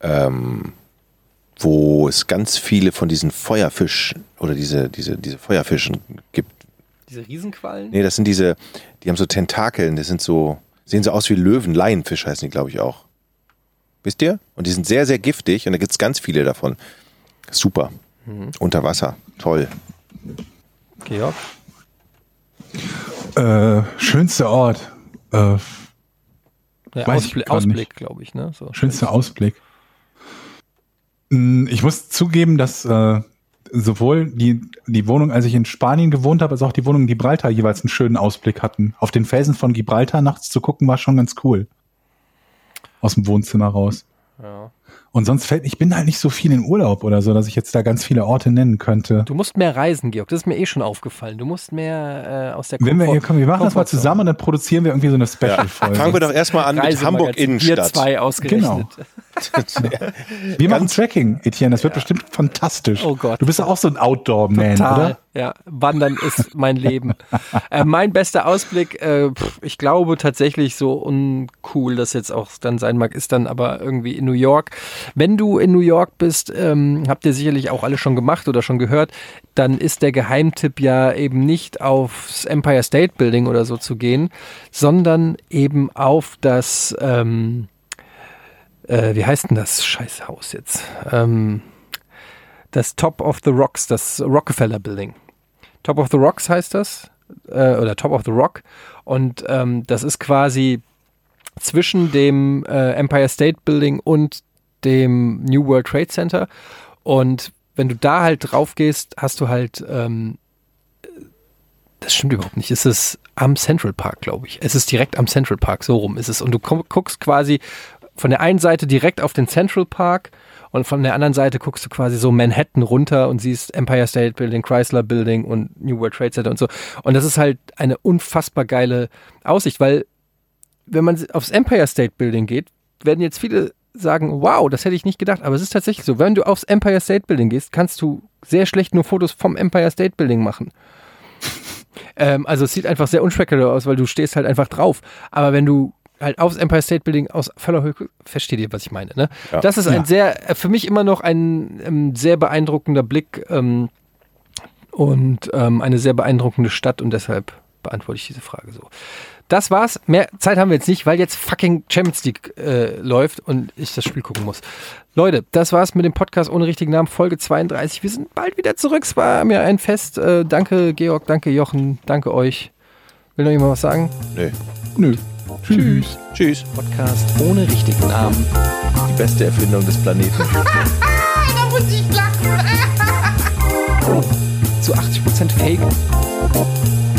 Ähm, wo es ganz viele von diesen Feuerfischen oder diese, diese, diese Feuerfischen gibt. Diese Riesenquallen? Nee, das sind diese, die haben so Tentakeln, das sind so, sehen so aus wie Löwen, Laienfisch heißen die, glaube ich, auch. Wisst ihr? Und die sind sehr, sehr giftig und da gibt's ganz viele davon. Super. Unter Wasser. Toll. Georg? Äh, schönster Ort. Äh, Ja, Weiß ich Ausblick. Ausblick glaube ich. Ne? So. schönster Ausblick. Mm, Ich muss zugeben, dass äh, sowohl die, die Wohnung, als ich in Spanien gewohnt habe, als auch die Wohnung in Gibraltar jeweils einen schönen Ausblick hatten. Auf den Felsen von Gibraltar nachts zu gucken, war schon ganz cool. Aus dem Wohnzimmer raus. Ja. Und sonst fällt, ich bin halt nicht so viel in Urlaub oder so, dass ich jetzt da ganz viele Orte nennen könnte. Du musst mehr reisen, Georg. Das ist mir eh schon aufgefallen. Du musst mehr äh, aus der Wenn wir Komfort- hier kommen, wir machen das mal zusammen und dann produzieren wir irgendwie so eine Ja. Special-Folge. Fangen wir doch erstmal an mit Reisemagazin, Hamburg Wir Innenstadt. zwei ausgerechnet. Genau. Wir machen Tracking, Etienne. Das wird bestimmt fantastisch. Oh Gott. Du bist ja auch so ein Outdoor-Man, oder? Ja, Wandern ist mein Leben. äh, mein bester Ausblick, äh, pff, ich glaube tatsächlich so uncool das jetzt auch dann sein mag, ist dann aber irgendwie in New York. Wenn du in New York bist, ähm, habt ihr sicherlich auch alle schon gemacht oder schon gehört, dann ist der Geheimtipp ja eben nicht aufs Empire State Building oder so zu gehen, sondern eben auf das, ähm, äh, wie heißt denn das Scheißhaus jetzt? Ähm, das Top of the Rocks, das Rockefeller Building. Top of the Rocks heißt das, äh, oder Top of the Rock. Und ähm, das ist quasi zwischen dem äh, Empire State Building und dem New World Trade Center. Und wenn du da halt drauf gehst, hast du halt, ähm, das stimmt überhaupt nicht, es ist am Central Park, glaube ich. Es ist direkt am Central Park, so rum ist es. Und du guckst quasi von der einen Seite direkt auf den Central Park und von der anderen Seite guckst du quasi so Manhattan runter und siehst Empire State Building, Chrysler Building und New World Trade Center und so. Und das ist halt eine unfassbar geile Aussicht, weil wenn man aufs Empire State Building geht, werden jetzt viele sagen, wow, das hätte ich nicht gedacht, aber es ist tatsächlich so. Wenn du aufs Empire State Building gehst, kannst du sehr schlecht nur Fotos vom Empire State Building machen. ähm, also es sieht einfach sehr unspektakulär aus, weil du stehst halt einfach drauf. Aber wenn du halt aufs Empire State Building aus voller Höhe, versteht ihr, was ich meine, ne? Ja. Das ist ein Ja. sehr, äh, für mich immer noch ein ähm, sehr beeindruckender Blick ähm, und ähm, eine sehr beeindruckende Stadt und deshalb beantworte ich diese Frage so. Das war's. Mehr Zeit haben wir jetzt nicht, weil jetzt fucking Champions League äh, läuft und ich das Spiel gucken muss. Leute, das war's mit dem Podcast ohne richtigen Namen, Folge 32. Wir sind bald wieder zurück. Es war mir ein Fest. Äh, danke, Georg, danke, Jochen, danke euch. Will noch jemand was sagen? Nö. Nö. Tschüss. Tschüss. Podcast ohne richtigen Namen. Die beste Erfindung des Planeten. da muss ich lachen. Zu 80% Fake.